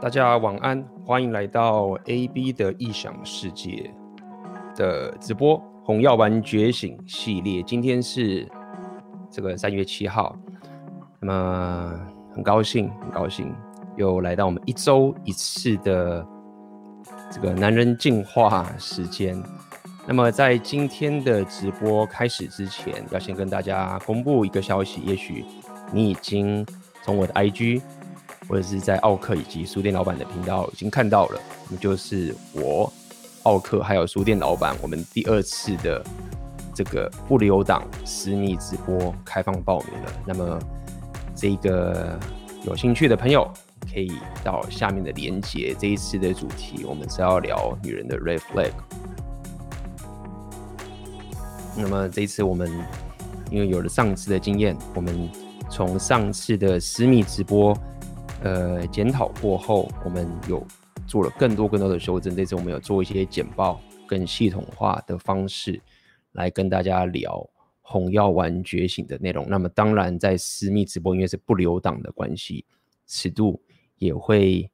大家晚安，欢迎来到 AB 的异想世界的直播《红药丸觉醒》系列。今天是这个三月七号，那么很高兴，很高兴又来到我们一周一次的这个男人进化时间。那么在今天的直播开始之前，要先跟大家公布一个消息，也许你已经从我的 IG。或者是在奥克以及书店老板的频道已经看到了，那么就是我奥克还有书店老板，我们第二次的这个不留档私密直播开放报名了。那么这个有兴趣的朋友可以到下面的连结。这一次的主题我们是要聊女人的 Red Flag。那么这一次我们因为有了上次的经验，我们从上次的私密直播。呃，检讨过后，我们有做了更多更多的修正。这次我们有做一些简报，更系统化的方式来跟大家聊红药丸觉醒的内容。那么，当然在私密直播，因为是不留档的关系，尺度也会，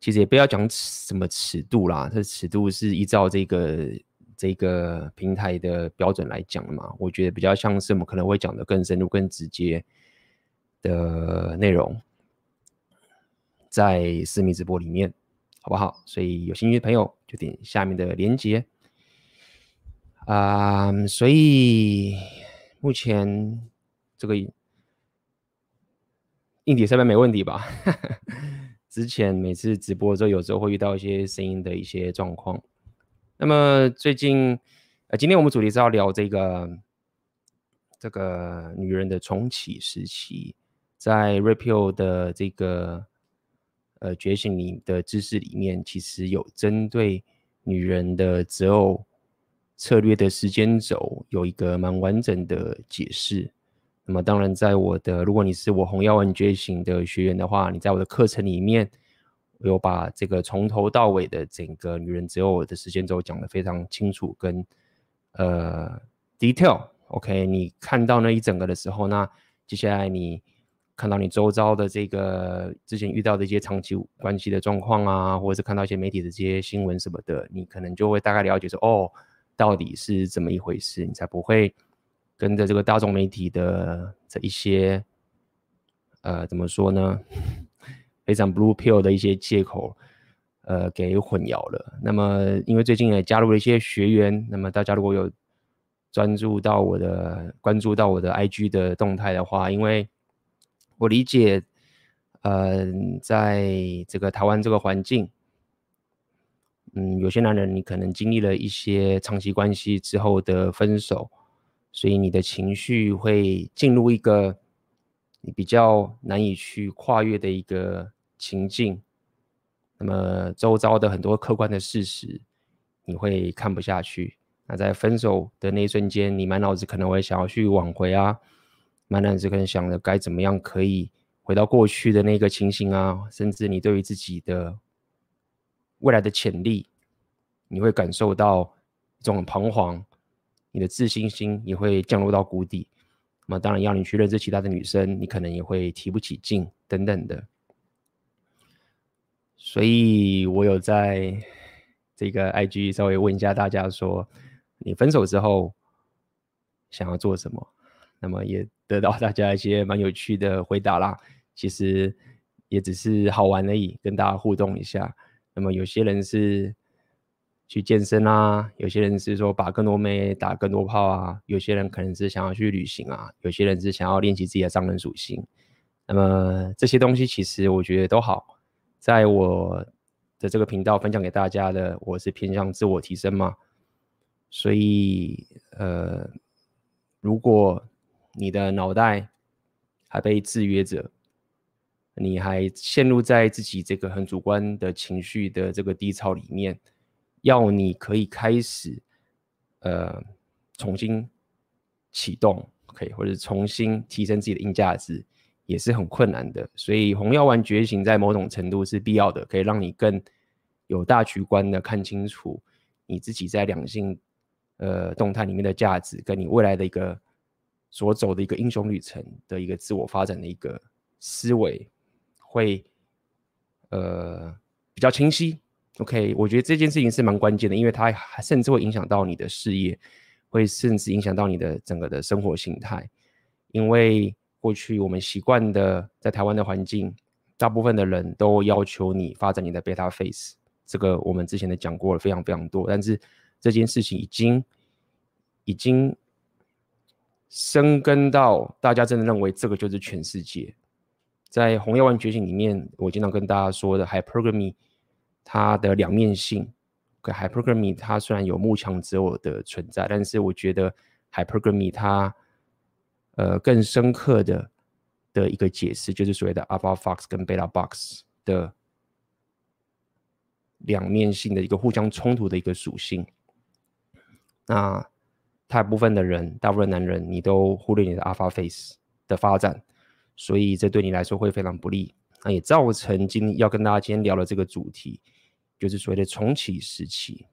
其实也不要讲什么尺度啦，这尺度是依照这个这个平台的标准来讲的嘛。我觉得比较像是我们可能会讲的更深入、更直接的内容。在私密直播里面，好不好？所以有兴趣的朋友就点下面的链接啊。所以目前这个硬体设备没问题吧？之前每次直播的时候，有时候会遇到一些声音的一些状况。那么最近呃，今天我们主题是要聊这个这个女人的重启时期，在 Red Pill 的这个。呃，觉醒你的知识里面其实有针对女人的择偶策略的时间轴有一个蛮完整的解释。那么，当然，在我的如果你是我红药丸觉醒的学员的话，你在我的课程里面我有把这个从头到尾的整个女人择偶的时间轴讲得非常清楚跟呃 detail。OK，你看到那一整个的时候，那接下来你。看到你周遭的这个之前遇到的一些长期关系的状况啊，或者是看到一些媒体的这些新闻什么的，你可能就会大概了解说，哦，到底是怎么一回事，你才不会跟着这个大众媒体的这一些，呃，怎么说呢，非常 blue pill 的一些借口，呃，给混淆了。那么，因为最近也加入了一些学员，那么大家如果有专注到我的关注到我的 IG 的动态的话，因为我理解，呃，在这个台湾这个环境，嗯，有些男人你可能经历了一些长期关系之后的分手，所以你的情绪会进入一个你比较难以去跨越的一个情境。那么周遭的很多客观的事实，你会看不下去。那在分手的那一瞬间，你满脑子可能会想要去挽回啊。慢慢是可能想着该怎么样可以回到过去的那个情形啊，甚至你对于自己的未来的潜力，你会感受到一种彷徨，你的自信心也会降落到谷底。那么当然要你去认识其他的女生，你可能也会提不起劲等等的。所以我有在这个 IG 稍微问一下大家说，你分手之后想要做什么？那么也得到大家一些蛮有趣的回答啦。其实也只是好玩而已，跟大家互动一下。那么有些人是去健身啊，有些人是说把更多妹打更多炮啊，有些人可能是想要去旅行啊，有些人是想要练习自己的商人属性。那么这些东西其实我觉得都好，在我的这个频道分享给大家的，我是偏向自我提升嘛。所以呃，如果你的脑袋还被制约着，你还陷入在自己这个很主观的情绪的这个低潮里面，要你可以开始呃重新启动，可以或者重新提升自己的硬价值，也是很困难的。所以红药丸觉醒在某种程度是必要的，可以让你更有大局观的看清楚你自己在两性呃动态里面的价值，跟你未来的一个。所走的一个英雄旅程的一个自我发展的一个思维，会呃比较清晰。OK，我觉得这件事情是蛮关键的，因为它甚至会影响到你的事业，会甚至影响到你的整个的生活形态。因为过去我们习惯的在台湾的环境，大部分的人都要求你发展你的 beta face，这个我们之前的讲过了非常非常多。但是这件事情已经已经生根到大家真的认为这个就是全世界。在红药丸觉醒里面，我经常跟大家说的 hypergamy。它的两面性，Hypergamy 它虽然有慕强之偶的存在，但是我觉得 Hypergamy 它呃更深刻的的一个解释，就是所谓的 Alpha Fox 跟 Beta Box 的两面性的一个互相冲突的一个属性。那大部分的人，大部分男人，你都忽略你的 Alpha Face 的发展，所以这对你来说会非常不利。那也造成今要跟大家今天聊的这个主题。就是所谓的重启时期，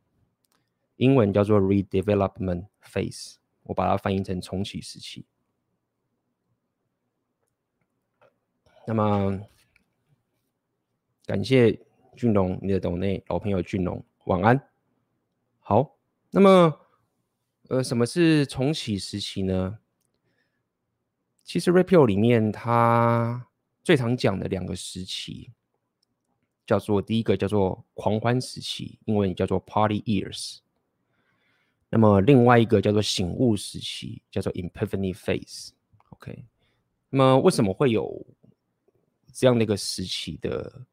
英文叫做 redevelopment phase，我把它翻译成重启时期。那么，感谢俊龙你的抖内老朋友俊龙，晚安。好，那么，呃，什么是重启时期呢？其实 repeal 里面它最常讲的两个时期。叫做第一个叫做狂欢时期，英文叫做 Party Years。那么另外一个叫做醒悟时期，叫做 Epiphany Phase。OK，那么为什么会有这样的一个时期的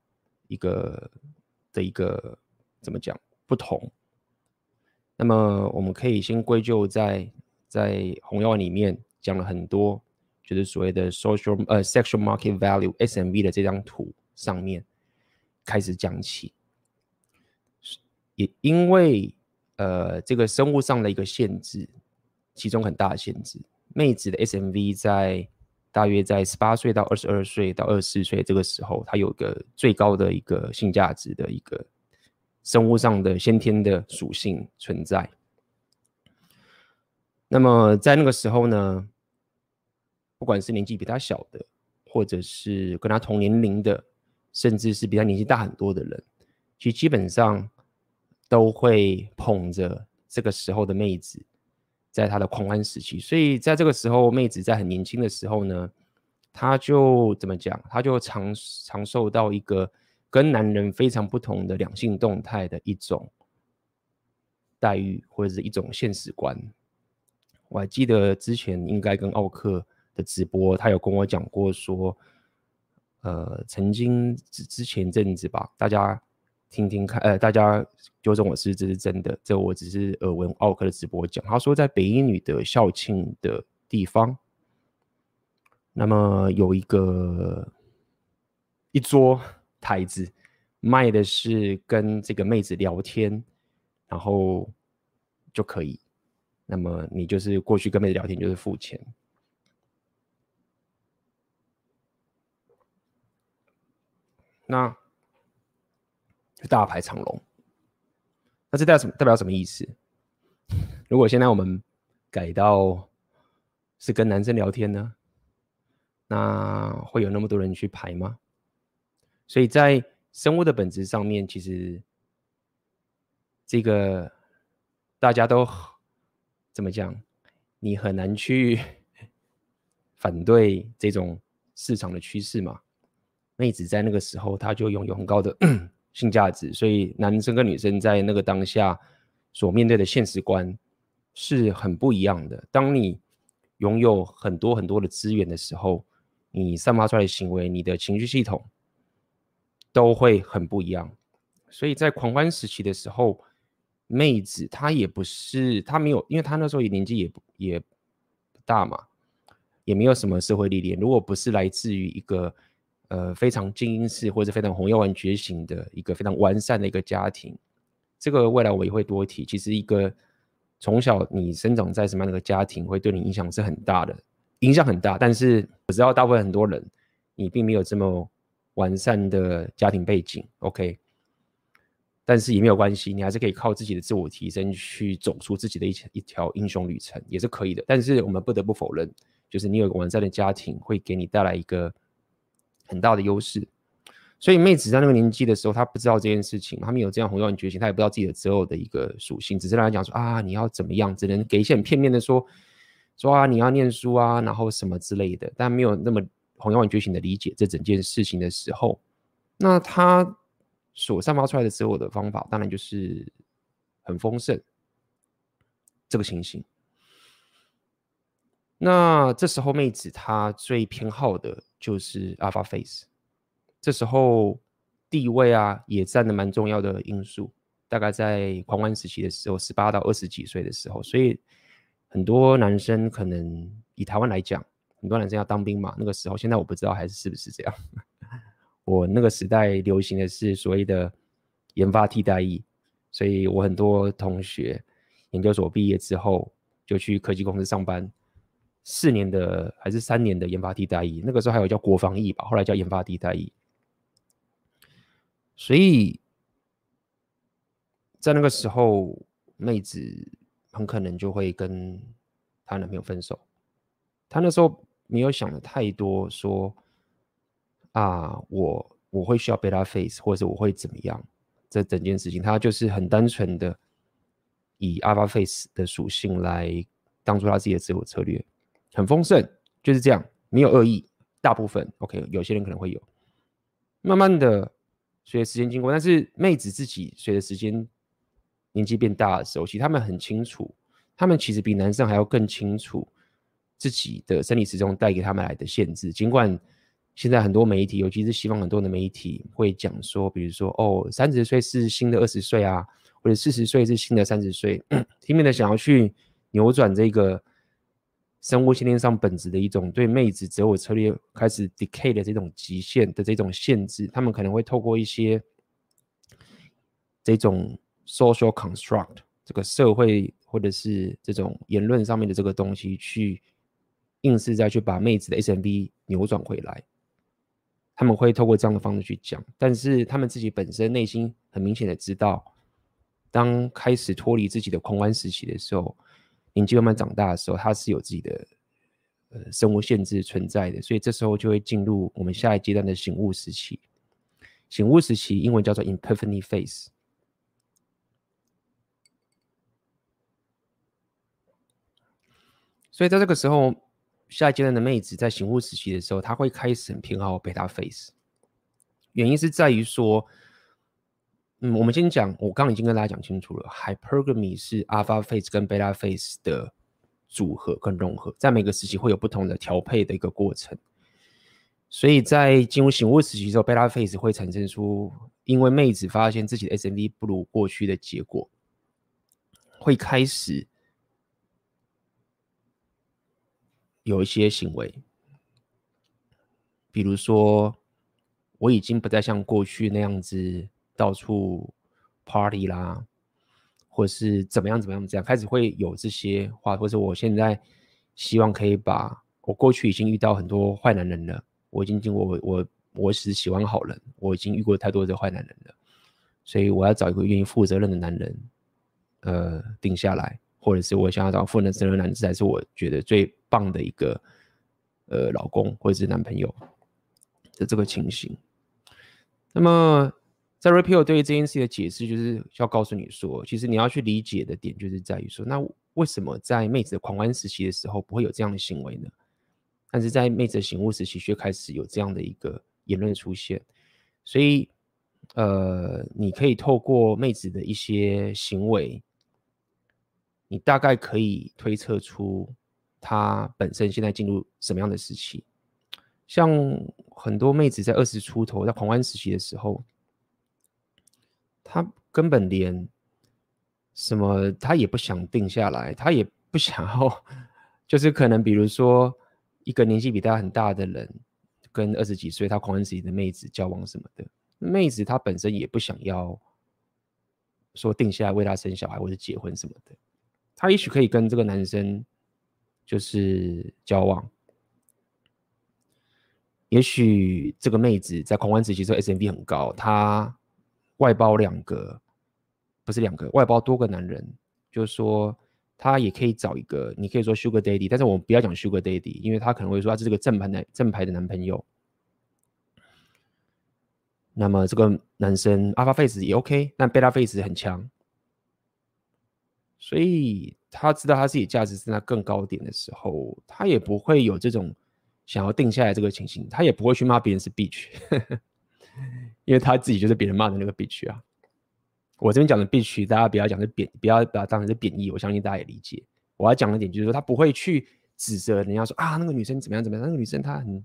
一个的一个怎么讲不同？那么我们可以先归咎在在红药里面讲了很多，就是所谓的 Social 呃 Sexual Market Value SMV 的这张图上面。开始讲起，也因为呃这个生物上的一个限制，其中很大的限制，妹子的 SMV 在大约在十八岁到二十二岁到二十四岁这个时候，它有个最高的一个性价值的一个生物上的先天的属性存在。那么在那个时候呢，不管是年纪比他小的，或者是跟他同年龄的。甚至是比他年纪大很多的人，其实基本上都会捧着这个时候的妹子，在他的狂欢时期。所以在这个时候，妹子在很年轻的时候呢，他就怎么讲？他就尝尝受到一个跟男人非常不同的两性动态的一种待遇，或者是一种现实观。我还记得之前应该跟奥克的直播，他有跟我讲过说。呃，曾经之之前阵子吧，大家听听看，呃，大家纠正我是这是真的，这我只是耳闻奥克的直播讲，他说在北一女的校庆的地方，那么有一个一桌台子卖的是跟这个妹子聊天，然后就可以，那么你就是过去跟妹子聊天就是付钱。那就大排长龙，那这代表什么？代表什么意思？如果现在我们改到是跟男生聊天呢？那会有那么多人去排吗？所以在生物的本质上面，其实这个大家都怎么讲？你很难去 反对这种市场的趋势嘛。妹子在那个时候，她就拥有很高的 性价值，所以男生跟女生在那个当下所面对的现实观是很不一样的。当你拥有很多很多的资源的时候，你散发出来的行为，你的情绪系统都会很不一样。所以在狂欢时期的时候，妹子她也不是，她没有，因为她那时候也年纪也也不大嘛，也没有什么社会历练。如果不是来自于一个呃，非常精英式或者非常红药丸觉醒的一个非常完善的一个家庭，这个未来我也会多提。其实一个从小你生长在什么样的一个家庭，会对你影响是很大的，影响很大。但是我知道大部分很多人，你并没有这么完善的家庭背景，OK？但是也没有关系，你还是可以靠自己的自我提升去走出自己的一一条英雄旅程，也是可以的。但是我们不得不否认，就是你有个完善的家庭，会给你带来一个。很大的优势，所以妹子在那个年纪的时候，她不知道这件事情，她没有这样红药丸觉醒，她也不知道自己的择偶的一个属性，只是让她讲说啊，你要怎么样，只能给一些很片面的说，说啊，你要念书啊，然后什么之类的，但没有那么红药丸觉醒的理解这整件事情的时候，那他所散发出来的择偶的方法，当然就是很丰盛这个情形。那这时候妹子她最偏好的就是 Alpha Face。这时候地位啊也占的蛮重要的因素，大概在狂欢时期的时候，十八到二十几岁的时候，所以很多男生可能以台湾来讲，很多男生要当兵嘛。那个时候，现在我不知道还是是不是这样。我那个时代流行的是所谓的研发替代役，所以我很多同学研究所毕业之后就去科技公司上班，四年的还是三年的研发替代役，那个时候还有叫国防役吧，后来叫研发替代役。所以，在那个时候，妹子很可能就会跟她男朋友分手。她那时候没有想的太多，说啊，我我会需要 beta face，或者我会怎么样？这整件事情，他就是很单纯的以 alpha face 的属性来当做他自己的自我策略，很丰盛，就是这样，没有恶意。大部分 OK，有些人可能会有，慢慢的。随着时间经过，但是妹子自己随着时间年纪变大的时候，其实他们很清楚，他们其实比男生还要更清楚自己的生理时钟带给他们来的限制。尽管现在很多媒体，尤其是西方很多的媒体会讲说，比如说哦，三十岁是新的二十岁啊，或者四十岁是新的三十岁，拼命的想要去扭转这个。生物先天上本质的一种对妹子择偶策略开始 decay 的这种极限的这种限制，他们可能会透过一些这种 social construct 这个社会或者是这种言论上面的这个东西去硬是再去把妹子的 SMB 扭转回来。他们会透过这样的方式去讲，但是他们自己本身内心很明显的知道，当开始脱离自己的狂欢时期的时候。年纪慢慢长大的时候，它是有自己的呃生物限制存在的，所以这时候就会进入我们下一阶段的醒悟时期。醒悟时期英文叫做 Epiphany Phase。所以在这个时候，下一阶段的妹子在醒悟时期的时候，她会开始很偏好贝塔 face，。原因是在于说。嗯，我们先讲，我刚刚已经跟大家讲清楚了，Hypergamy 是 Alpha Face 跟 Beta Face 的组合跟融合，在每个时期会有不同的调配的一个过程。所以在进入醒悟时期之后，Beta Face 会产生出，因为妹子发现自己的 SMV 不如过去的结果，会开始有一些行为，比如说，我已经不再像过去那样子。到处 party 啦，或是怎么样怎么样这样，开始会有这些话，或者我现在希望可以把我过去已经遇到很多坏男人了，我已经经过我我我只喜欢好人，我已经遇过太多的坏男人了，所以我要找一个愿意负责任的男人，呃，定下来，或者是我想要找负责任的男子，才是我觉得最棒的一个呃老公或者是男朋友的这个情形，那么。在 Repeal 对于这件事的解释，就是要告诉你说，其实你要去理解的点，就是在于说，那为什么在妹子的狂欢时期的时候不会有这样的行为呢？但是在妹子的醒悟时期却开始有这样的一个言论出现。所以，呃，你可以透过妹子的一些行为，你大概可以推测出他本身现在进入什么样的时期。像很多妹子在二十出头，在狂欢时期的时候。他根本连什么，他也不想定下来，他也不想要，就是可能比如说一个年纪比他很大的人，跟二十几岁他狂欢时期的妹子交往什么的，妹子她本身也不想要说定下来为他生小孩或者结婚什么的，他也许可以跟这个男生就是交往，也许这个妹子在狂欢时期之后 SMV 很高，他。外包两个，不是两个，外包多个男人，就是说他也可以找一个，你可以说 Sugar Daddy，但是我们不要讲 Sugar Daddy，因为他可能会说他是这个正牌男正牌的男朋友。那么这个男生 Alpha Face 也 OK，但 Beta Face 很强，所以他知道他自己价值是在更高点的时候，他也不会有这种想要定下来这个情形，他也不会去骂别人是 bitch，因为他自己就是别人骂的那个 bitch 啊。我这边讲的 B 区大家不要讲是贬，不要把它当成是贬义，我相信大家也理解。我要讲的点就是说，他不会去指责人家说啊，那个女生怎么样怎么样，那个女生她很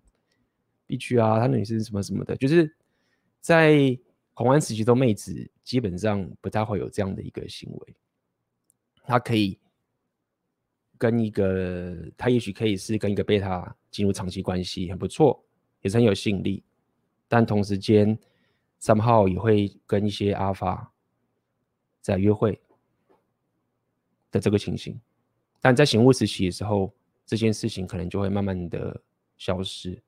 B 区啊，她那女生什么什么的，就是。在狂欢时期，的妹子基本上不太会有这样的一个行为。他可以跟一个，他也许可以是跟一个贝塔进入长期关系，很不错，也是很有吸引力。但同时间三号也会跟一些阿法在约会的这个情形。但在醒悟时期的时候，这件事情可能就会慢慢的消失。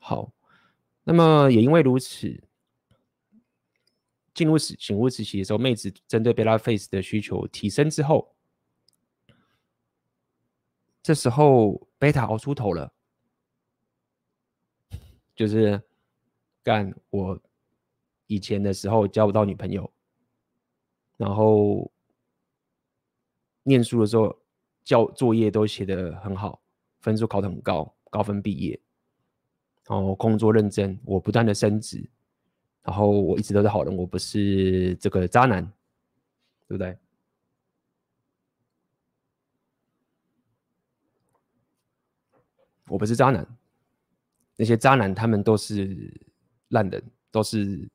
好，那么也因为如此。进入醒醒悟时期的时候，妹子针对贝塔 face 的需求提升之后，这时候贝塔熬出头了，就是干我以前的时候交不到女朋友，然后念书的时候教作业都写得很好，分数考得很高，高分毕业，然后工作认真，我不断的升职。然后我一直都是好人，我不是这个渣男，对不对？我不是渣男，那些渣男他们都是烂人，都是。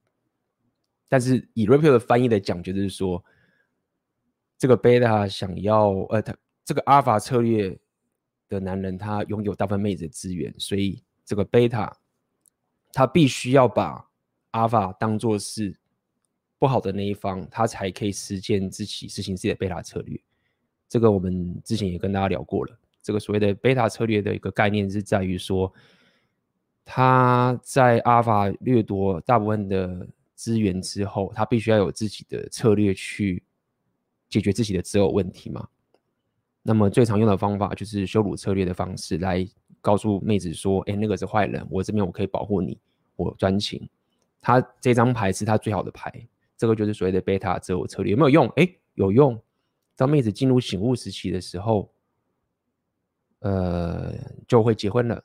但是以 Rapio 的翻译来讲，就是说，这个 Beta 想要呃，他这个 Alpha 策略的男人，他拥有大部分妹子的资源，所以这个 Beta 他必须要把。阿法当做是不好的那一方，他才可以实践自己实行自己的贝塔策略。这个我们之前也跟大家聊过了。这个所谓的贝塔策略的一个概念是在于说，他在阿法掠夺大部分的资源之后，他必须要有自己的策略去解决自己的择偶问题嘛。那么最常用的方法就是羞辱策略的方式来告诉妹子说：“哎，那个是坏人，我这边我可以保护你，我专情。”他这张牌是他最好的牌，这个就是所谓的贝塔择偶策略，有没有用？哎，有用。当妹子进入醒悟时期的时候，呃，就会结婚了，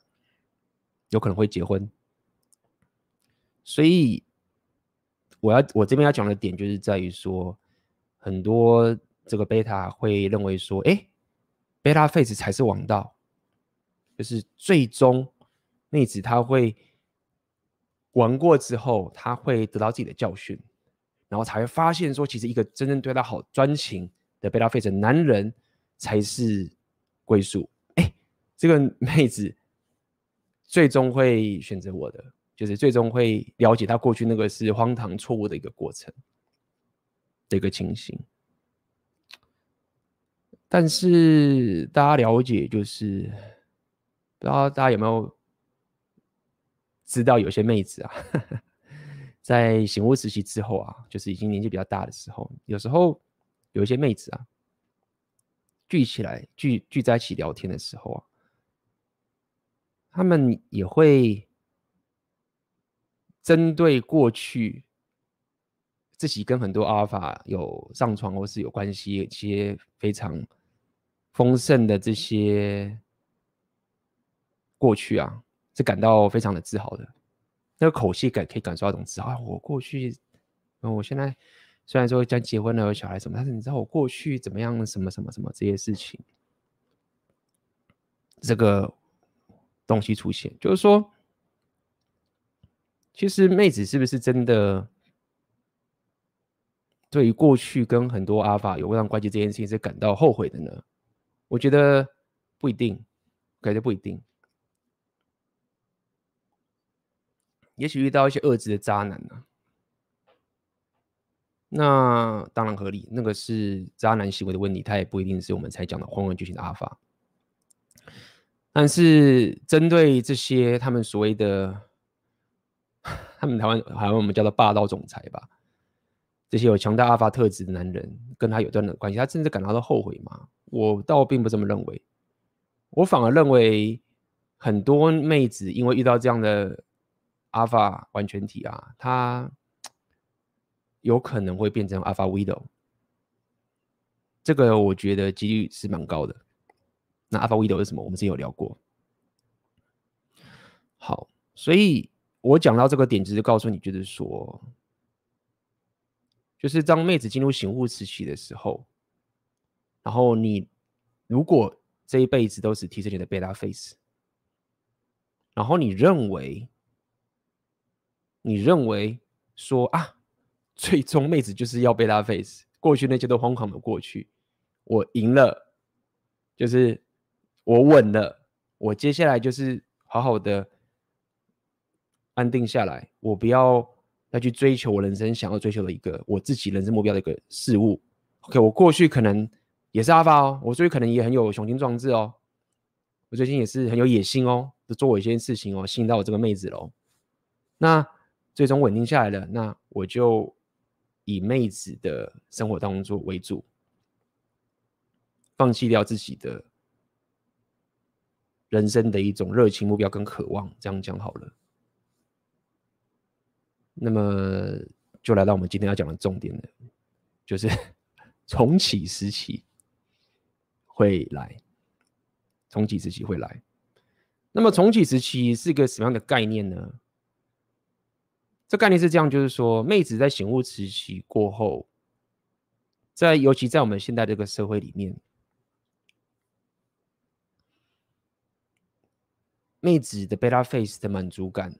有可能会结婚。所以，我要我这边要讲的点就是在于说，很多这个贝塔会认为说，哎，贝塔 face 才是王道，就是最终妹子她会。玩过之后，他会得到自己的教训，然后才会发现说，其实一个真正对他好、专情的贝塔 face 男人才是归宿。哎，这个妹子最终会选择我的，就是最终会了解他过去那个是荒唐错误的一个过程的一个情形。但是大家了解，就是不知道大家有没有？知道有些妹子啊，在醒悟时期之后啊，就是已经年纪比较大的时候，有时候有一些妹子啊，聚起来聚聚在一起聊天的时候啊，他们也会针对过去自己跟很多阿尔法有上床或是有关系，一些非常丰盛的这些过去啊。是感到非常的自豪的，那个口气感可以感受到一种自豪。我过去，嗯，我现在虽然说将结婚了有小孩什么，但是你知道我过去怎么样？什么什么什么这些事情，这个东西出现，就是说，其实妹子是不是真的对于过去跟很多阿法有这样关系这件事情是感到后悔的呢？我觉得不一定，感觉不一定。也许遇到一些恶质的渣男呢、啊，那当然合理。那个是渣男行为的问题，他也不一定是我们才讲的黄文剧情的阿法。但是针对这些他们所谓的，他们台湾台湾我们叫做霸道总裁吧，这些有强大阿法特质的男人，跟他有段的关系，他甚至感到到后悔吗？我倒并不这么认为，我反而认为很多妹子因为遇到这样的。Alpha 完全体啊，它 有可能会变成 Alpha Widow，这个我觉得几率是蛮高的。那 Alpha Widow 是什么？我们之前有聊过。好，所以我讲到这个点，就是告诉你，就是说，就是当妹子进入醒悟时期的时候，然后你如果这一辈子都是提升你的贝塔 face，然后你认为，你认为说啊，最终妹子就是要贝塔 face，过去那些都荒唐的过去，我赢了，就是我稳了，我接下来就是好好的。安定下来，我不要再去追求我人生想要追求的一个我自己人生目标的一个事物。OK，我过去可能也是阿发哦，我最近可能也很有雄心壮志哦，我最近也是很有野心哦，就做我一些事情哦，吸引到我这个妹子喽。那最终稳定下来了，那我就以妹子的生活当中为主，放弃掉自己的人生的一种热情目标跟渴望，这样讲好了。那么就来到我们今天要讲的重点了，就是 重启时期会来，重启时期会来。那么重启时期是一个什么样的概念呢？这概念是这样，就是说，妹子在醒悟时期过后，在尤其在我们现在这个社会里面，妹子的贝拉 face 的满足感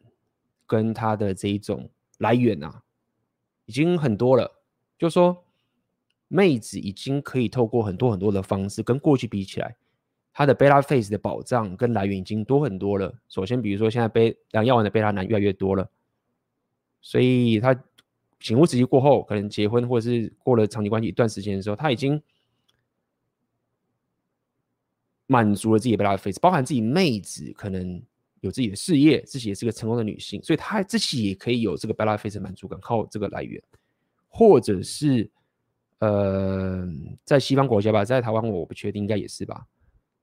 跟她的这一种。来源啊，已经很多了。就说妹子已经可以透过很多很多的方式，跟过去比起来，她的贝拉 face 的保障跟来源已经多很多了。首先，比如说现在贝两药丸的贝拉男越来越多了，所以他醒悟时期过后，可能结婚或者是过了长期关系一段时间的时候，他已经满足了自己的贝塔 face，包含自己妹子可能。有自己的事业，自己也是个成功的女性，所以她自己也可以有这个贝塔 face 的满足感，靠这个来源，或者是呃，在西方国家吧，在台湾我不确定，应该也是吧。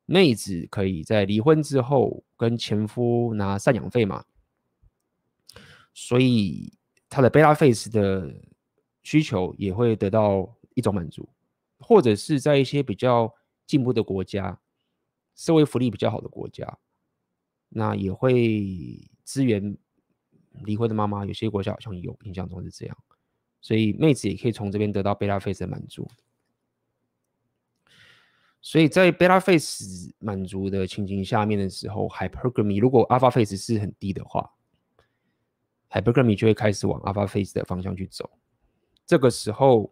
妹子可以在离婚之后跟前夫拿赡养费嘛，所以他的贝拉 face 的需求也会得到一种满足，或者是在一些比较进步的国家，社会福利比较好的国家。那也会支援离婚的妈妈，有些国家好像有，印象中是这样，所以妹子也可以从这边得到贝拉 face 的满足。所以在贝拉 face 满足的情形下面的时候，hypergamy 如果 alpha face 是很低的话，hypergamy 就会开始往 alpha face 的方向去走。这个时候，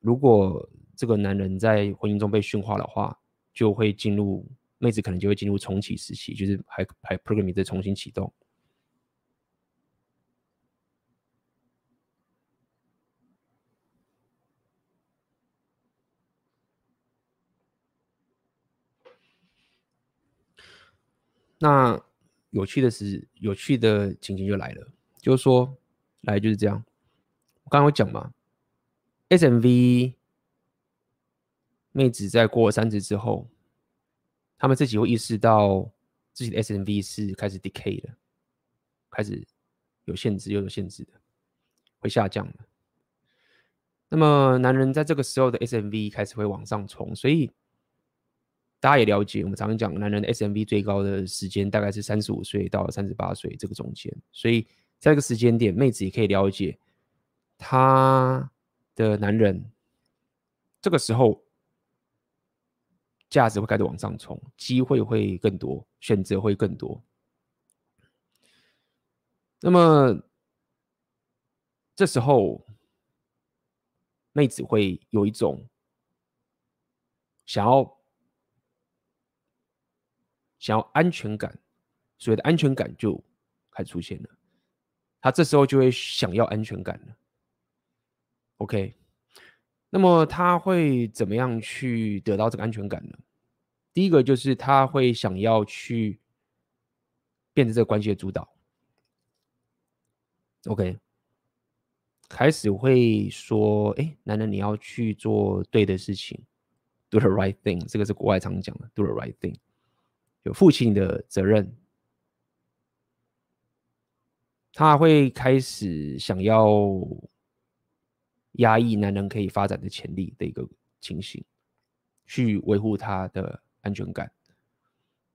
如果这个男人在婚姻中被驯化的话，就会进入。妹子可能就会进入重启时期，就是还还 programming 在重新启动。那有趣的是，有趣的情形就来了，就是说，来就是这样。我刚刚有讲嘛，SMV 妹子在过了三十之后。他们自己会意识到自己的 SMV 是开始 decay 的，开始有限制又有限制的，会下降的。那么男人在这个时候的 SMV 开始会往上冲，所以大家也了解，我们常常讲男人的 SMV 最高的时间大概是三十五岁到三十八岁这个中间，所以在这个时间点，妹子也可以了解他的男人这个时候。价值会开始往上冲，机会会更多，选择会更多。那么这时候，妹子会有一种想要想要安全感，所谓的安全感就开始出现了。他这时候就会想要安全感了。OK。那么他会怎么样去得到这个安全感呢？第一个就是他会想要去变成这个关系的主导。OK，开始会说：“哎，男人你要去做对的事情，do the right thing。”这个是国外常讲的，“do the right thing”，就负起你的责任。他会开始想要压抑男人可以发展的潜力的一个情形，去维护他的安全感。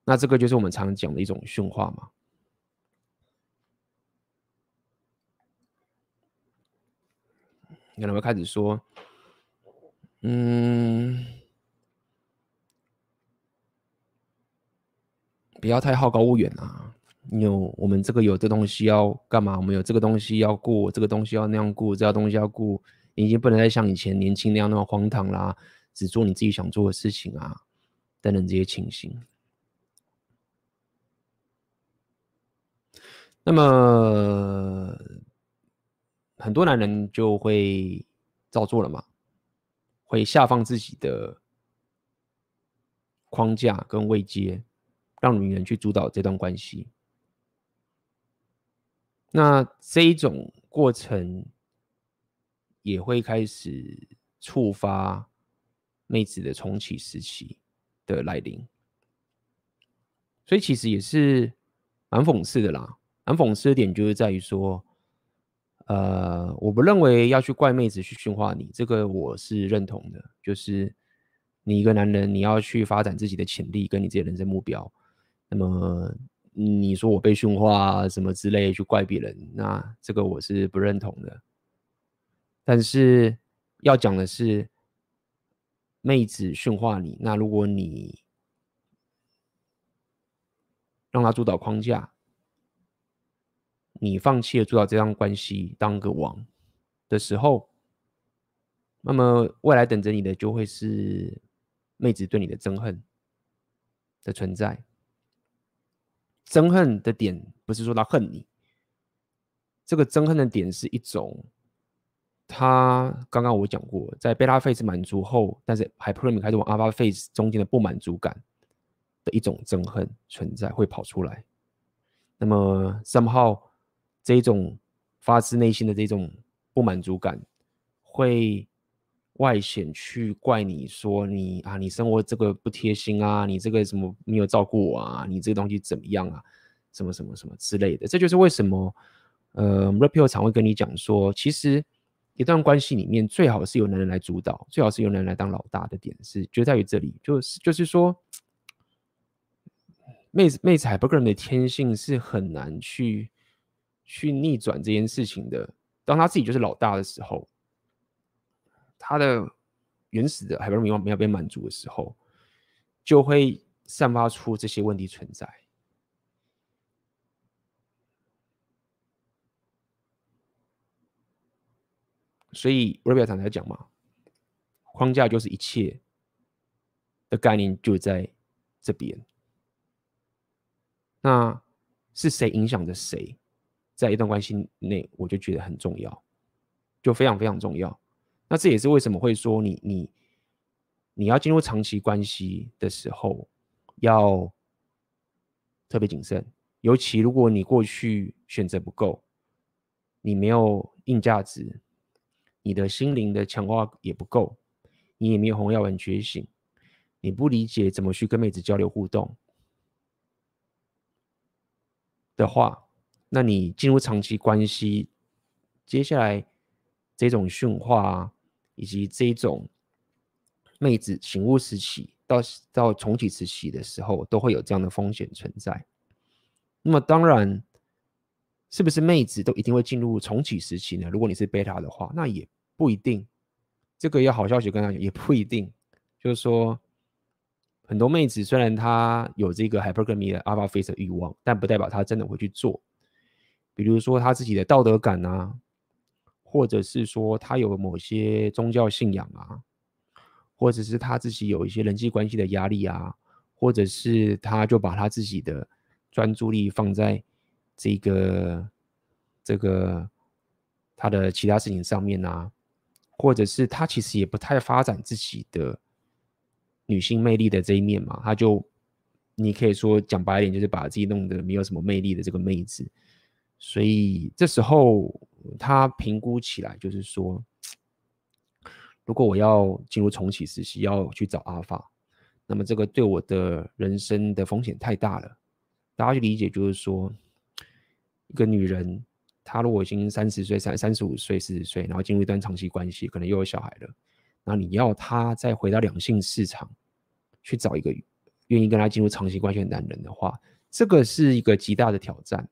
那这个就是我们常讲的一种驯化嘛。你可能会开始说，嗯，不要太好高骛远啊。有我们这个有这东西要干嘛？我们有这个东西要顾，这个东西要那样顾，这个东西要顾，你已经不能再像以前年轻那样那么荒唐啦，只做你自己想做的事情啊，等等这些情形。那么很多男人就会照做了嘛，会下放自己的框架跟位阶，让女人去主导这段关系。那这一种过程也会开始触发妹子的重启时期的来临，所以其实也是蛮讽刺的啦。蛮讽刺的点就是在于说，呃，我不认为要去怪妹子去驯化你，这个我是认同的。就是你一个男人，你要去发展自己的潜力跟你自己的人生目标，那么。你说我被驯化，什么之类去怪别人，那这个我是不认同的。但是要讲的是，妹子驯化你，那如果你让她主导框架，你放弃了主导这段关系，当个王的时候，那么未来等着你的就会是妹子对你的憎恨的存在。憎恨的点不是说他恨你，这个憎恨的点是一种，他刚刚我讲过，在贝塔 phase 满足后，但是 Hypermi 开始往 alpha phase 中间的不满足感的一种憎恨存在会跑出来。那么 somehow 这一种发自内心的这种不满足感会。外显去怪你说你啊，你生活这个不贴心啊，你这个什么没有照顾我啊，你这个东西怎么样啊，什么什么什么之类的。这就是为什么，呃，Repio 常会跟你讲说，其实一段关系里面最好是由男人来主导，最好是由男人来当老大的点是就在于这里，就是就是说，妹子妹子 Hypergamy 的天性是很难去去逆转这件事情的，当他自己就是老大的时候。他的原始的海伯尔没有被满足的时候，就会散发出这些问题存在。所以瑞表常才讲嘛，框架就是一切的概念就在这边。那是谁影响着谁，在一段关系内，我就觉得很重要，就非常非常重要。那这也是为什么会说你你你要进入长期关系的时候要特别谨慎，尤其如果你过去选择不够，你没有硬价值，你的心灵的强化也不够，你也没有红药丸觉醒，你不理解怎么去跟妹子交流互动的话，那你进入长期关系，接下来这种驯化。以及这种妹子醒悟时期到到重启时期的时候，都会有这样的风险存在。那么当然，是不是妹子都一定会进入重启时期呢？如果你是贝塔的话，那也不一定。这个要好消息跟大家讲，也不一定。就是说，很多妹子虽然她有这个 hypergamy 的 alpha phase 的欲望，但不代表她真的会去做。比如说她自己的道德感啊。或者是说他有某些宗教信仰啊，或者是他自己有一些人际关系的压力啊，或者是他就把他自己的专注力放在这个这个他的其他事情上面啊，或者是他其实也不太发展自己的女性魅力的这一面嘛，他就你可以说讲白一点，就是把自己弄得没有什么魅力的这个妹子，所以这时候。他评估起来就是说，如果我要进入重启时期，要去找阿法，那么这个对我的人生的风险太大了。大家去理解就是说，一个女人她如果已经三十岁、三三十五岁、四十岁，然后进入一段长期关系，可能又有小孩了，那你要他再回到两性市场去找一个愿意跟他进入长期关系的男人的话，这个是一个极大的挑战。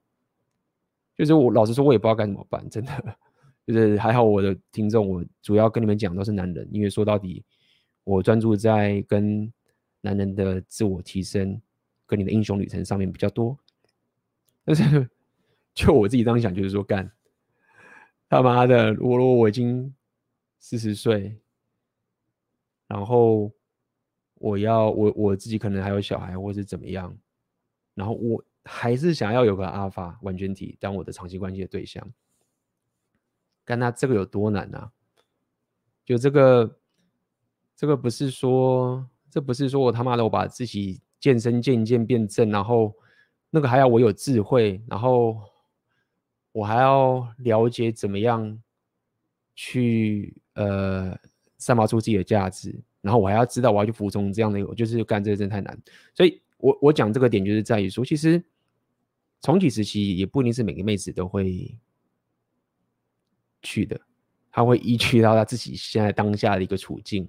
就是我老实说，我也不知道该怎么办，真的。就是还好我的听众，我主要跟你们讲都是男人，因为说到底，我专注在跟男人的自我提升，跟你的英雄旅程上面比较多。但是就我自己这样想，就是说干他妈的，如果我已经四十岁，然后我要我我自己可能还有小孩，或是怎么样，然后我还是想要有个阿法完全体当我的长期关系的对象。干那这个有多难啊？就这个，这个不是说，这不是说我他妈的我把自己健身健一健变正，然后那个还要我有智慧，然后我还要了解怎么样去呃散发出自己的价值，然后我还要知道我要去服从这样的，我就是干这个真的太难。所以我我讲这个点就是在于说，其实重启时期也不一定是每个妹子都会。去的，他会依据到他自己现在当下的一个处境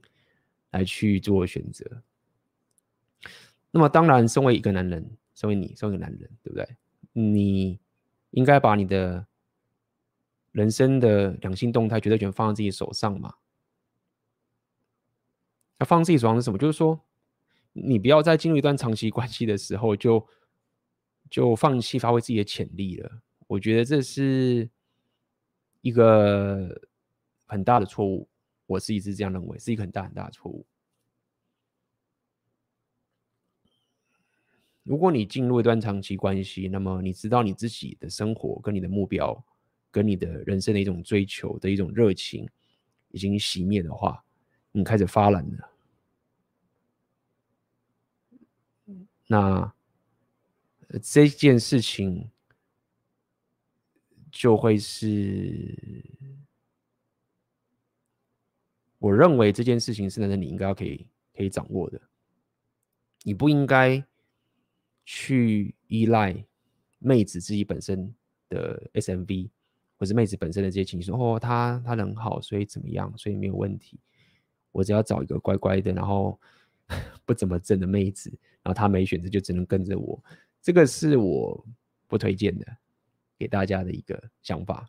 来去做选择。那么，当然，身为一个男人，身为你，身为一个男人，对不对？你应该把你的人生的两性动态绝对权放在自己手上嘛？那放自己手上是什么？就是说，你不要在进入一段长期关系的时候就就放弃发挥自己的潜力了。我觉得这是。一个很大的错误，我自己是这样认为，是一个很大很大的错误。如果你进入一段长期关系，那么你知道你自己的生活跟你的目标，跟你的人生的一种追求的一种热情已经熄灭的话，你开始发懒了。那这件事情。就会是，我认为这件事情是男人你应该要可以可以掌握的，你不应该去依赖妹子自己本身的 SMV，或是妹子本身的这些情绪，哦，她她人好，所以怎么样，所以没有问题。我只要找一个乖乖的，然后 不怎么正的妹子，然后她没选择就只能跟着我，这个是我不推荐的。给大家的一个想法，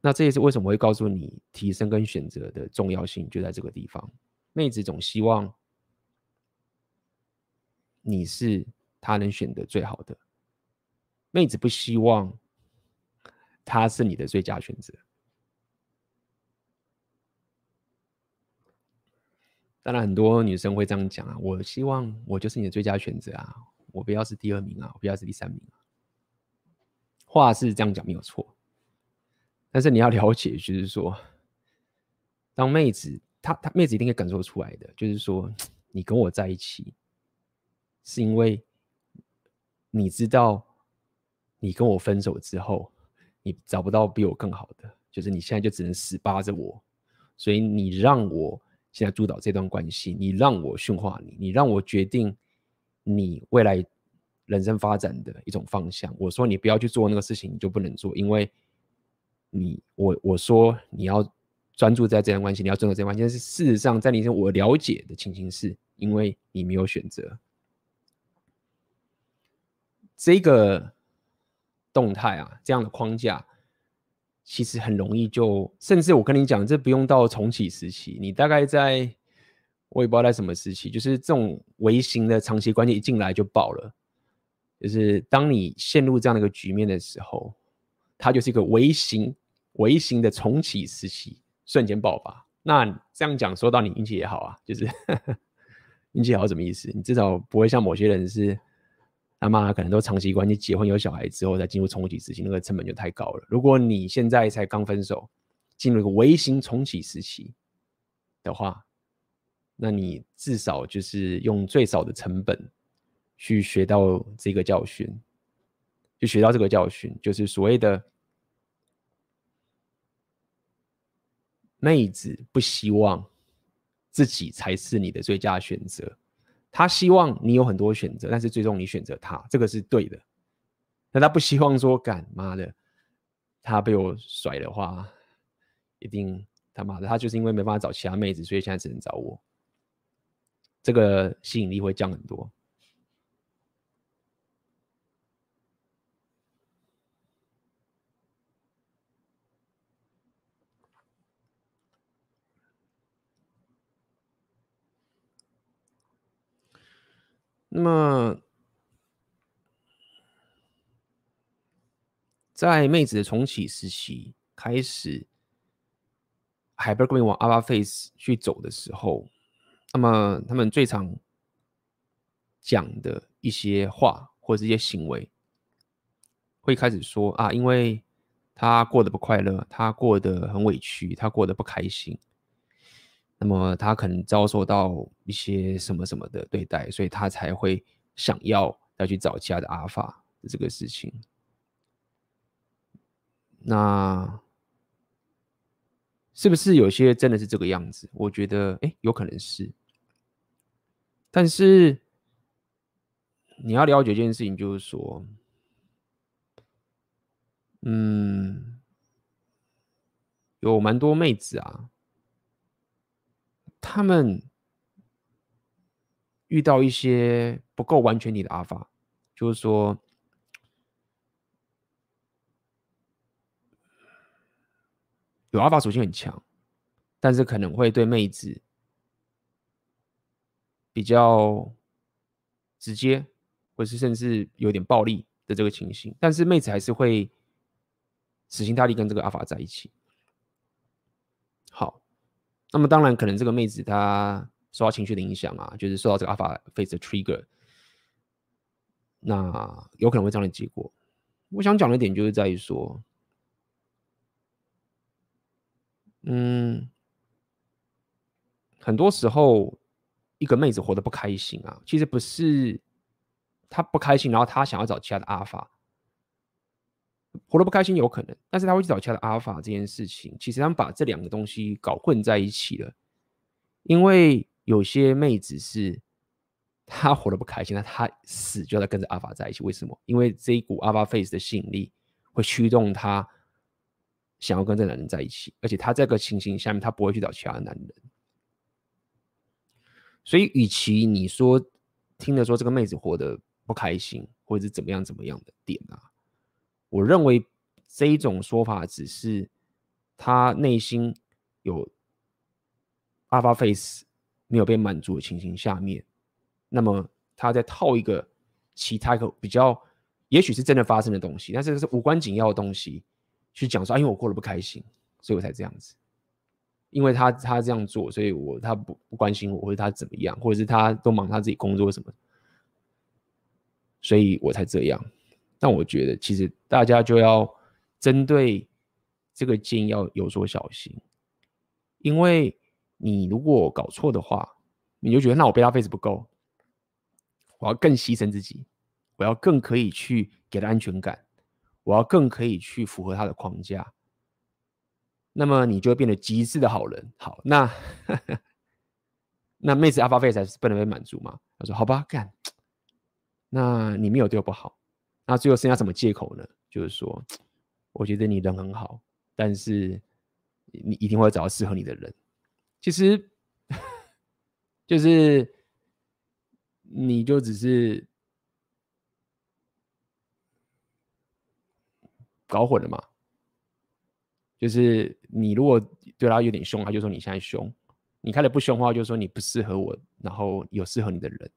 那这也是为什么会告诉你提升跟选择的重要性，就在这个地方。妹子总希望你是她能选的最好的，妹子不希望她是你的最佳选择。当然，很多女生会这样讲啊，我希望我就是你的最佳选择啊，我不要是第二名啊，我不要是第三名啊。话是这样讲没有错，但是你要了解，就是说，当妹子她她妹子一定可以感受出来的，就是说，你跟我在一起，是因为你知道，你跟我分手之后，你找不到比我更好的，就是你现在就只能死扒着我，所以你让我现在主导这段关系，你让我驯化你，你让我决定你未来。人生发展的一种方向。我说你不要去做那个事情，你就不能做，因为你我我说你要专注在这段关系，你要专注这段关系。但是事实上，在你我了解的情形是，因为你没有选择这个动态啊，这样的框架，其实很容易就，甚至我跟你讲，这不用到重启时期，你大概在我也不知道在什么时期，就是这种微型的长期关系一进来就爆了。就是当你陷入这样的一个局面的时候，它就是一个微型、微型的重启时期，瞬间爆发。那这样讲，说到你运气也好啊，就是 运气好什么意思？你至少不会像某些人是他妈可能都长期关系、结婚有小孩之后再进入重启时期，那个成本就太高了。如果你现在才刚分手，进入一个微型重启时期的话，那你至少就是用最少的成本。去学到这个教训，就学到这个教训，就是所谓的妹子不希望自己才是你的最佳选择，她希望你有很多选择，但是最终你选择她，这个是对的。那她不希望说，干妈的，他被我甩的话，一定他妈的，他就是因为没办法找其他妹子，所以现在只能找我。这个吸引力会降很多。那么，在妹子的重启时期开始，Hypergamy 往 Alpha Face 去走的时候，那么他们最常讲的一些话或者一些行为，会开始说啊，因为他过得不快乐，他过得很委屈，他过得不开心。那么他可能遭受到一些什么什么的对待，所以他才会想要再去找其他的阿法的这个事情。那是不是有些真的是这个样子？我觉得，哎，有可能是。但是你要了解一件事情，就是说，嗯，有蛮多妹子啊。他们遇到一些不够完全体的阿法，就是说有阿法属性很强，但是可能会对妹子比较直接，或是甚至有点暴力的这个情形，但是妹子还是会死心塌地跟这个阿法在一起。好。那么当然，可能这个妹子她受到情绪的影响啊，就是受到这个 Alpha Face 的 trigger，那有可能会这样的结果。我想讲的点就是在于说，嗯，很多时候一个妹子活得不开心啊，其实不是她不开心，然后她想要找其他的 Alpha。活得不开心有可能，但是他会去找其他的阿尔法这件事情，其实他们把这两个东西搞混在一起了。因为有些妹子是她活得不开心，那她死就要跟着阿法在一起。为什么？因为这一股阿法 face 的吸引力会驱动她想要跟这男人在一起，而且他这个情形下面，他不会去找其他男人。所以，与其你说听着说这个妹子活得不开心，或者是怎么样怎么样的点啊。我认为这一种说法只是他内心有 Alpha Face 没有被满足的情形下面，那么他在套一个其他一个比较，也许是真的发生的东西，但是是无关紧要的东西去讲说，啊，因为我过得不开心，所以我才这样子，因为他他这样做，所以我他不不关心我，或者他怎么样，或者是他都忙他自己工作什么，所以我才这样。但我觉得，其实大家就要针对这个建议要有所小心，因为你如果搞错的话，你就觉得那我贝塔 face 不够，我要更牺牲自己，我要更可以去给他安全感，我要更可以去符合他的框架，那么你就会变得极致的好人。好，那 那妹子 Alpha face 还是不能被满足吗？他说好吧，干，那你没有对我不好。那最后剩下什么借口呢？就是说，我觉得你人很好，但是你一定会找到适合你的人。其实，就是你就只是搞混了嘛。就是你如果对他有点凶，他就说你现在凶；你开的不凶的话，就说你不适合我，然后有适合你的人。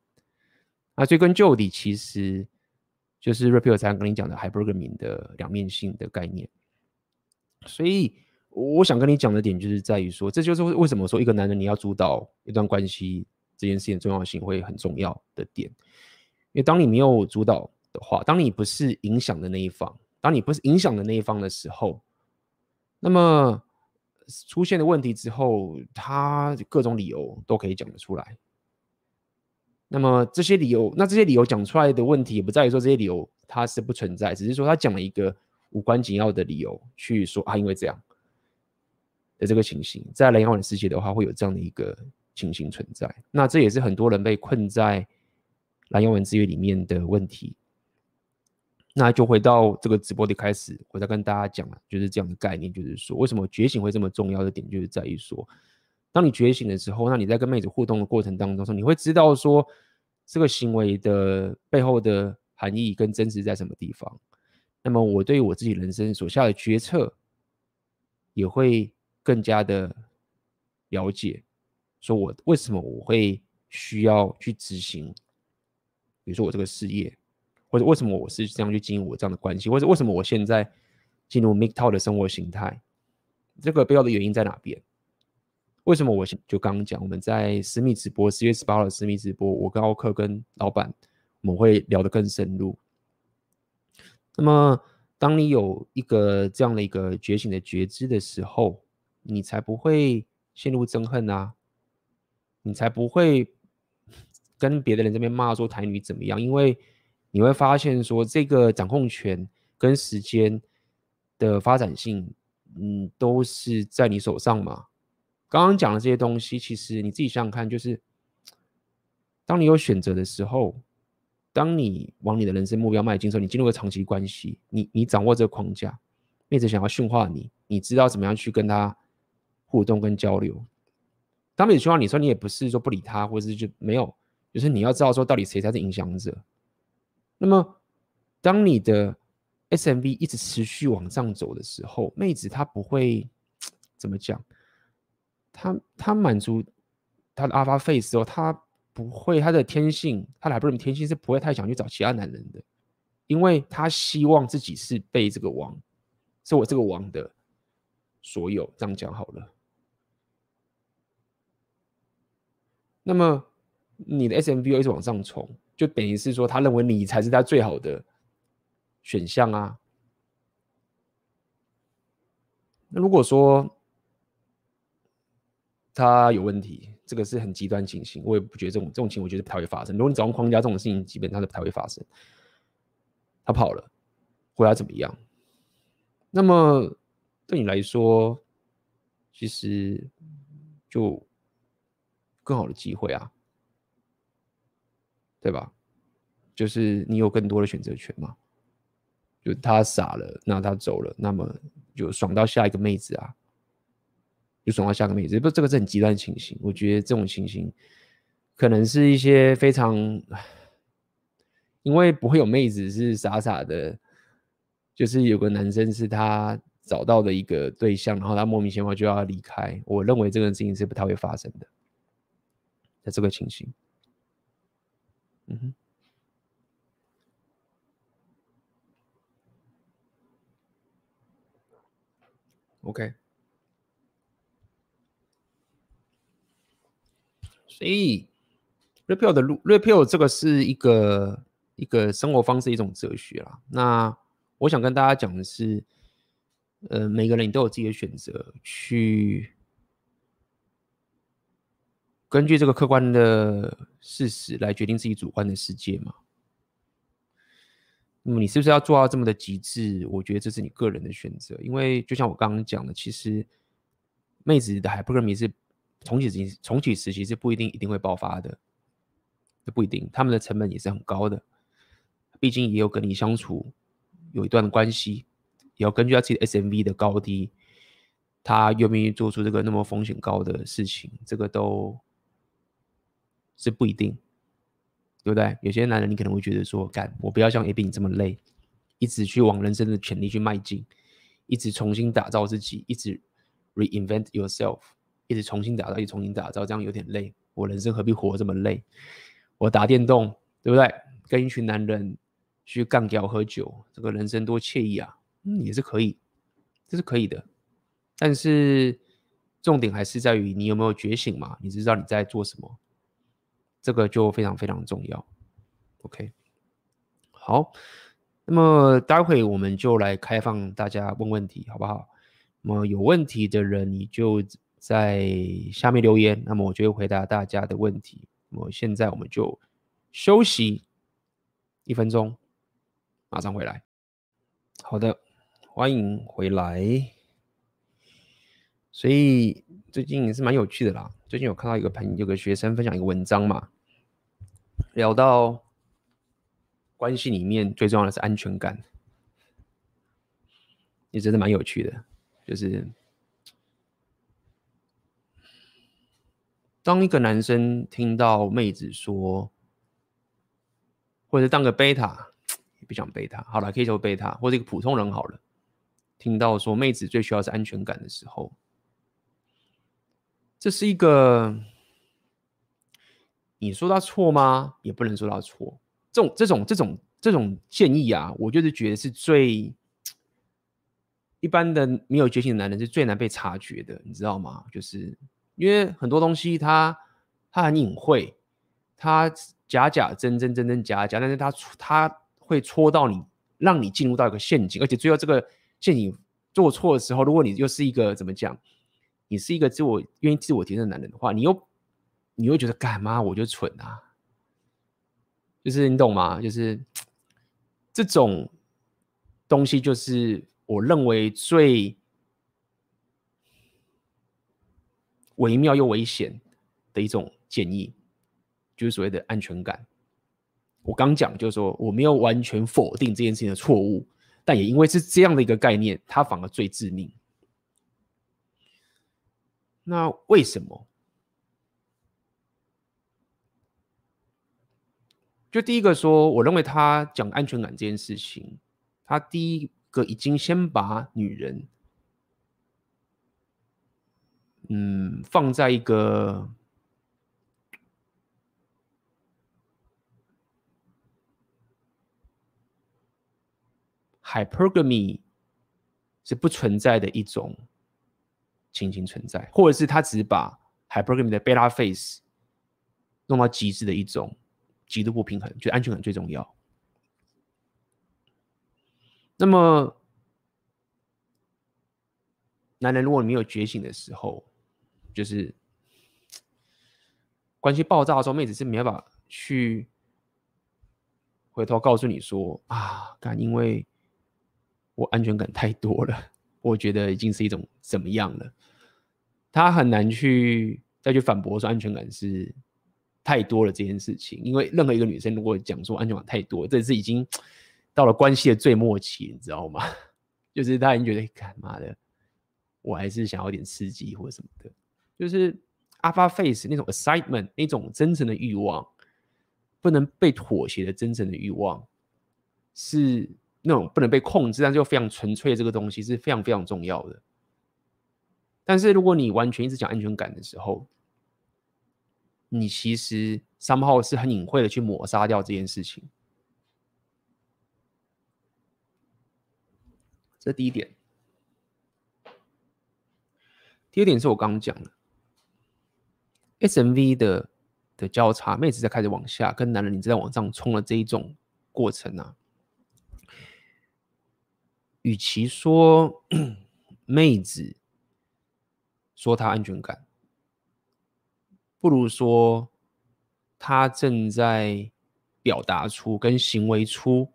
那追根究底，其实。就是 Raphael 才跟你讲的 Hypergamy 的两面性的概念，所以我想跟你讲的点就是在于说，这就是为什么说一个男人你要主导一段关系这件事情重要性会很重要的点，因为当你没有主导的话，当你不是影响的那一方，当你不是影响的那一方的时候，那么出现的问题之后，他各种理由都可以讲得出来。那么这些理由，那这些理由讲出来的问题，也不在于说这些理由它是不存在，只是说他讲了一个无关紧要的理由去说啊，因为这样的这个情形，在蓝药丸世界的话，会有这样的一个情形存在。那这也是很多人被困在蓝药丸之约里面的问题。那就回到这个直播的开始，我再跟大家讲了，就是这样的概念，就是说为什么觉醒会这么重要的点，就是在于说，当你觉醒的时候，那你在跟妹子互动的过程当中说，你会知道说这个行为的背后的含义跟真实在什么地方。那么我对于我自己人生所下的决策，也会更加的了解，说我为什么我会需要去执行，比如说我这个事业。或者为什么我是这样去经营我这样的关系，或者为什么我现在进入 MGTOW 的生活形态，这个背后的原因在哪边？为什么我就刚刚讲，我们在私密直播十月十八号的私密直播，我跟奥克跟老板我们会聊得更深入。那么，当你有一个这样的一个觉醒的觉知的时候，你才不会陷入憎恨啊，你才不会 跟别的人这边骂说台女怎么样，因为。你会发现说，这个掌控权跟时间的发展性，嗯，都是在你手上嘛。刚刚讲的这些东西，其实你自己想想看，就是当你有选择的时候，当你往你的人生目标迈进的时候，你进入个长期关系，你你掌握这个框架，妹子想要驯化你，你知道怎么样去跟他互动跟交流。当妹子驯化你说，你也不是说不理他，或者是就没有，就是你要知道说，到底谁才是影响者。那么，当你的 SMV 一直持续往上走的时候，妹子她不会怎么讲，她她满足她的 Alpha Phase 时候，她不会她的天性，她的 Hybrid 天性是不会太想去找其他男人的，因为她希望自己是被这个王，是我这个王的所有。这样讲好了。那么你的 SMV 又一直往上冲。就等于是说，他认为你才是他最好的选项啊。那如果说他有问题，这个是很极端情形，我也不觉得这种这种情况，我觉得不太会发生。如果你找框架这种事情，基本上都不太会发生。他跑了，会要怎么样？那么对你来说，其实就更好的机会啊。对吧？就是你有更多的选择权嘛。就他傻了，那他走了，那么就爽到下一个妹子啊，就爽到下个妹子。不，这个是很极端的情形。我觉得这种情形可能是一些非常，因为不会有妹子是傻傻的，就是有个男生是他找到的一个对象，然后他莫名其妙就要离开。我认为这个事情是不太会发生的，在这个情形。嗯哼，OK，所以，repeal 的路，repeal 这个是一个一个生活方式，一种哲学啦。那我想跟大家讲的是，呃，每个人你都有自己的选择，去。根据这个客观的事实来决定自己主观的世界嘛？那么你是不是要做到这么的极致？我觉得这是你个人的选择。因为就像我刚刚讲的，其实妹子的海布勒米是重启时重启时期是不一定一定会爆发的，这不一定，他们的成本也是很高的。毕竟也有跟你相处有一段关系，也要根据他自己的 SMV 的高低，他愿不愿意做出这个那么风险高的事情，这个都。是不一定，对不对？有些男人你可能会觉得说，干我不要像 AB 你这么累，一直去往人生的潜力去迈进，一直重新打造自己，一直 reinvent yourself，一直重新打造，一直重新打造，这样有点累。我人生何必活这么累？我打电动，对不对？跟一群男人去干掉喝酒，这个人生多惬意啊！嗯，也是可以，这是可以的。但是重点还是在于你有没有觉醒嘛？你知道你在做什么？这个就非常非常重要，OK，好，那么待会我们就来开放大家问问题，好不好？那么有问题的人你就在下面留言，那么我就会回答大家的问题。那么现在我们就休息一分钟，马上回来。好的，欢迎回来。所以最近也是蛮有趣的啦。最近有看到一个朋友，有个学生分享一个文章嘛，聊到关系里面最重要的是安全感，也真的蛮有趣的。就是当一个男生听到妹子说，或者当个贝塔，也不想贝塔，好了，可以说贝塔，或者一个普通人好了，听到说妹子最需要是安全感的时候，这是一个。你说他错吗？也不能说他错。这种、这种、这种、这种建议啊，我就是觉得是最一般的没有觉醒的男人是最难被察觉的，你知道吗？就是因为很多东西他他很隐晦，他假假真真真真假假，但是他他会戳到你，让你进入到一个陷阱，而且最后这个陷阱做错的时候，如果你又是一个怎么讲，你是一个自我愿意自我提升的男人的话，你又。你会觉得干嘛？我就蠢啊！就是你懂吗？就是这种东西，就是我认为最微妙又危险的一种建议，就是所谓的安全感。我刚讲就是说，我没有完全否定这件事情的错误，但也因为是这样的一个概念，它反而最致命。那为什么？就第一个说，我认为他讲安全感这件事情，他第一个已经先把女人，嗯，放在一个 hypergamy 是不存在的一种情形存在，或者是他只把 hypergamy 的 beta phase 弄到极致的一种。极度不平衡，觉得安全感最重要。那么，男人如果你没有觉醒的时候，就是 关系爆炸的时候，妹子是没办法去回头告诉你说啊，干，因为我安全感太多了，我觉得已经是一种怎么样了。他很难去再去反驳说安全感是。太多了这件事情，因为任何一个女生如果讲说安全感太多，这是已经 到了关系的最末期，你知道吗？就是他已经觉得干嘛的，我还是想要点刺激或者什么的，就是 alpha face 那种 excitement 那种真诚的欲望，不能被妥协的真诚的欲望，是那种不能被控制，但是又非常纯粹的这个东西是非常非常重要的。但是如果你完全一直讲安全感的时候，你其实 somehow 是很隐晦的去抹杀掉这件事情，这第一点。第二点是我刚刚讲的，SMV 的的交叉，妹子在开始往下，跟男人你在往上冲的这一种过程啊，与其说妹子说她安全感。不如说，他正在表达出跟行为出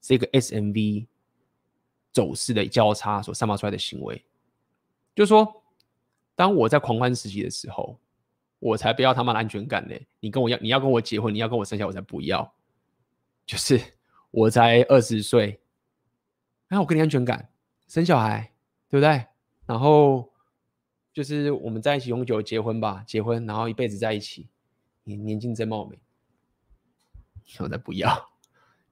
这个 SMV 走势的交叉所散发出来的行为，就说，当我在狂欢时期的时候，我才不要他妈的安全感呢！你跟我要，你要跟我结婚，你要跟我生小孩，我才不要。就是我才二十岁，哎，我给你安全感，生小孩，对不对？然后。就是我们在一起永久结婚吧，结婚然后一辈子在一起，你年轻真貌美，我才不要，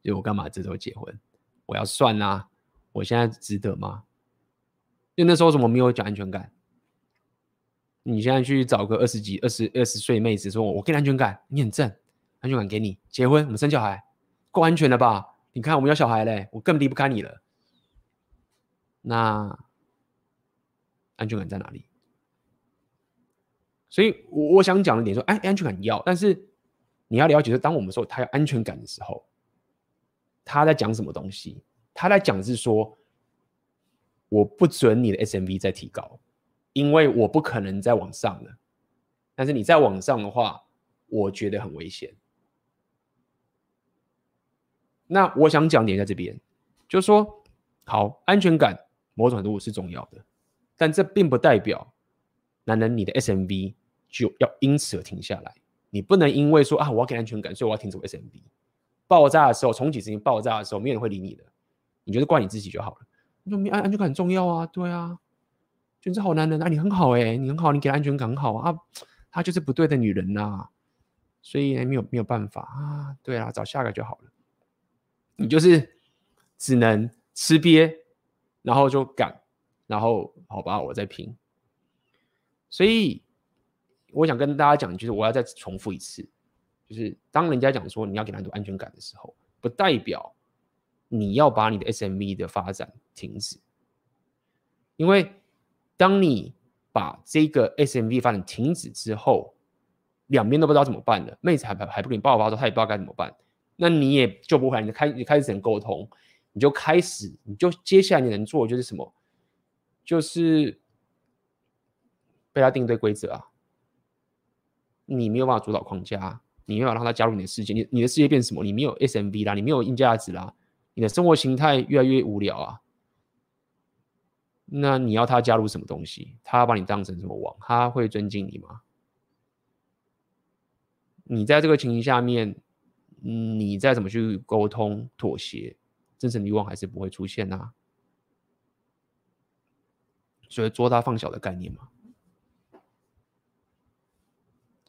就我干嘛这时候结婚？我要算啊，我现在值得吗？就那时候怎么没有讲安全感？你现在去找个二十几、二十二十岁妹子说，我给你安全感，你很正，安全感给你，结婚我们生小孩，够安全了吧？你看我们有小孩嘞，我更离不开你了。那安全感在哪里？所以，我我想讲的点说，哎，安全感要，但是你要了解说，当我们说他有安全感的时候，他在讲什么东西？他在讲是说，我不准你的 SMV 再提高，因为我不可能再往上了。但是你再往上的话，我觉得很危险。那我想讲点在这边，就是说，好，安全感某种程度是重要的，但这并不代表。男人，你的 SMV 就要因此而停下来。你不能因为说啊，我要给安全感，所以我要停止 SMV。爆炸的时候，重启执行爆炸的时候，没有人会理你的，你就是怪你自己就好了。你说安安全感很重要啊，对啊，就是好男人啊，你很好哎、你很好，你给安全感很好啊，他就是不对的女人呐、啊，所以没有没有办法啊，对啊，找下个就好了。你就是只能吃瘪，然后就干，然后好吧，我再拼。所以我想跟大家讲，就是我要再重复一次，就是当人家讲说你要给他很多安全感的时候，不代表你要把你的 SMV 的发展停止，因为当你把这个 SMV 发展停止之后，两边都不知道怎么办了，妹子还还不给你爆发的时候，他也不知道该怎么办，那你也救不回来，你开你开始只能沟通，你就开始，你就接下来你能做的就是什么，就是。被他定对规则啊，你没有办法主导框架，你没有办法让他加入你的世界，你你的世界变什么？你没有 SMV 啦，你没有硬价值啦，你的生活形态越来越无聊啊。那你要他加入什么东西？他把你当成什么王？他会尊敬你吗？你在这个情形下面，你再怎么去沟通妥协，真正的欲望还是不会出现啊。所以做大放小的概念嘛。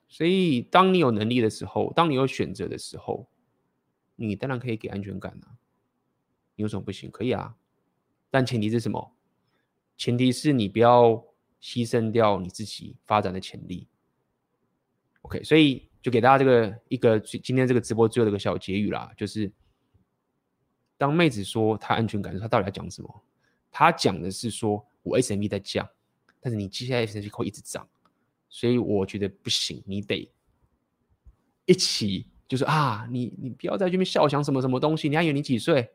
所以，当你有能力的时候，当你有选择的时候，你当然可以给安全感啊。你有什么不行？可以啊，但前提是什么？前提是你不要牺牲掉你自己发展的潜力。OK，所以就给大家这个一个今天这个直播最后的一个小结语啦，就是当妹子说她安全感，她到底要讲什么？她讲的是说我 SMV 在降，但是你接下来 SMV 会一直涨。所以我觉得不行，你得一起，就是啊，你你不要在这边笑，想什么什么东西？你还以为你几岁？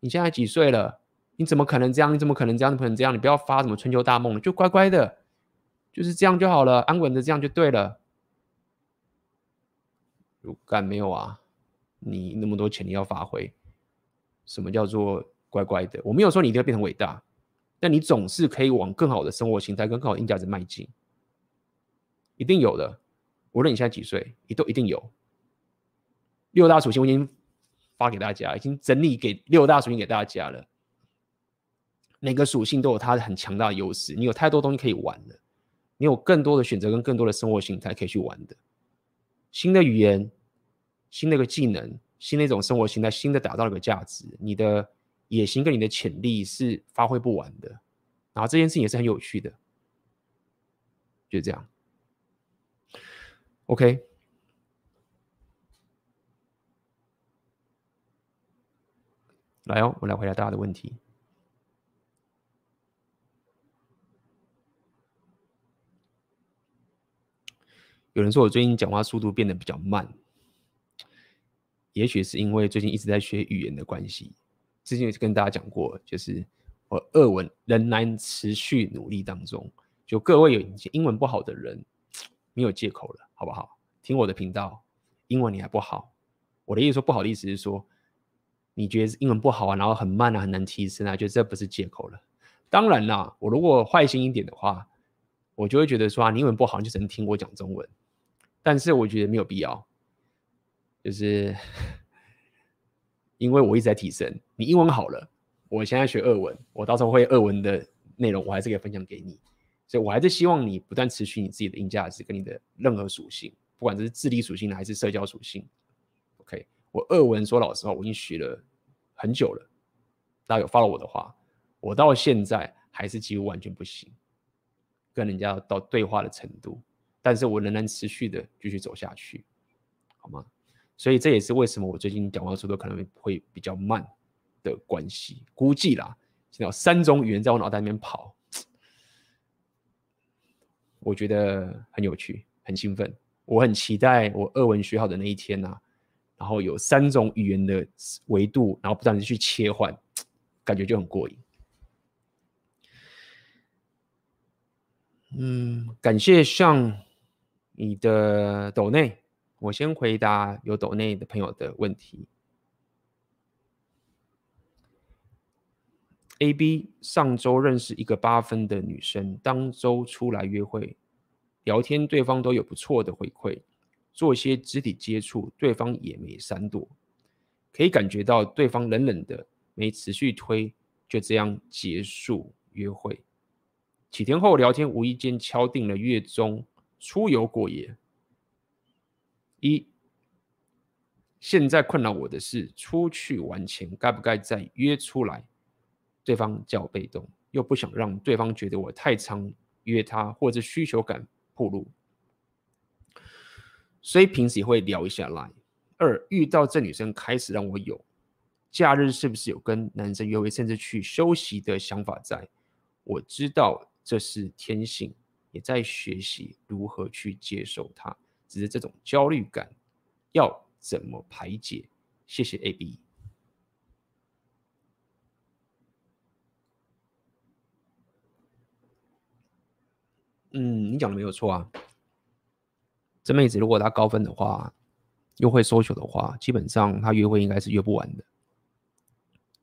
你现在几岁了？你怎么可能这样？你怎么可能这样？你不可能这样？你不要发什么春秋大梦了，就乖乖的，就是这样就好了，安稳的这样就对了。有干没有啊？你那么多潜力要发挥，什么叫做乖乖的？我没有说你一定要变成伟大，但你总是可以往更好的生活形态跟更好的硬价值迈进。一定有的，无论你现在几岁，你都一定有。六大属性我已经发给大家，已经整理给六大属性给大家了。每个属性都有它的很强大的优势，你有太多东西可以玩了，你有更多的选择跟更多的生活形态可以去玩的。新的语言，新的一个技能，新的一种生活形态，新的打造了个价值，你的野心跟你的潜力是发挥不完的。然后这件事情也是很有趣的，就这样。OK，来哦，我来回答大家的问题。有人说我最近讲话速度变得比较慢，也许是因为最近一直在学语言的关系。之前也跟大家讲过，就是我俄文仍然持续努力当中。就各位有英文不好的人，没有借口了。好不好？听我的频道，英文你还不好。我的意思说不好的意思是说，你觉得英文不好啊，然后很慢啊，很难提升啊，觉得这不是借口了。当然啦，我如果坏心一点的话，我就会觉得说啊，你英文不好，你就只能听我讲中文。但是我觉得没有必要，就是因为我一直在提升。你英文好了，我现在学俄文，我到时候会俄文的内容，我还是可以分享给你。所以我还是希望你不断持续你自己的硬价值跟你的任何属性，不管这是智力属性还是社交属性。OK，我俄文说老实话，我已经学了很久了。大家有 follow 我的话，我到现在还是几乎完全不行，跟人家到对话的程度。但是我仍然持续的继续走下去，好吗？所以这也是为什么我最近讲话速度可能会比较慢的关系。估计啦，现在有三种语言在我脑袋里面跑。我觉得很有趣，很兴奋，我很期待我俄文学好的那一天呐、然后有三种语言的维度，然后不断的去切换，感觉就很过瘾。嗯，感谢上你的抖内，我先回答有抖内的朋友的问题。A B 上周认识一个八分的女生，当周出来约会聊天，对方都有不错的回馈，做一些肢体接触，对方也没闪躲，可以感觉到对方冷冷的，没持续推，就这样结束约会。几天后聊天，无意间敲定了月中出游过夜。一，现在困扰我的是，出去玩前该不该再约出来？对方叫我被动，又不想让对方觉得我太常约他，或者需求感暴露，所以平时也会聊一下来。二，遇到这女生开始让我有假日是不是有跟男生约会，甚至去休息的想法在。我知道。这是天性，也在学习如何去接受它。只是这种焦虑感要怎么排解？谢谢 AB。嗯，你讲的没有错啊。这妹子如果她高分的话，又会收球的话，基本上她约会应该是约不完的，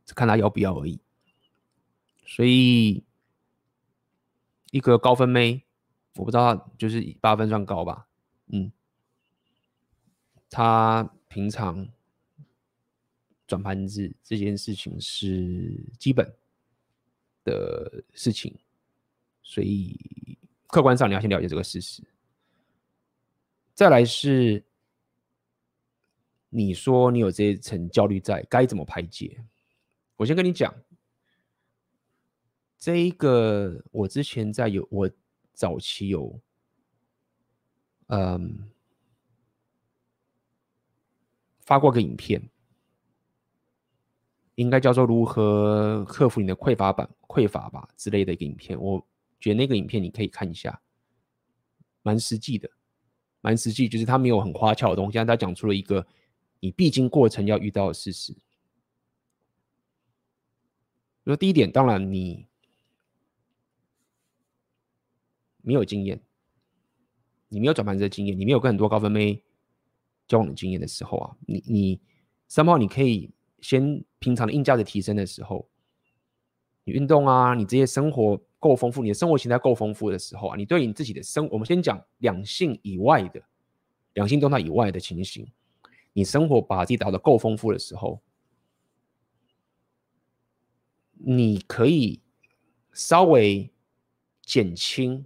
只看她要不要而已。所以。一个高分妹，我不知道，就是八分算高吧，嗯，他平常转盘子这件事情是基本的事情，所以客观上你要先了解这个事实。再来是，你说你有这一层焦虑在，该怎么排解？我先跟你讲。这一个我之前在有我早期有，嗯，发过个影片，应该叫做如何克服你的匮乏感、匮乏吧之类的一个影片。我觉得那个影片你可以看一下，蛮实际的，蛮实际，就是他没有很花俏的东西，但他讲出了一个你必经过程要遇到的事实。说第一点，当然你。没有经验，你没有转盘子的经验，你没有跟很多高分妹交往的经验的时候啊，你你三号你可以先平常的硬价值提升的时候，你运动啊，你这些生活够丰富，你的生活形态够丰富的时候啊，你对你自己的生，我们先讲两性以外的两性动态以外的情形，你生活把自己打得够丰富的时候，你可以稍微减轻。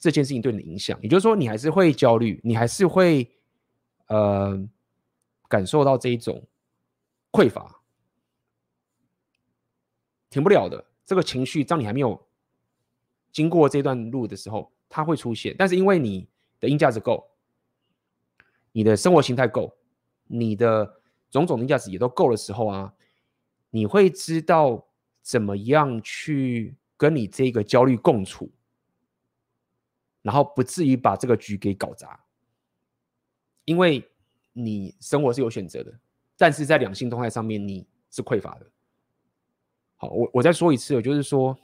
这件事情对你的影响，也就是说，你还是会焦虑，你还是会呃感受到这一种匮乏，停不了的这个情绪。当你还没有经过这段路的时候，它会出现。但是因为你的硬价值够，你的生活形态够，你的种种硬价值也都够的时候啊，你会知道怎么样去跟你这个焦虑共处。然后不至于把这个局给搞砸，因为你生活是有选择的，但是在两性动态上面你是匮乏的。好，我我再说一次，就是说，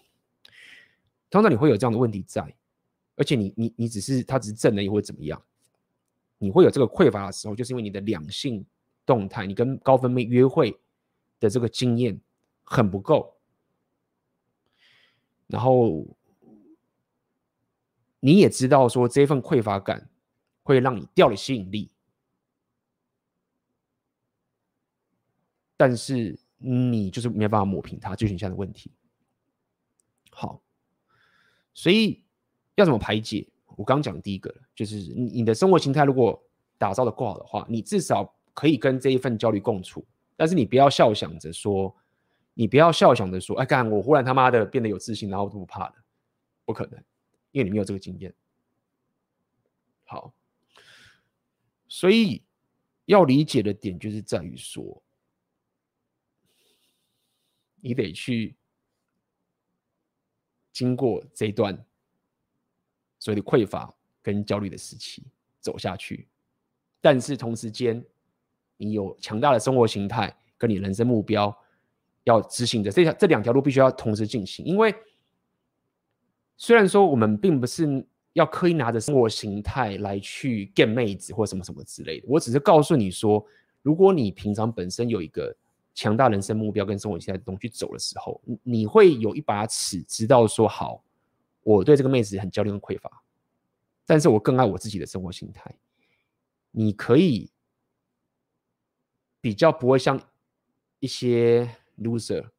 通常你会有这样的问题在，而且你你你只是他只是正的，也会怎么样？你会有这个匮乏的时候，就是因为你的两性动态，你跟高分妹约会的这个经验很不够，然后。你也知道说这份匮乏感会让你掉了吸引力，但是你就是没办法抹平它，就是你现在的问题。好，所以要怎么排解？我刚刚讲第一个就是你你的生活形态如果打造的够好的话，你至少可以跟这一份焦虑共处。但是你不要笑想着说，你不要笑想着说，哎，干我忽然他妈的变得有自信，然后都不怕了，不可能。因为你没有这个经验，好，所以要理解的点就是在于说，你得去经过这一段所谓的匮乏跟焦虑的时期走下去，但是同时间你有强大的生活形态跟你人生目标要执行的这条这两条路必须要同时进行，因为。虽然说我们并不是要刻意拿着生活形态来去 get 妹子或什么什么之类的，我只是告诉你说，如果你平常本身有一个强大人生目标跟生活形态的东西走的时候，你会有一把尺，知道说好，我对这个妹子很焦虑跟匮乏，但是我更爱我自己的生活形态。你可以比较不会像一些 loser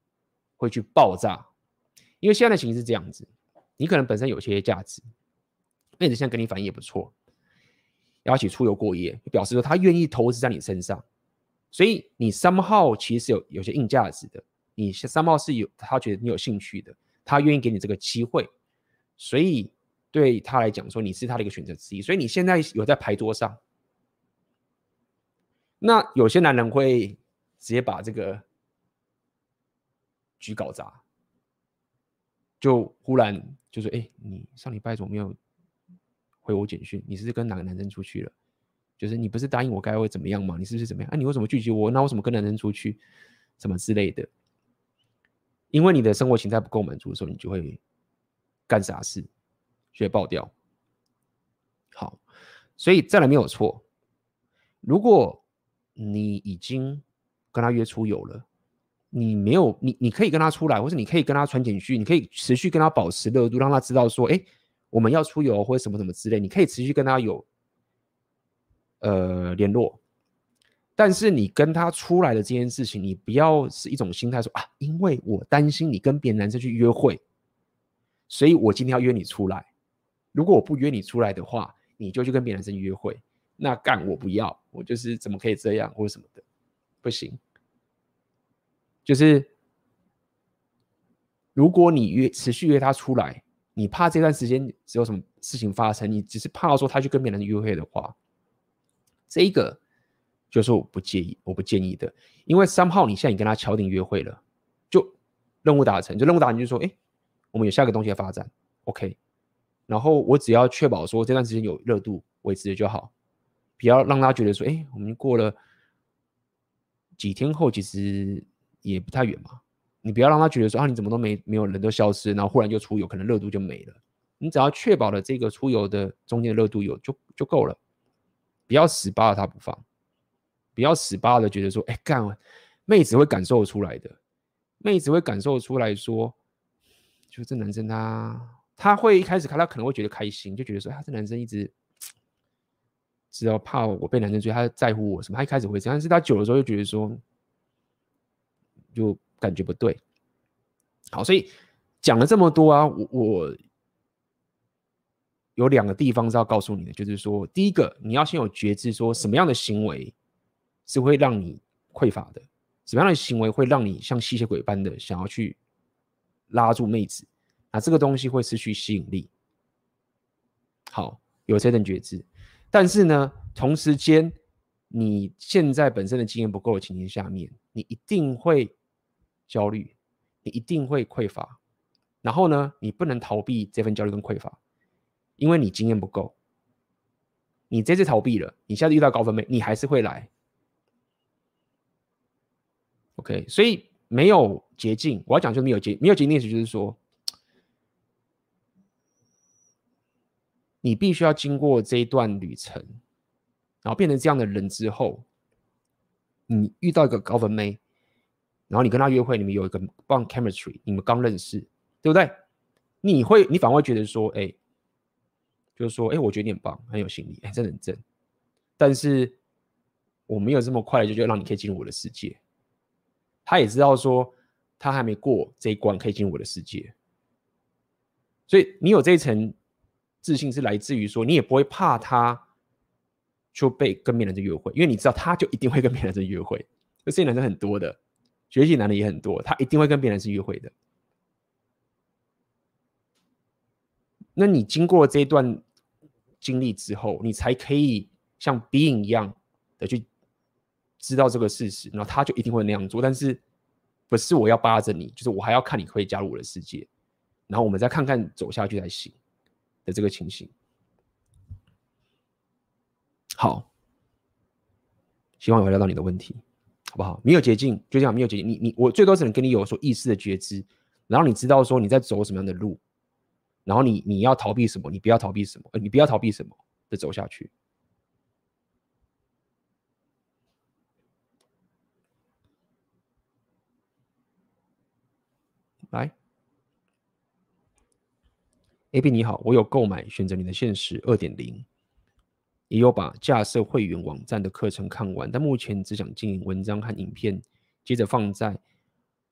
会去爆炸，因为现在的情形是这样子，你可能本身有些价值，妹子现在跟你反应也不错，要一起出游过夜，表示说她愿意投资在你身上，所以你 somehow 其实有有些硬价值的，你 somehow 是有他觉得你有兴趣的，他愿意给你这个机会，所以对他来讲说你是他的一个选择之一，所以你现在有在牌桌上。那有些男人会直接把这个局搞砸，就忽然就说：“哎、你上礼拜怎么没有回我简讯？你是跟哪个男生出去了？就是你不是答应我该会怎么样吗？你是不是怎么样？啊，你为什么拒绝我？那为什么跟男生出去？什么之类的？因为你的生活形态不够满足的时候，你就会干傻事，就会爆掉。好，所以再来没有错。如果你已经跟他约出游了，你没有你，你可以跟他出来，或者你可以跟他传简讯，你可以持续跟他保持热度，让他知道说，哎，我们要出游或者什么什么之类，你可以持续跟他有呃联络。但是你跟他出来的这件事情，你不要是一种心态说啊，因为我担心你跟别的男生去约会，所以我今天要约你出来。如果我不约你出来的话，你就去跟别的男生约会。那干我不要，我就是怎么可以这样或者什么的，不行。就是如果你约持续约他出来，你怕这段时间只有什么事情发生，你只是怕说他去跟别人约会的话，这一个就是我不介意，我不建议的，因为三号你现在已经跟他敲定约会了，就任务达成，就任务达成，就说哎，我们有下一个东西的发展，OK，然后我只要确保说这段时间有热度维持就好。不要让他觉得说，哎，我们过了几天后，其实也不太远嘛。你不要让他觉得说，啊，你怎么都没没有人都消失，然后忽然就出游，可能热度就没了。你只要确保了这个出游的中间热度有就就够了，不要死扒着他不放，不要死扒的觉得说，哎，干，妹子会感受出来的，妹子会感受出来说，就这男生他他会一开始看他可能会觉得开心，就觉得说，他这男生一直。只要怕我被男生追，他在乎我什么？他一开始会这样，但是他久的时候就觉得说，就感觉不对。好，所以讲了这么多啊，我我有两个地方是要告诉你的，就是说，第一个，你要先有觉知，说什么样的行为是会让你匮乏的，什么样的行为会让你像吸血鬼般的想要去拉住妹子，那这个东西会失去吸引力。好，有这种觉知。但是呢，同时间，你现在本身的经验不够的情形下面，你一定会焦虑，你一定会匮乏。然后呢，你不能逃避这份焦虑跟匮乏，因为你经验不够。你这次逃避了，你下次遇到高分妹，你还是会来。OK，所以没有捷径。我要讲就是没有捷，没有捷径的意思就是说。你必须要经过这一段旅程，然后变成这样的人之后，你遇到一个高分妹，然后你跟她约会，你们有一个棒 chemistry，你们刚认识，对不对？你会，你反而会觉得说，哎，就是说，哎，我觉得你很棒，很有吸引力，哎，真的很正。但是我没有这么快就就让你可以进入我的世界。他也知道说，他还没过这一关，可以进入我的世界。所以你有这一层。自信是来自于说，你也不会怕他就被跟别的男生约会，因为你知道他就一定会跟别的男生约会。这些男生很多的，学习男的也很多，他一定会跟别人是约会的。那你经过这一段经历之后，你才可以像 Being 一样的去知道这个事实，然后他就一定会那样做。但是不是我要扒着你，就是我还要看你可以加入我的世界，然后我们再看看走下去才行。的这个情形，好，希望有回答到你的问题，好不好？没有捷径，就这样，没有捷径。你你我最多只能跟你有所意识的觉知，然后你知道说你在走什么样的路，然后你你要逃避什么，你不要逃避什么，呃，你不要逃避什么的走下去。来。A B 你好，我有购买选择你的现实二点零，也有把架设会员网站的课程看完，但目前只想经营文章和影片接着放在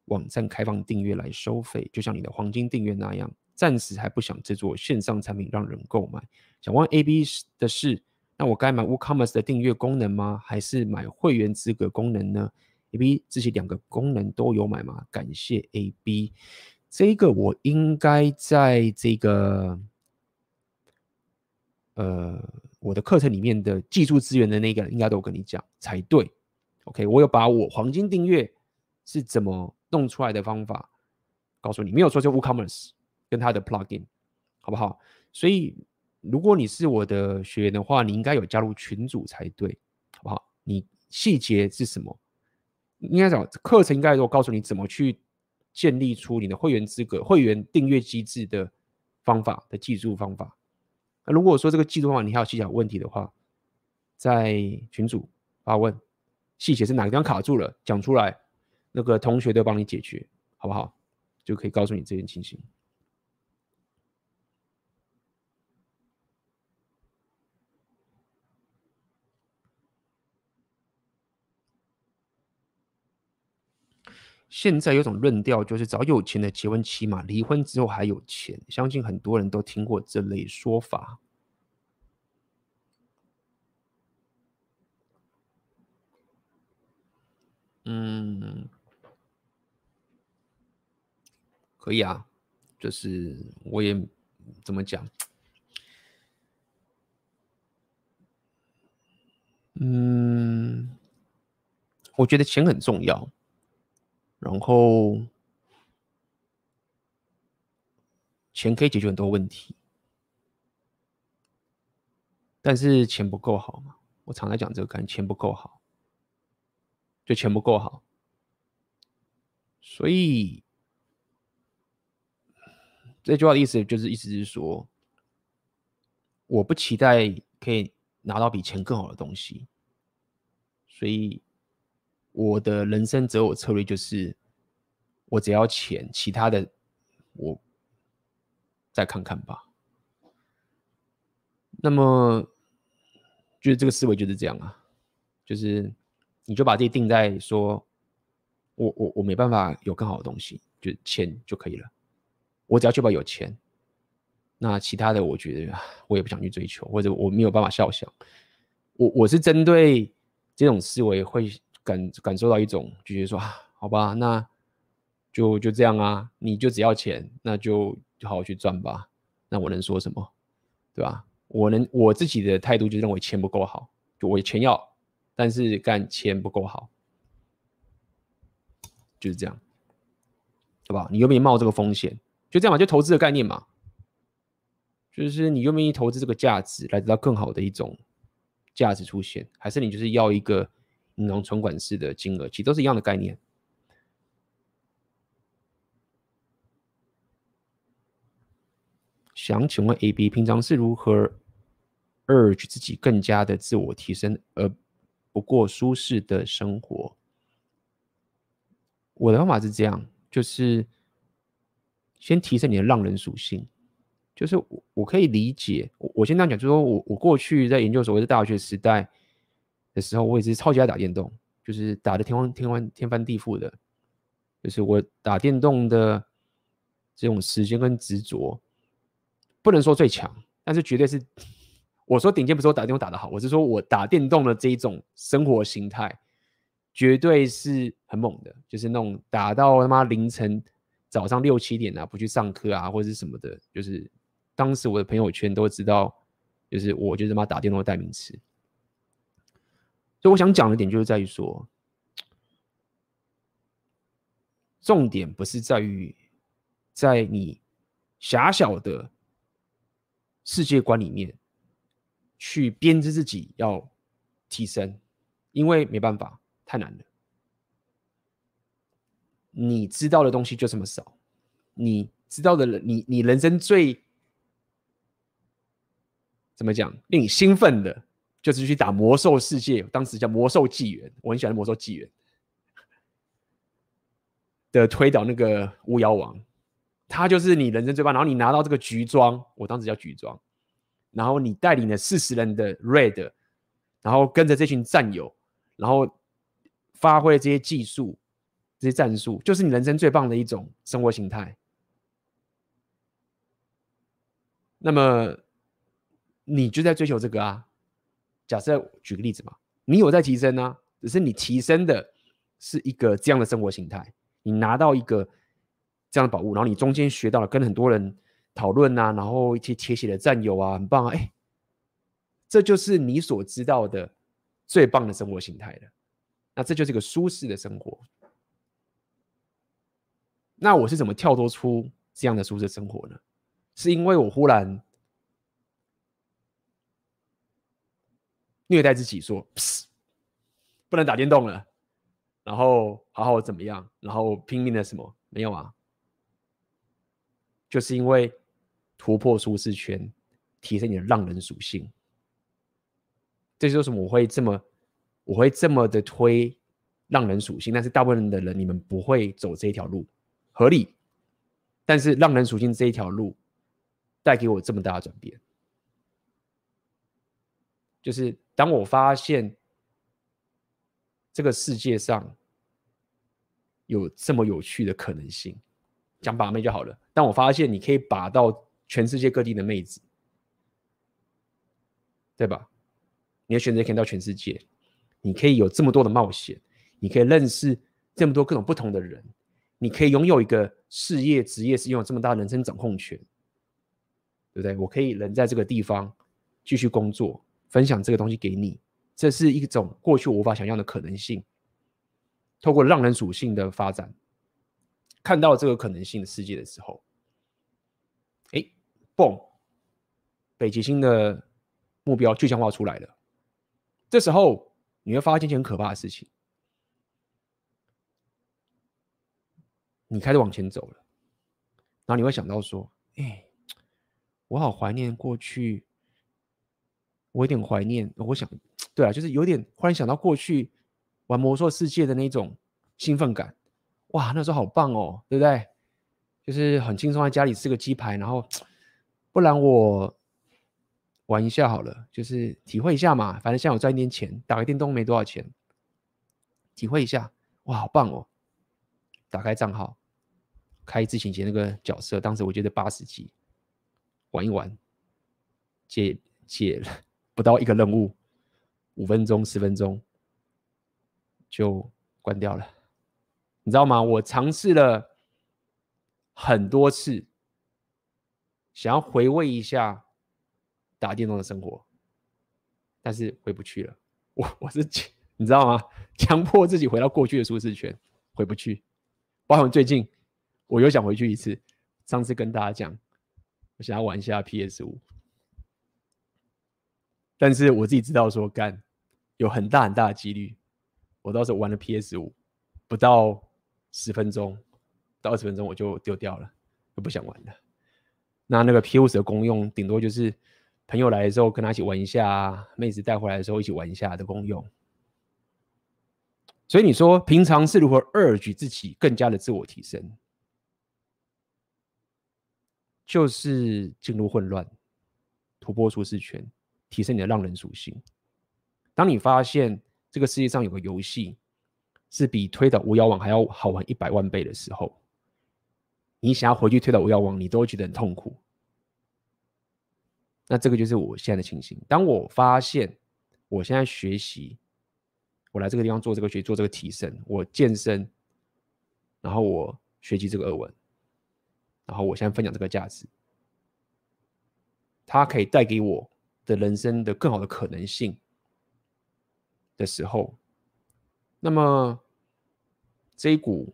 网站开放订阅来收费，就像你的黄金订阅那样。暂时还不想制作线上产品让人购买。想问 AB 的是，那我该买 WooCommerce 的订阅功能吗？还是买会员资格功能呢？AB 自己两个功能都有买吗？感谢 AB。这个我应该在这个呃我的课程里面的技术资源的那个应该都有跟你讲才对。OK，我有把我黄金订阅是怎么弄出来的方法告诉你，没有说就 WooCommerce。跟他的 plugin 好不好？所以如果你是我的学员的话，你应该有加入群组才对，好不好？你细节是什么？应该讲课程应该我告诉你怎么去建立出你的会员资格、会员订阅机制的方法的技术方法。那如果说这个技术方法你还有细小问题的话，在群组发问，细节是哪个地方卡住了，讲出来，那个同学都帮你解决，好不好？就可以告诉你这件情形。现在有种论调，就是找有钱的结婚，起码离婚之后还有钱。相信很多人都听过这类说法。嗯，可以啊，就是我也怎么讲？嗯，我觉得钱很重要。然后，钱可以解决很多问题，但是钱不够好嘛？我常在讲这个，感觉钱不够好，就钱不够好，所以这句话的意思就是，意思是说，我不期待可以拿到比钱更好的东西，所以。我的人生择偶策略就是，我只要钱，其他的我再看看吧。那么，就是这个思维就是这样啊，就是你就把自己定在说，我我我没办法有更好的东西，就钱就可以了。我只要确保有钱，那其他的我觉得我也不想去追求，或者我没有办法肖想。我我是针对这种思维会。感感受到一种，就觉得说啊，好吧，那就就这样啊，你就只要钱，那就就好好去赚吧。那我能说什么，对吧？我能我自己的态度就认为钱不够好，就我钱要，但是干钱不够好，就是这样，对吧？你愿不愿意冒这个风险？就这样嘛，就投资的概念嘛，就是你愿不愿意投资这个价值来得到更好的一种价值出现，还是你就是要一个？银行存款式的金额，其实都是一样的概念。想请问 AB，平常是如何 urge 自己更加的自我提升，而不过舒适的生活？我的方法是这样，就是先提升你的浪人属性。就是我我可以理解，我我先这样讲，就是说我我过去在研究所或者大学时代。的时候，我也是超级爱打电动，就是打的天荒天翻天翻地覆的。就是我打电动的这种时间跟执着，不能说最强，但是绝对是。我说顶尖不是我打电动打得好，我是说我打电动的这一种生活形态，绝对是很猛的。就是那种打到他妈凌晨早上六七点啊，不去上课啊，或者是什么的。就是当时我的朋友圈都知道，就是我就是他妈打电动的代名词。所以我想讲的点就是在于说，重点不是在于在你狭小的世界观里面去编织自己要提升，因为没办法，太难了。你知道的东西就这么少，你知道的人，你你人生最怎么讲，令你兴奋的。就是去打魔兽世界，当时叫魔兽纪元，我很喜欢魔兽纪元的推倒那个巫妖王，他就是你人生最棒。然后你拿到这个橘装，我当时叫橘装，然后你带领了四十人的 Red，然后跟着这群战友，然后发挥这些技术，这些战术，就是你人生最棒的一种生活形态。那么你就在追求这个啊？假设举个例子嘛，你有在提升啊，只是你提升的是一个这样的生活形态，你拿到一个这样的宝物，然后你中间学到了跟很多人讨论啊，然后一些铁血的战友啊，很棒啊，哎，这就是你所知道的最棒的生活形态了。那这就是一个舒适的生活。那我是怎么跳脱出这样的舒适生活呢？是因为我忽然虐待自己说，不能打电动了，然后好好怎么样，然后拼命的什么？没有啊，就是因为突破舒适圈，提升你的浪人属性。这就是什么我会这么，我会这么的推浪人属性，但是大部分的人你们不会走这一条路，合理。但是浪人属性这一条路。带给我这么大的转变，就是当我发现这个世界上有这么有趣的可能性，讲把妹就好了。当我发现你可以把到全世界各地的妹子，对吧？你的选择可以到全世界，你可以有这么多的冒险，你可以认识这么多各种不同的人，你可以拥有一个事业、职业是拥有这么大的人生掌控权。对不对？我可以人在这个地方继续工作，分享这个东西给你，这是一种过去我无法想象的可能性。透过浪人属性的发展，看到这个可能性的世界的时候，哎，嘣，北极星的目标具象化出来了。这时候你会发现一件很可怕的事情，你开始往前走了，然后你会想到说，哎。我好怀念过去，我有点怀念。我想，对啊，就是有点忽然想到过去玩魔兽世界的那种兴奋感。哇，那时候好棒哦，对不对？就是很轻松，在家里吃个鸡排，然后不然我玩一下好了，就是体会一下嘛。反正现在我赚一点钱，打个电动没多少钱，体会一下，哇，好棒哦！打开账号，开之前前那个角色，当时我觉得八十级。玩一玩，解解不到一个任务，五分钟十分钟就关掉了，你知道吗？我尝试了很多次，想要回味一下打电动的生活，但是回不去了。我我是你知道吗？强迫自己回到过去的舒适圈，回不去。包括最近，我又想回去一次。上次跟大家讲。我想要玩一下 PS 五，但是我自己知道说干有很大很大的几率，我到时候玩了 PS 五不到十分钟到二十分钟我就丢掉了，就不想玩了。那那个 PS 的功用，顶多就是朋友来的时候跟他一起玩一下，妹子带回来的时候一起玩一下的功用。所以你说平常是如何 urge 自己更加的自我提升？就是进入混乱，突破舒适圈，提升你的浪人属性。当你发现这个世界上有个游戏是比推倒巫妖王还要好玩一百万倍的时候，你想要回去推倒巫妖王，你都会觉得很痛苦。那这个就是我现在的情形。当我发现我现在学习，我来这个地方做这个学，做这个提升，我健身，然后我学习这个俄文。然后我现在分享这个价值，它可以带给我的人生的更好的可能性的时候，那么这一股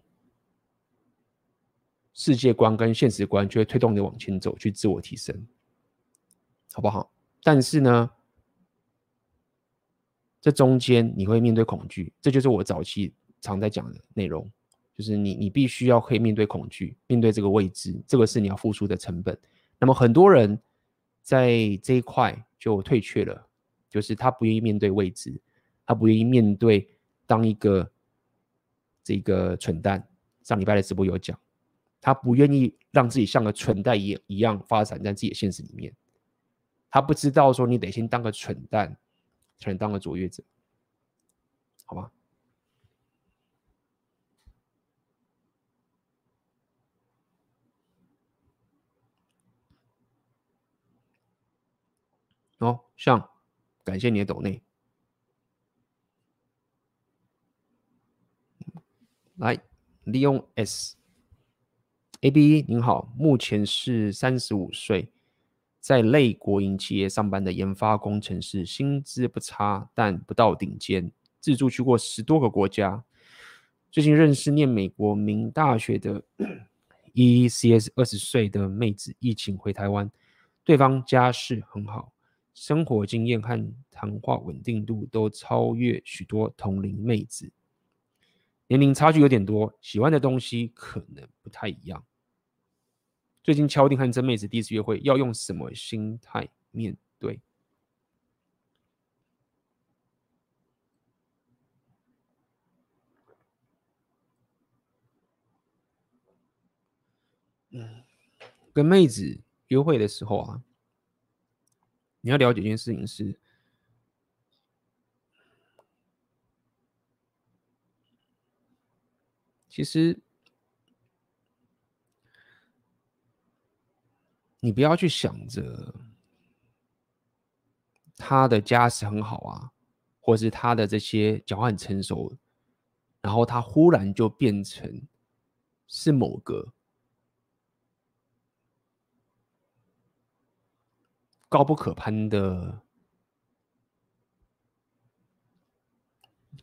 世界观跟现实观就会推动你往前走，去自我提升，好不好？但是呢，这中间你会面对恐惧，这就是我早期常在讲的内容。就是你，你必须要可以面对恐惧，面对这个未知，这个是你要付出的成本。那么很多人在这一块就退却了，就是他不愿意面对未知，他不愿意面对当一个这个蠢蛋。上礼拜的直播有讲，他不愿意让自己像个蠢蛋一一样发展在自己的现实里面。他不知道说你得先当个蠢蛋，才能当个卓越者，好吗？哦，像感谢你的抖内，来利用 S，A B 您好，目前是三十五岁，在类国营企业上班的研发工程师，薪资不差，但不到顶尖，自助去过十多个国家。最近认识念美国名大学的 ECS 二十岁的妹子，疫情回台湾，对方家世很好，生活经验和谈话稳定度都超越许多同龄妹子，年龄差距有点多，喜欢的东西可能不太一样。最近敲定和真妹子第一次约会，要用什么心态面对？嗯，跟妹子约会的时候啊，你要了解一件事情是，其实你不要去想着他的家世很好啊，或是他的这些讲话很成熟，然后他忽然就变成是某个。高不可攀的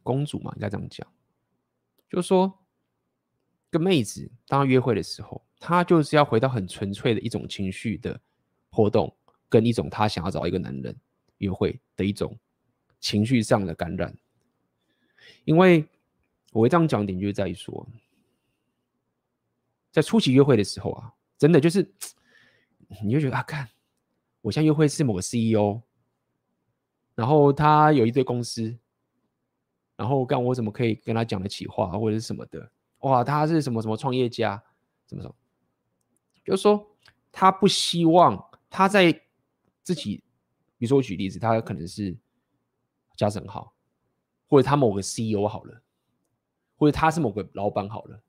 公主嘛，应该这样讲，就是说，跟妹子当约会的时候，她就是要回到很纯粹的一种情绪的波动，跟一种她想要找一个男人约会的一种情绪上的感染。因为我会这样讲点，就是在于说，在初期约会的时候啊，真的就是 你就觉得啊，看。我现在约会是某个 CEO，然后他有一堆公司，然后干我怎么可以跟他讲得起话或者是什么的？哇，他是什么什么创业家，什么什么？就是说他不希望他在自己，比如说我举例子，他可能是家世很好，或者他某个 CEO 好了，或者他是某个老板好了，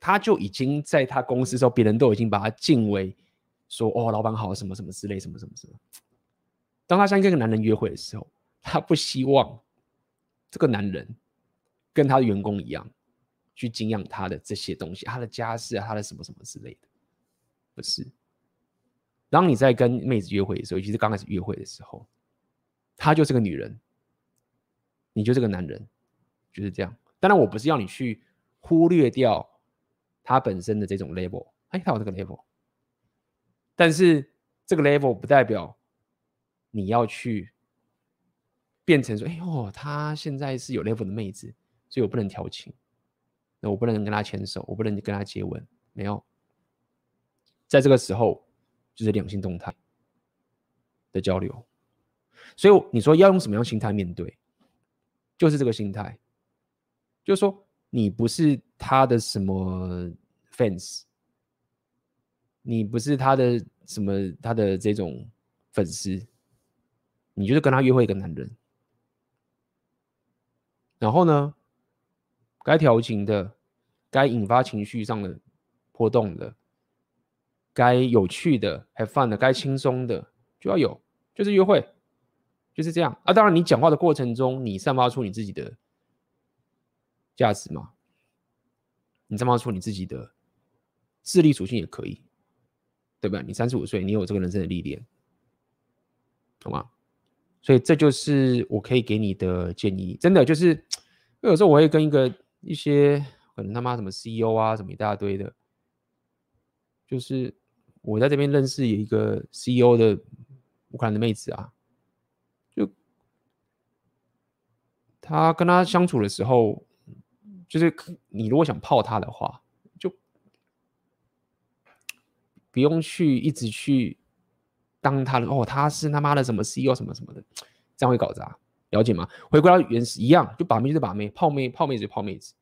他就已经在他公司的时候，别人都已经把他敬为。说哦，老板好，什么什么之类，什么什么什么。当他想跟一个男人约会的时候，他不希望这个男人跟他的员工一样去敬仰他的这些东西，他的家世啊，他的什么什么之类的，不是。当你在跟妹子约会的时候，尤其是刚开始约会的时候，她就是个女人，你就是个男人，就是这样。当然，我不是要你去忽略掉他本身的这种 level，哎，他有这个 level。但是这个 level 不代表你要去变成说，哎呦，他现在是有 level 的妹子，所以我不能调情，那我不能跟他牵手，我不能跟他接吻，没有。在这个时候，就是两性动态的交流。所以你说要用什么样心态面对，就是这个心态，就是说你不是他的什么 fans。你不是他的什么，他的这种粉丝，你就是跟他约会一个男人，然后呢，该调情的，该引发情绪上的波动的，该有趣的、have fun 的，该轻松的就要有，就是约会，就是这样啊。当然，你讲话的过程中，你散发出你自己的价值嘛，你散发出你自己的智力属性也可以。对吧？你三十五岁，你有这个人生的历练，懂吗？所以这就是我可以给你的建议。真的就是，有时候我会跟一个一些可能他妈什么 CEO 啊，什么一大堆的，就是我在这边认识有一个 CEO 的乌克兰的妹子啊，就他跟他相处的时候，就是你如果想泡他的话。不用去一直去当他的哦，他是他妈的什么 CEO 什么什么的，这样会搞砸，了解吗？回归到原始一样，就把妹就是把妹，泡妹泡妹子就泡妹子，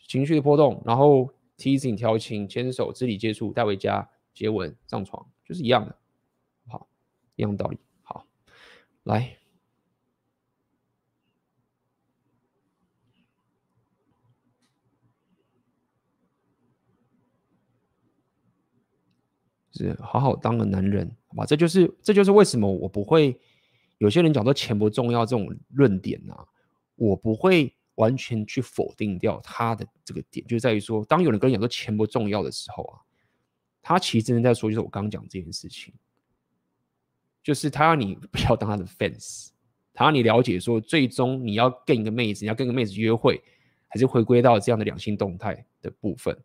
情绪的波动，然后提醒调情、牵手、肢体接触、带回家、接吻、上床，就是一样的，好，一样道理。好，来。是好好当个男人好吧？这就是这就是为什么我不会有些人讲说钱不重要这种论点啊，我不会完全去否定掉他的这个点，就在于说，当有人跟你讲说钱不重要的时候啊，他其实真的在说，就是我刚刚讲这件事情，就是他让你不要当他的 fans，他让你了解说，最终你要跟一个妹子，你要跟一个妹子约会，还是回归到这样的两性动态的部分。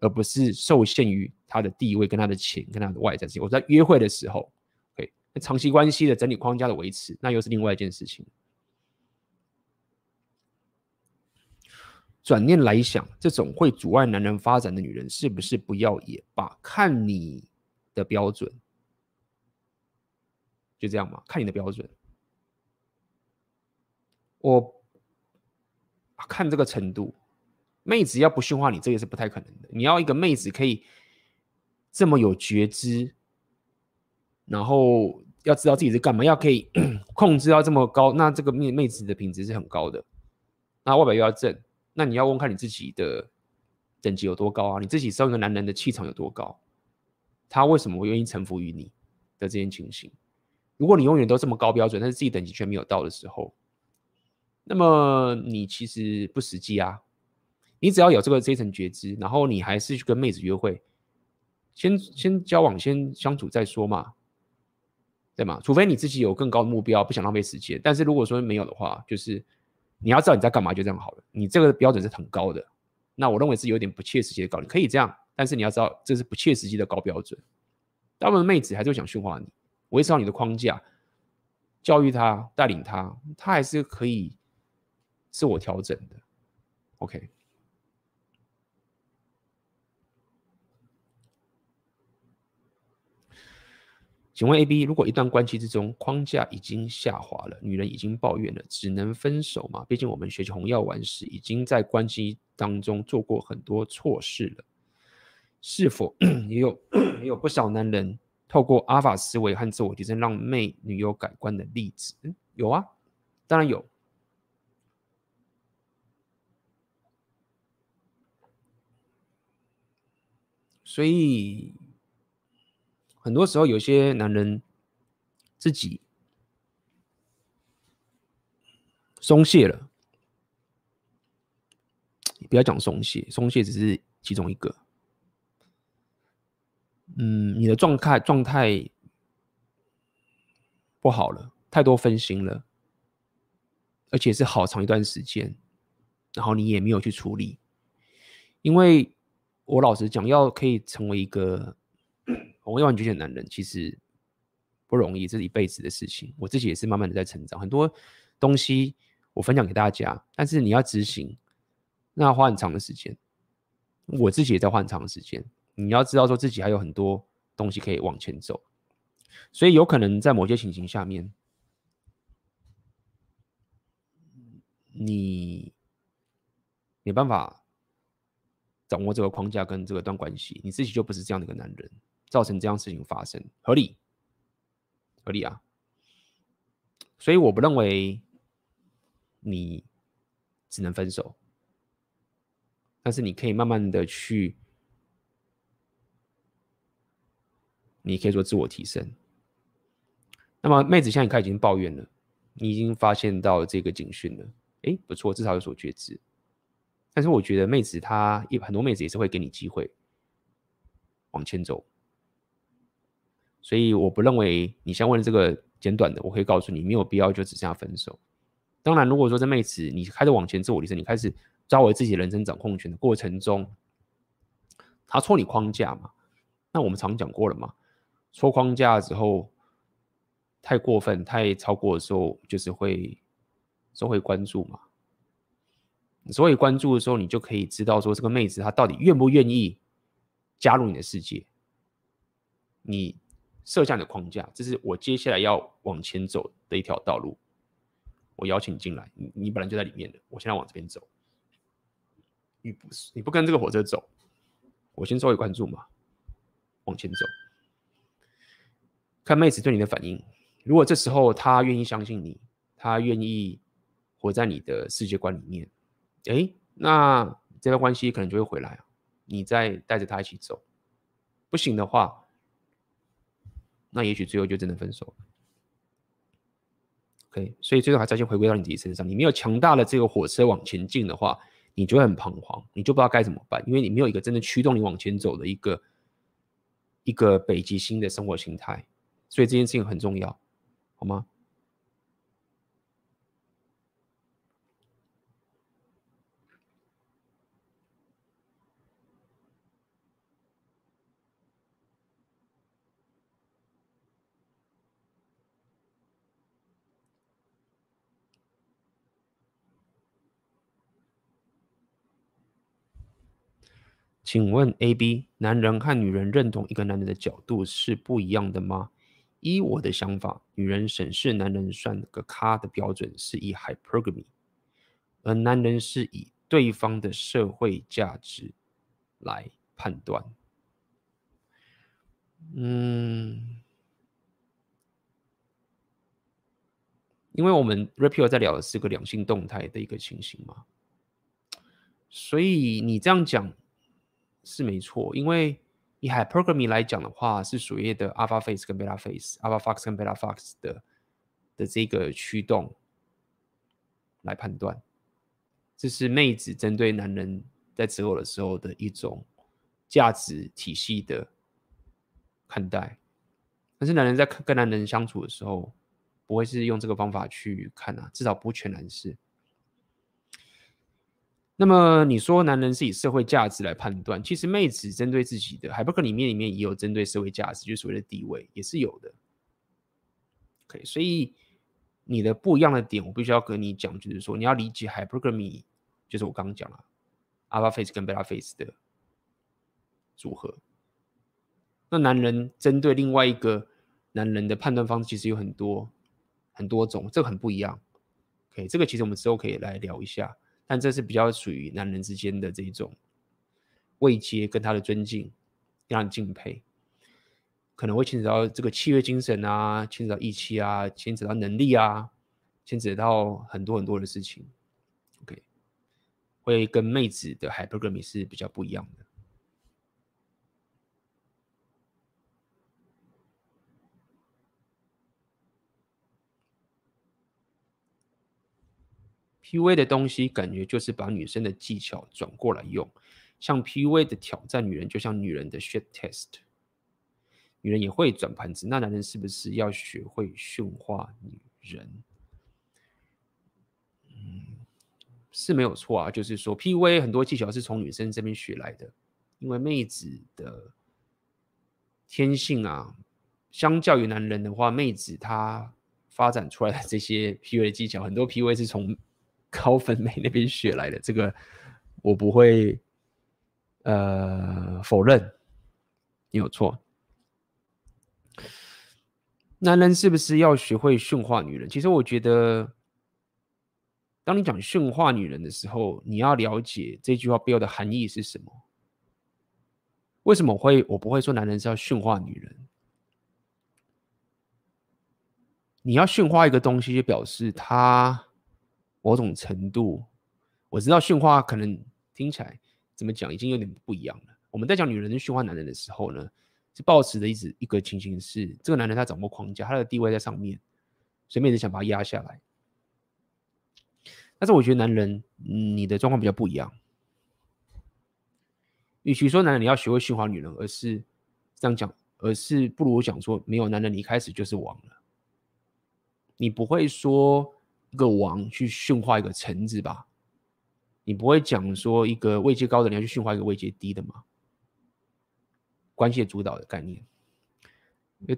而不是受限于他的地位、跟他的钱、跟他的外在性。我在约会的时候，OK，那长期关系的整体框架的维持，那又是另外一件事情。转念来想，这种会阻碍男人发展的女人，是不是不要也罢？看你的标准，就这样嘛？看你的标准，我看这个程度。妹子要不驯化你，这个是不太可能的。你要一个妹子可以这么有觉知，然后要知道自己是干嘛，要可以 控制到这么高，那这个妹妹子的品质是很高的。那外表又要正，那你要问看你自己的等级有多高啊？你自己身为一个男人的气场有多高？他为什么会愿意臣服于你的这件情形？如果你永远都这么高标准，但是自己等级却没有到的时候，那么你其实不实际啊。你只要有这个这层觉知，然后你还是去跟妹子约会，先先交往，先相处再说嘛，对吗？除非你自己有更高的目标，不想浪费时间。但是如果说没有的话，就是你要知道你在干嘛，就这样好了。你这个标准是很高的，那我认为是有点不切实际的高。你可以这样，但是你要知道这是不切实际的高标准。大部分妹子还是会想驯化你，维持好你的框架，教育她，带领她，她还是可以自我调整的。OK。请问 A、B，如果一段关系之中框架已经下滑了，女人已经抱怨了，只能分手吗？毕竟我们学习红药丸时，已经在关系当中做过很多错事了。是否 也有 也有不少男人透过阿法思维和自我提升，让妹女友改观的例子？有啊，当然有。所以。很多时候，有些男人自己松懈了。不要讲松懈，松懈只是其中一个。嗯，你的状态状态不好了，太多分心了，而且是好长一段时间，然后你也没有去处理。因为我老实讲，要可以成为一个。红药丸觉醒男人其实不容易，这是一辈子的事情。我自己也是慢慢的在成长，很多东西我分享给大家，但是你要执行，那要花很长的时间。我自己也在花很长的时间。你要知道说自己还有很多东西可以往前走，所以有可能在某些情形下面，你没办法掌握这个框架跟这个段关系，你自己就不是这样的一个男人。造成这样事情发生，合理，合理啊。所以我不认为你只能分手，但是你可以慢慢的去，你可以做自我提升。那么妹子现在开始已经抱怨了，你已经发现到这个警讯了，哎，不错，至少有所觉知。但是我觉得妹子她一很多妹子也是会给你机会往前走。所以我不认为你先问这个简短的，我可以告诉你没有必要就只剩下分手。当然，如果说这妹子你开始往前自我提升，你开始抓回自己人生掌控权的过程中，他戳你框架嘛？那我们常讲过了嘛，戳框架之后太过分、太超过的时候，就是会收回关注嘛。你收回关注的时候，你就可以知道说这个妹子她到底愿不愿意加入你的世界。你。设下的框架，这是我接下来要往前走的一条道路。我邀请你进来，你你本来就在里面的，我现在往这边走。你不你不跟这个火车走，我先稍微关注嘛，往前走，看妹子对你的反应。如果这时候她愿意相信你，她愿意活在你的世界观里面，诶，那这段关系可能就会回来。你再带着她一起走，不行的话。那也许最后就真的分手了。OK，所以最后还是要先回归到你自己身上。你没有强大的这个火车往前进的话，你就会很彷徨，你就不知道该怎么办，因为你没有一个真的驱动你往前走的一个一个北极星的生活形态。所以这件事情很重要，好吗？请问 A、B，男人和女人认同一个男人的角度是不一样的吗？依我的想法，女人审视男人算个咖的标准是以 hypergamy，而男人是以对方的社会价值来判断。嗯，因为我们 Rapio 在聊的是个两性动态的一个情形嘛，所以你这样讲。是没错，因为以 hypergamy 来讲的话，是属于的 alpha face 跟 beta face，alpha fox 跟 beta fox 的的这个驱动来判断，这是妹子针对男人在择偶的时候的一种价值体系的看待，但是男人在跟男人相处的时候，不会是用这个方法去看啊，至少不全然是。那么你说男人是以社会价值来判断，其实妹子针对自己的海伯格里面里面也有针对社会价值，就是所谓的地位也是有的。OK，所以你的不一样的点，我必须要跟你讲，就是说你要理解 hypergamy，就是我刚刚讲了 alpha face 跟 beta face 的组合。那男人针对另外一个男人的判断方式，其实有很多很多种，这个很不一样。OK，这个其实我们之后可以来聊一下。但这是比较属于男人之间的这种慰藉跟他的尊敬，让人敬佩，可能会牵扯到这个契约精神啊，牵扯到义气啊，牵扯到能力啊，牵扯到很多很多的事情。OK，会跟妹子的 hypergamy 是比较不一样的。PUA 的东西感觉就是把女生的技巧转过来用，像 PUA 的挑战女人，就像女人的 shit test，女人也会转盘子，那男人是不是要学会驯化女人？是没有错啊，就是说 PUA 很多技巧是从女生这边学来的，因为妹子的天性啊，相较于男人的话，妹子她发展出来的这些 PUA 技巧，很多 PUA 是从 高分美那边学来的，这个我不会呃否认，你有错。男人是不是要学会驯化女人？其实我觉得，当你讲驯化女人的时候，你要了解这句话背后的含义是什么。为什么会我不会说男人是要驯化女人？你要驯化一个东西，就表示他。某种程度，我知道驯化可能听起来怎么讲已经有点不一样了。我们在讲女人驯化男人的时候呢，是抱持的一直一个情形是，这个男人他掌握框架，他的地位在上面，所以妹子想把他压下来。但是我觉得男人，你的状况比较不一样。与其说男人你要学会驯化女人，而是这样讲，而是不如讲说，没有男人你一开始就是王了，你不会说。一个王去驯化一个臣子吧，你不会讲说一个位阶高的你要去驯化一个位阶低的吗？关系主导的概念。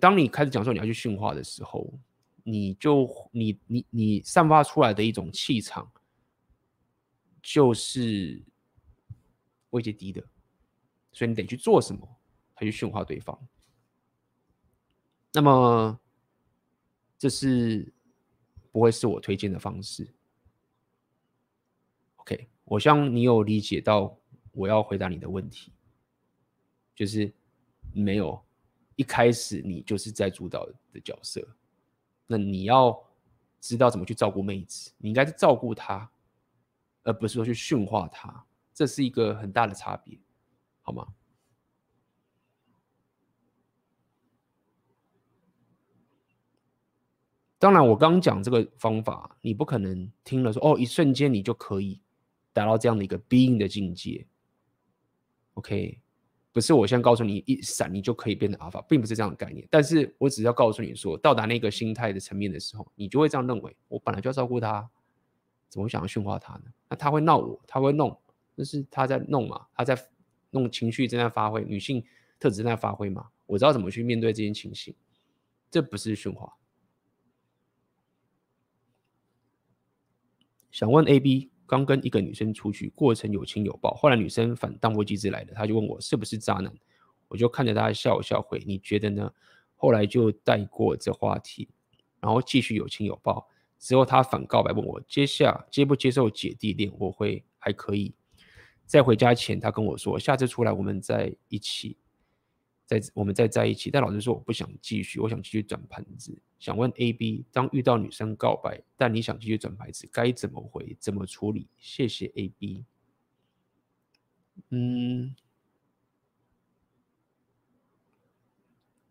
当你开始讲说你要去驯化的时候，你就你你你散发出来的一种气场，就是位阶低的，所以你得去做什么，才去驯化对方。那么这是。不会是我推荐的方式。OK，我希望你有理解到我要回答你的问题，就是没有一开始你就是在主导的角色，那你要知道怎么去照顾妹子，你应该是照顾她，而不是说去驯化她，这是一个很大的差别，好吗？当然，我刚讲这个方法，你不可能听了说哦，一瞬间你就可以达到这样的一个 being 的境界。OK，不是我现在告诉你一闪你就可以变成 Alpha，并不是这样的概念。但是我只是要告诉你说，到达那个心态的层面的时候，你就会这样认为：我本来就要照顾他，怎么会想要驯化他呢？那他会闹我，他会弄，那是他在弄嘛？他在弄情绪正在发挥，女性特质正在发挥嘛？我知道怎么去面对这件情形，这不是驯化。想问 A、B。刚跟一个女生出去，过程有亲有抱，后来女生反当机之来的，他就问我是不是渣男，我就看着他笑笑回，你觉得呢？后来就带过这话题，然后继续有亲有抱。之后他反告白问我，接下接不接受姐弟恋？我会还可以。在回家前，他跟我说，下次出来我们在一起。在我们再在一起，但老实说我不想继续，我想继续转盘子。想问 A、B，当遇到女生告白，但你想继续转牌子，该怎么回？怎么处理？谢谢 A、B。嗯，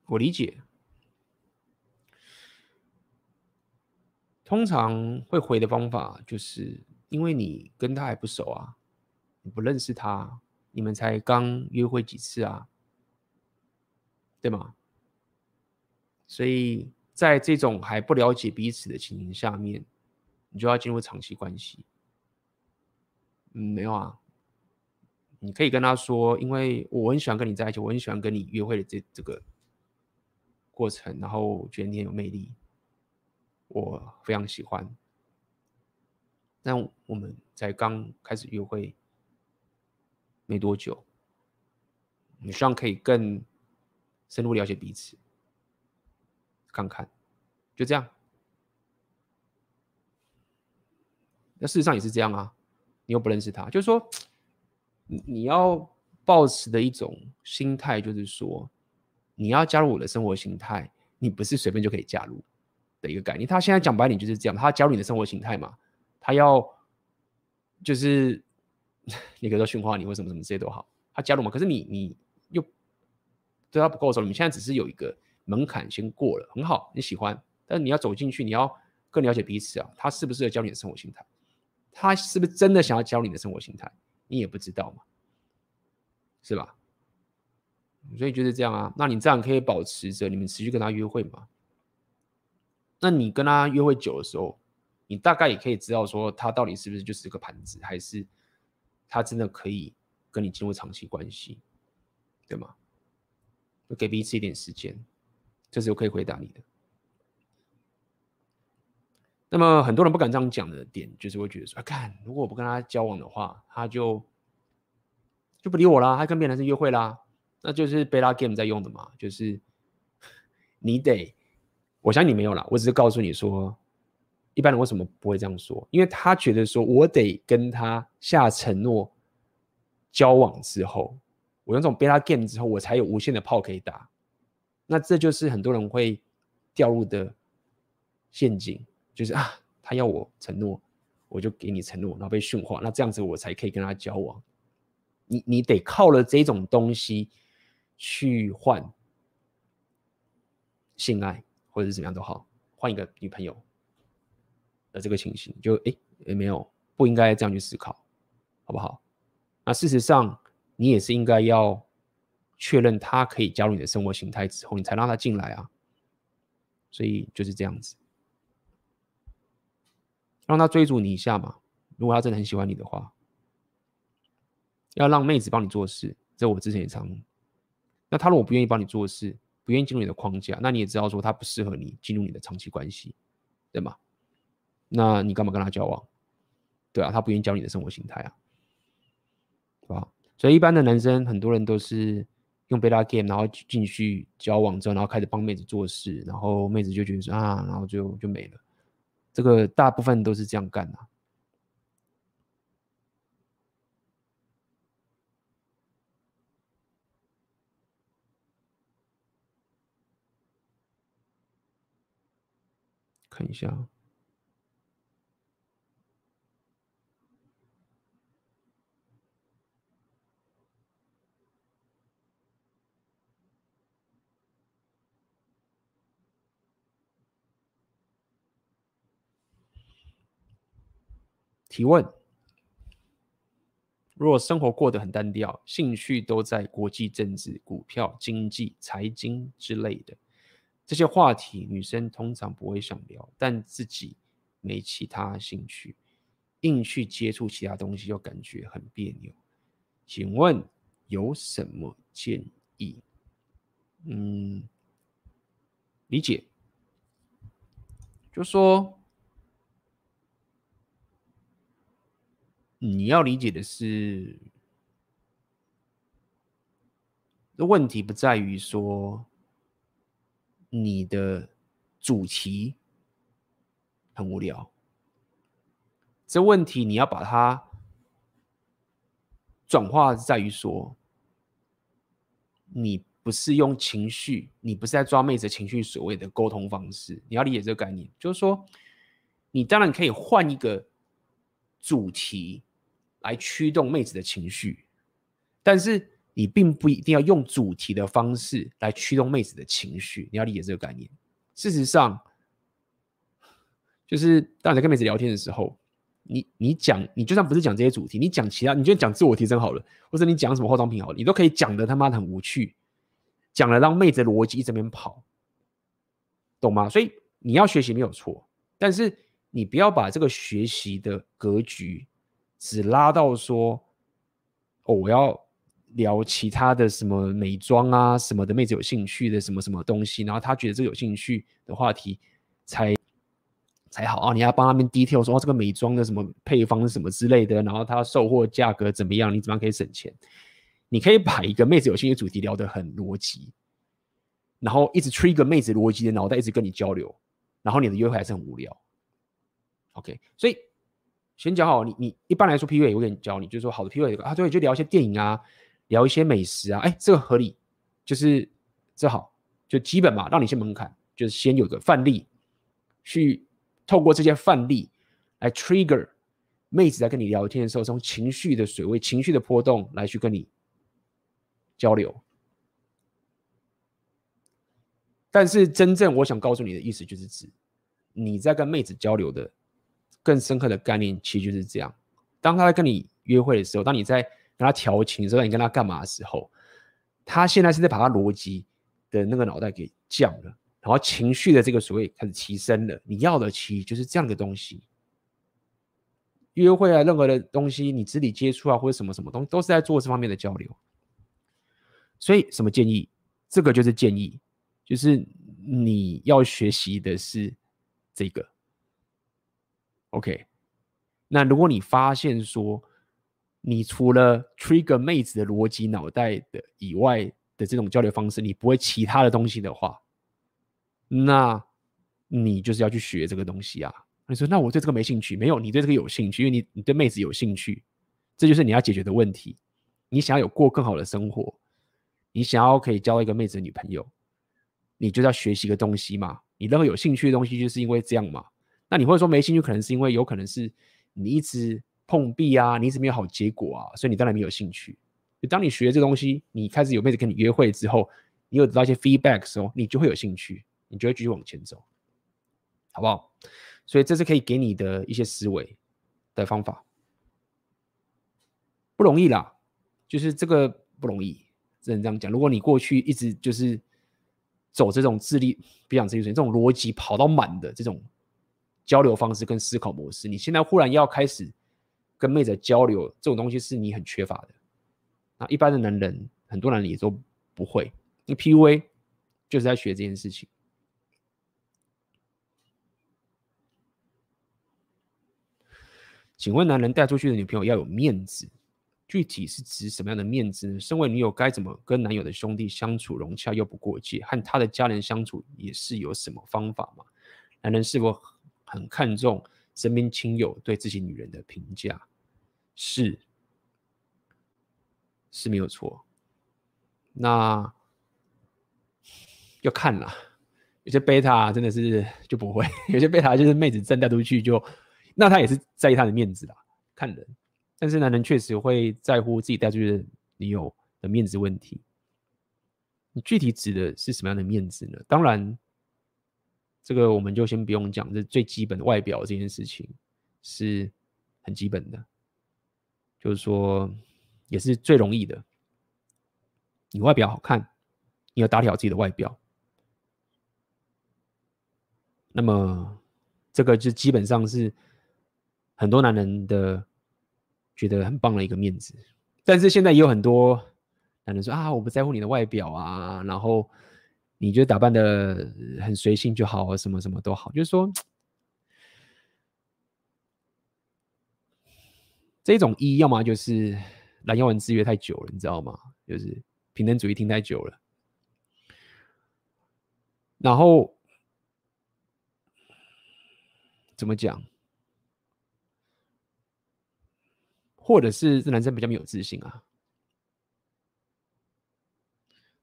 我理解。通常会回的方法，就是因为你跟他还不熟啊，你不认识他，你们才刚约会几次啊。对吗？所以在这种还不了解彼此的情形下面，你就要进入长期关系。嗯，没有啊。你可以跟他说，因为我很喜欢跟你在一起，我很喜欢跟你约会的这这个过程，然后觉得你很有魅力，我非常喜欢。但我们才刚开始约会没多久，你希望可以更。深入了解彼此，看看，就这样。那事实上也是这样啊，你又不认识他，就是说，你你要抱持的一种心态，就是说，你要加入我的生活形态，你不是随便就可以加入的一个概念。他现在讲白点就是这样，他加入你的生活形态嘛，他要就是 你可以说驯化你或什么什么这些都好，他加入嘛，可是你你又。对他不够熟，你现在只是有一个门槛先过了，很好，你喜欢，但你要走进去，你要更了解彼此啊，他适不适合教你的生活心态，他是不是真的想要教你的生活心态，你也不知道嘛，是吧？所以就是这样啊，那你这样可以保持着你们持续跟他约会吗？那你跟他约会久的时候，你大概也可以知道说他到底是不是就是个盘子，还是他真的可以跟你进入长期关系，对吗？给彼此一点时间，这是我可以回答你的。那么很多人不敢这样讲的点，就是会觉得说：“啊，看，如果我不跟他交往的话，他就就不理我啦，他跟别的男生约会啦，那就是 beta game 在用的嘛。就是 你得，我相信你没有啦，我只是告诉你说，一般人为什么不会这样说？因为他觉得说我得跟他下承诺，交往之后。”我用这种 beta game 之后，我才有无限的炮可以打。那这就是很多人会掉入的陷阱，就是啊，他要我承诺，我就给你承诺，然后被驯化，那这样子我才可以跟他交往。你你得靠了这种东西去换性爱，或者是怎么样都好，换一个女朋友的这个情形，就哎也没有不应该这样去思考，好不好？那事实上。你也是应该要确认他可以加入你的生活形态之后，你才让他进来啊。所以就是这样子，让他追逐你一下嘛。如果他真的很喜欢你的话，要让妹子帮你做事，这我之前也常。那他如果不愿意帮你做事，不愿意进入你的框架，那你也知道说他不适合你进入你的长期关系，对吗？那你干嘛跟他交往？对啊，他不愿意教你的生活形态啊，对吧？所以一般的男生，很多人都是用 beta game，然后进去交往之后，然后开始帮妹子做事，然后妹子就觉得说啊，然后就就没了。这个大部分都是这样干的。看一下。提问：如果生活过得很单调，兴趣都在国际政治、股票、经济、财经之类的这些话题，女生通常不会想聊，但自己没其他兴趣，硬去接触其他东西又感觉很别扭。请问有什么建议？嗯，理解。就说，你要理解的是，这问题不在于说你的主题很无聊，这问题你要把它转化在于说，你。不是用情绪，你不是在抓妹子情绪所谓的沟通方式。你要理解这个概念，就是说，你当然可以换一个主题来驱动妹子的情绪，但是你并不一定要用主题的方式来驱动妹子的情绪。你要理解这个概念。事实上，就是当你在跟妹子聊天的时候，你你讲，你就算不是讲这些主题，你讲其他，你就讲自我提升好了，或者你讲什么化妆品好了，你都可以讲的他妈的很无趣。讲了让妹子逻辑这边跑，懂吗？所以你要学习没有错，但是你不要把这个学习的格局只拉到说，哦，我要聊其他的什么美妆啊什么的，妹子有兴趣的什么什么东西，然后她觉得这个有兴趣的话题才才好啊。你要帮他们 detail 说，哦，这个美妆的什么配方什么之类的，然后它售货价格怎么样，你怎么样可以省钱？你可以把一个妹子有兴趣主题聊得很逻辑，然后一直 trigger 妹子逻辑的脑袋一直跟你交流，然后你的约会还是很无聊。OK，所以先讲好，你你一般来说 PUA 我给你教你，就是说好的 PUA 啊，对，就聊一些电影啊，聊一些美食啊，哎，这个合理，就是这好，就基本嘛，让你先门槛，就是先有个范例，去透过这些范例来 trigger 妹子在跟你聊天的时候，从情绪的水位、情绪的波动来去跟你。交流，但是真正我想告诉你的意思，就是指你在跟妹子交流的更深刻的概念，其实就是这样：当他在跟你约会的时候，当你在跟他调情的时候，你跟他干嘛的时候，他现在是在把他逻辑的那个脑袋给降了，然后情绪的这个所谓开始提升了。你要的其实就是这样的东西。约会啊，任何的东西，你肢体接触啊，或者什么什么东西，都是在做这方面的交流。所以，什么建议？这个就是建议，就是你要学习的是这个。OK，那如果你发现说，你除了 trigger 妹子的逻辑脑袋的以外的这种交流方式，你不会其他的东西的话，那你就是要去学这个东西啊。你说，那我对这个没兴趣？没有，你对这个有兴趣，因为你你对妹子有兴趣，这就是你要解决的问题。你想要有过更好的生活。你想要可以交一个妹子的女朋友，你就要学习个东西嘛。你任何有兴趣的东西，就是因为这样嘛。那你会说没兴趣，可能是因为有可能是你一直碰壁啊，你一直没有好结果啊，所以你当然没有兴趣。就当你学这东西，你开始有妹子跟你约会之后，你有得到一些 feedback 的时候，你就会有兴趣，你就会继续往前走，好不好？所以这是可以给你的一些思维的方法，不容易啦，就是这个不容易。只能这样讲，如果你过去一直就是走这种智力，不讲智力，这种逻辑跑到满的这种交流方式跟思考模式，你现在忽然要开始跟妹子交流，这种东西是你很缺乏的。那一般的男人，很多男人也都不会。那 PUA 就是在学这件事情。请问，男人带出去的女朋友要有面子？具体是指什么样的面子呢？身为女友该怎么跟男友的兄弟相处融洽又不过界？和他的家人相处也是有什么方法吗？男人是否很看重身边亲友对自己女人的评价？是，是没有错。那要看啦，有些贝塔真的是就不会，有些贝塔就是妹子真带出去就，那他也是在意他的面子啦，看人。但是男人确实会在乎自己带出去的女友的面子问题。你具体指的是什么样的面子呢？当然，这个我们就先不用讲，这最基本的外表这件事情是很基本的，就是说也是最容易的。你外表好看，你要打理好自己的外表。那么这个就基本上是很多男人的觉得很棒的一个面子。但是现在也有很多男人说啊，我不在乎你的外表啊，然后你就打扮得很随性就好，什么什么都好，就是说这种一要么就是蓝药丸制约太久了，你知道吗？就是平等主义听太久了，然后怎么讲？或者是这男生比较没有自信啊？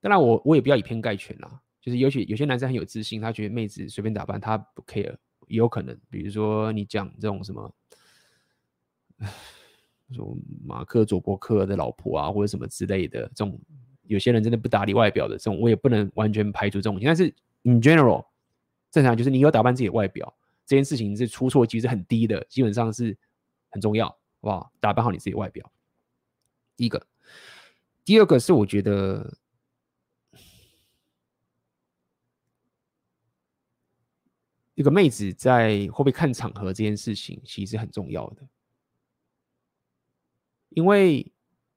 当然，我我也不要以偏概全啦。就是尤其有些男生很有自信，他觉得妹子随便打扮他不 care，也有可能。比如说你讲这种什么，说马克·佐伯克的老婆啊，或者什么之类的，这种有些人真的不打理外表的，这种我也不能完全排除这种。但是 in general，正常就是你有打扮自己的外表，这件事情是出错几率是很低的，基本上是很重要。好不好，打扮好你自己外表，第一个，第二个是我觉得一个妹子在会不会看场合这件事情，其实很重要的，因为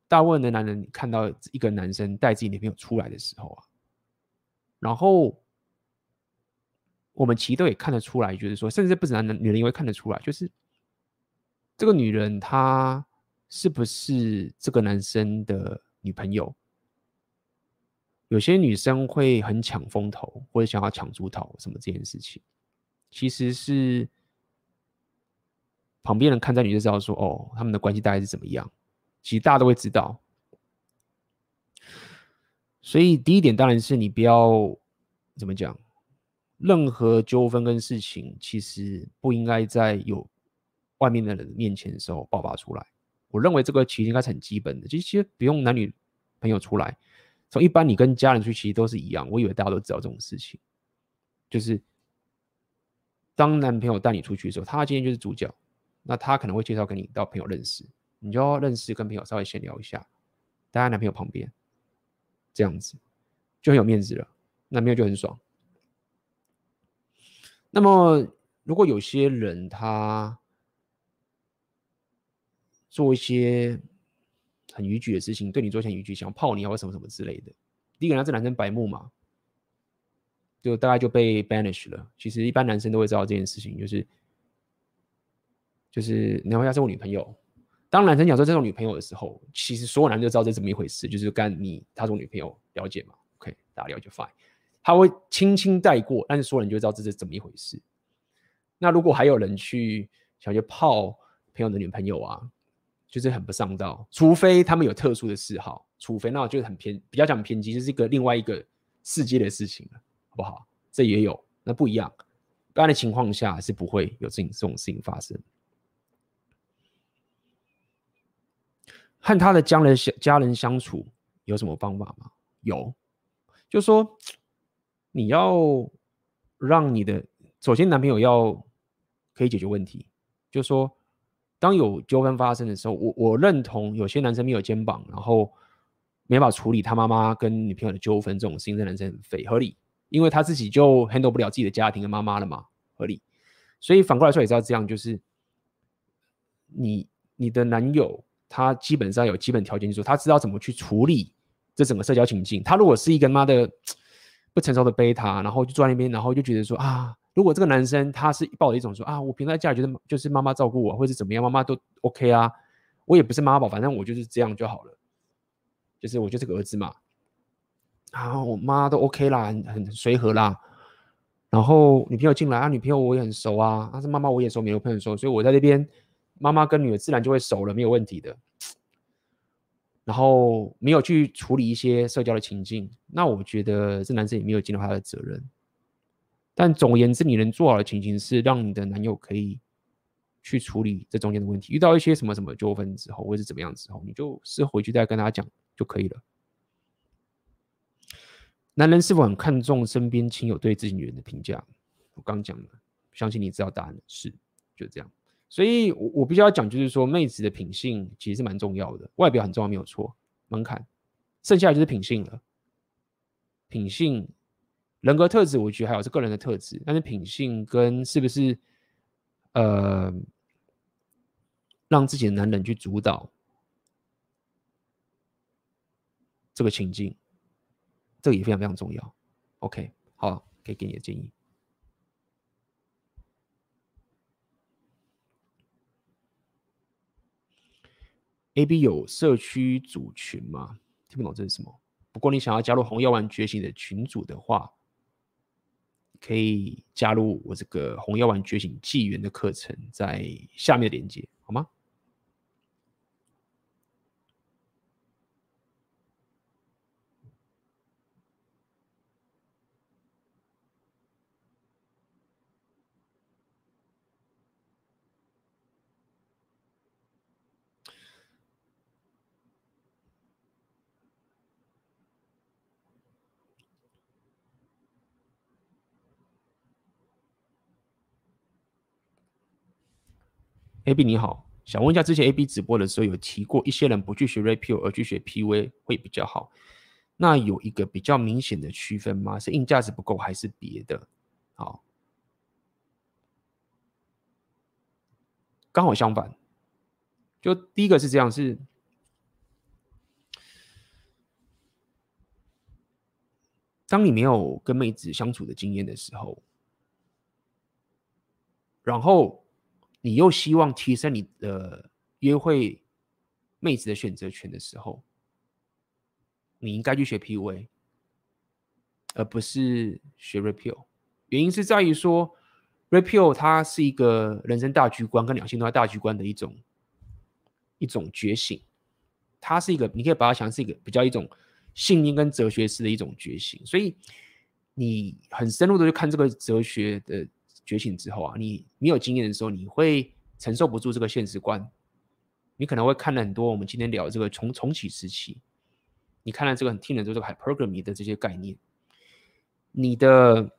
大部分的男人看到一个男生带自己女朋友出来的时候啊，然后我们其实都也看得出来，就是说，甚至不止男人，女人也会看得出来，就是。这个女人她是不是这个男生的女朋友？有些女生会很抢风头，或者想要抢猪头什么这件事情，其实是旁边人看在你就知道说，哦，他们的关系大概是怎么样。其实大家都会知道。所以第一点当然是你不要怎么讲，任何纠纷跟事情，其实不应该在有。外面的人面前的时候爆发出来，我认为这个其实应该是很基本的，其实不用男女朋友出来，从一般你跟家人出去其实都是一样。我以为大家都知道这种事情，就是当男朋友带你出去的时候，他今天就是主角，那他可能会介绍给你到朋友认识，你就要认识跟朋友稍微闲聊一下，待在男朋友旁边，这样子就很有面子了，男朋友就很爽。那么如果有些人他做一些很逾矩的事情，对你做一些很逾矩，想要泡你啊，或什么什么之类的。第一个，他是男生白目嘛，就大概就被 banish 了。其实一般男生都会知道这件事情，就是就是你要要是我女朋友。当男生讲说这种女朋友的时候，其实所有男生都知道这是怎么一回事，就是干你他是我女朋友，了解吗？OK，大家了解 fine。他会轻轻带过，但是所有人就知道这是怎么一回事。那如果还有人去想去泡朋友的女朋友啊？就是很不上道，除非他们有特殊的嗜好，除非那就是很偏，比较讲偏激，就是一个另外一个世界的事情了，不好？这也有，那不一样。一般的情况下是不会有这种这种事情发生。和他的家人相家人相处有什么方法吗？有，就是说你要让你的首先男朋友要可以解决问题，就是说。当有纠纷发生的时候，我我认同有些男生没有肩膀，然后没法处理他妈妈跟女朋友的纠纷这种事情，这男生很废，合理，因为他自己就 handle 不了自己的家庭跟妈妈了嘛，合理。所以反过来说也是要这样，就是你你的男友他基本上有基本条件，就是说他知道怎么去处理这整个社交情境。他如果是一个妈的不成熟的贝塔，然后就坐在那边，然后就觉得说啊。如果这个男生他是抱着一种说啊，我平常在家里觉得就是妈妈照顾我，或者怎么样，妈妈都 OK 啊，我也不是妈宝，反正我就是这样就好了，就是我就是个儿子嘛，啊，我妈都 OK 啦，很很随和啦，然后女朋友进来啊，女朋友我也很熟啊，但是妈妈我也熟，没有朋友熟，所以我在这边妈妈跟女儿自然就会熟了，没有问题的。然后没有去处理一些社交的情境，那我觉得这男生也没有尽到他的责任。但总而言之，你能做好的情形是让你的男友可以去处理这中间的问题。遇到一些什么什么纠纷之后，或是怎么样之后，你就是回去再跟他讲就可以了。男人是否很看重身边亲友对自己女人的评价？我刚讲了，相信你知道答案是就这样。所以我我必须要讲，就是说妹子的品性其实是蛮重要的，外表很重要没有错，门槛，剩下的就是品性了。品性、人格特质，我觉得还有是个人的特质，但是品性跟是不是呃让自己的男人去主导这个情境，这个也非常非常重要。OK，好，可以给你的建议。A B 有社区组群吗？听不懂这是什么。不过你想要加入红药丸觉醒的群组的话，可以加入我这个红药丸觉醒纪元的课程，在下面的链接，好吗？A B 你好，想问一下，之前 A B 直播的时候有提过，一些人不去学 Rapio 而去学 PUA 会比较好。那有一个比较明显的区分吗？是硬价值不够，还是别的？好，刚好相反。就第一个是这样，是当你没有跟妹子相处的经验的时候，然后。你又希望提升你的约会妹子的选择权的时候，你应该去学 PUA，而不是学 Rapio。原因是在于说，Rapio 它是一个人生大局观跟两性都在大局观的一种一种觉醒，它是一个你可以把它想是一个比较一种信念跟哲学式的一种觉醒。所以你很深入的去看这个哲学的。觉醒之后啊，你没有经验的时候，你会承受不住这个现实观，你可能会看了很多我们今天聊这个重重启时期，你看了这个很听了这个 hypergamy 的这些概念，你的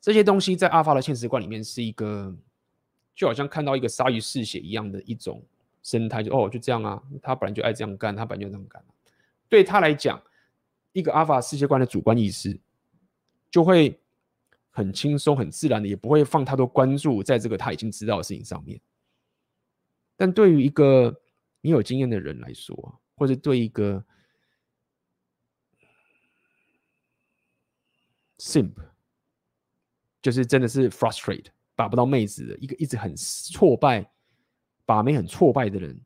这些东西在阿法的现实观里面是一个，就好像看到一个鲨鱼嗜血一样的一种生态，就哦就这样啊，他本来就爱这样干，他本来就这样干，对他来讲，一个阿法世界观的主观意识就会。很轻松、很自然的，也不会放太多关注在这个他已经知道的事情上面。但对于一个你有经验的人来说，或者对一个 simp，就是真的是 frustrate 把不到妹子的一个一直很挫败、把妹很挫败的人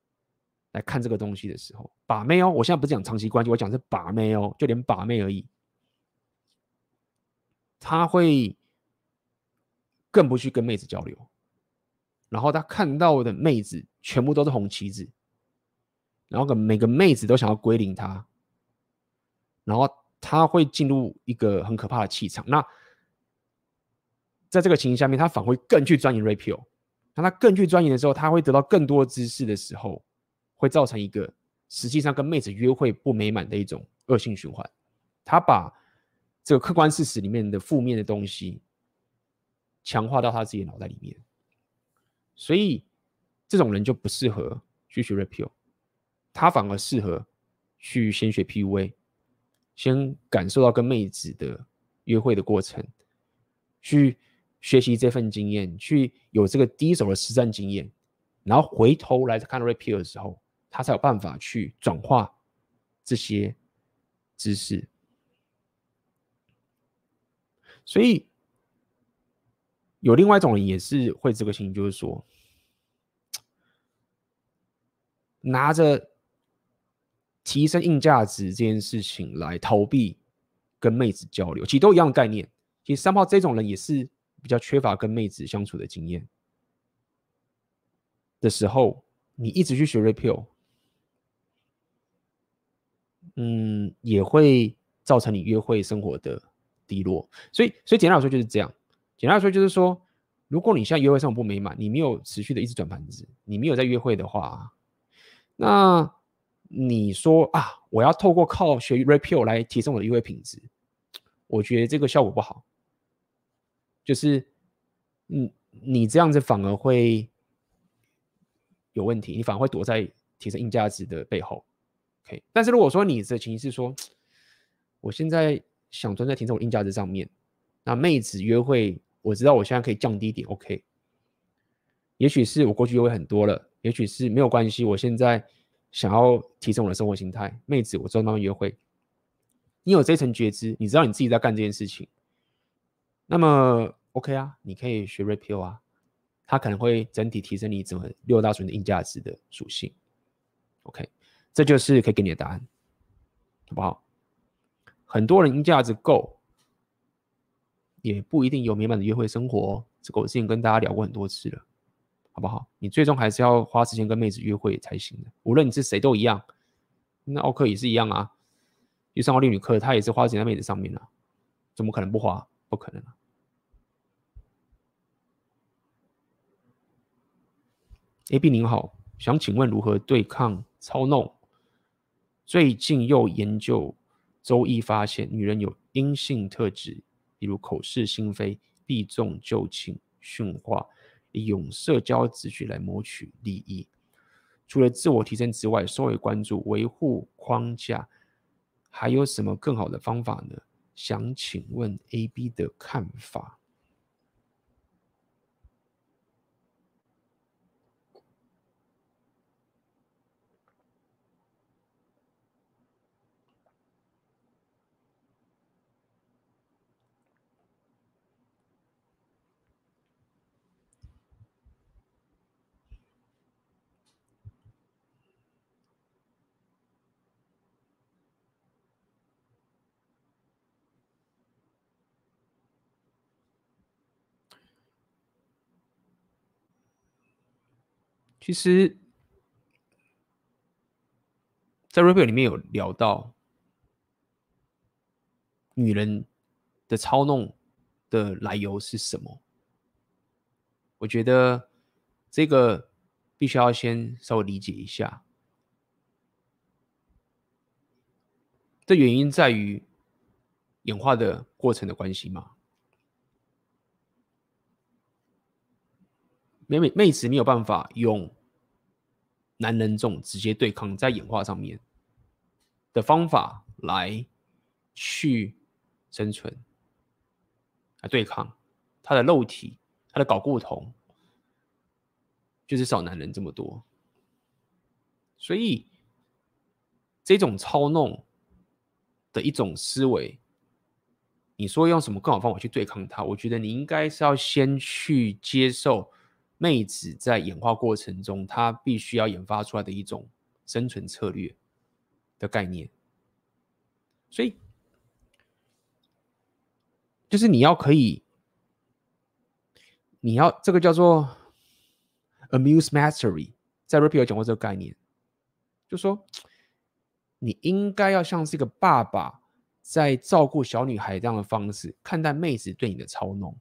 来看这个东西的时候，把妹哦，我现在不是讲长期关系，我讲是把妹哦，就连把妹而已，他会。更不去跟妹子交流，然后他看到的妹子全部都是红旗子，然后每个妹子都想要归零他，然后他会进入一个很可怕的气场。那在这个情形下面，他反而会更去钻研 Rapio。当他更去钻研的时候，他会得到更多知识的时候，会造成一个实际上跟妹子约会不美满的一种恶性循环。他把这个客观事实里面的负面的东西。强化到他自己脑袋里面，所以这种人就不适合去学 Rapio，他反而适合去先学 PUA，先感受到跟妹子的约会的过程，去学习这份经验，去有这个第一手的实战经验，然后回头来看 Rapio 的时候，他才有办法去转化这些知识，所以。有另外一种人也是会这个心，就是说，拿着提升硬价值这件事情来逃避跟妹子交流，其实都一样的概念。其实三炮这种人也是比较缺乏跟妹子相处的经验的时候，你一直去学 Rapio，嗯，也会造成你约会生活的低落。所以，所以简单来说就是这样。简单来说，就是说，如果你现在约会生活不美满，你没有持续的一直转盘子，你没有在约会的话，那你说啊，我要透过靠学 Rapio 来提升我的约会品质，我觉得这个效果不好。就是，嗯，你这样子反而会有问题，你反而会躲在提升硬价值的背后。OK，但是如果说你的情绪是说，我现在想专在提升我硬价值上面，那妹子约会，我知道我现在可以降低一点，OK。也许是我过去约会很多了，也许是没有关系，我现在想要提升我的生活形态，妹子，我知道慢慢约会。你有这层觉知，你知道你自己在干这件事情，那么 OK 啊，你可以学 repeal 啊，它可能会整体提升你整个六大属性的硬价值的属性。OK，这就是可以给你的答案，好不好？很多人硬价值够，也不一定有美满的约会生活。这个我之前跟大家聊过很多次了，好不好？你最终还是要花时间跟妹子约会才行的。无论你是谁都一样，那奥克也是一样啊。去上奥利女课，他也是花钱在妹子上面啊，怎么可能不花？不可能啊！AB 您好，想请问如何对抗操弄？最近又研究周易，发现女人有阴性特质，比如口是心非、避重就轻、训话，利用社交秩序来谋取利益。除了自我提升之外，社会关注维护框架。还有什么更好的方法呢？想请问 AB 的看法。其实，在 Red Pill 里面有聊到女人的操弄的来由是什么？我觉得这个必须要先稍微理解一下。的原因在于演化的过程的关系嘛。妹妹妹子没有办法用男人这种直接对抗在演化上面的方法来去生存，来对抗他的肉体，他的睾固酮就是少男人这么多，所以这种操弄的一种思维，你说用什么更好方法去对抗他？我觉得你应该是要先去接受。妹子在演化过程中，她必须要研发出来的一种生存策略的概念，所以就是你要可以，你要这个叫做 amuse mastery，在 Red Pill 有讲过这个概念，就说你应该要像是一个爸爸在照顾小女孩这样的方式看待妹子对你的操弄，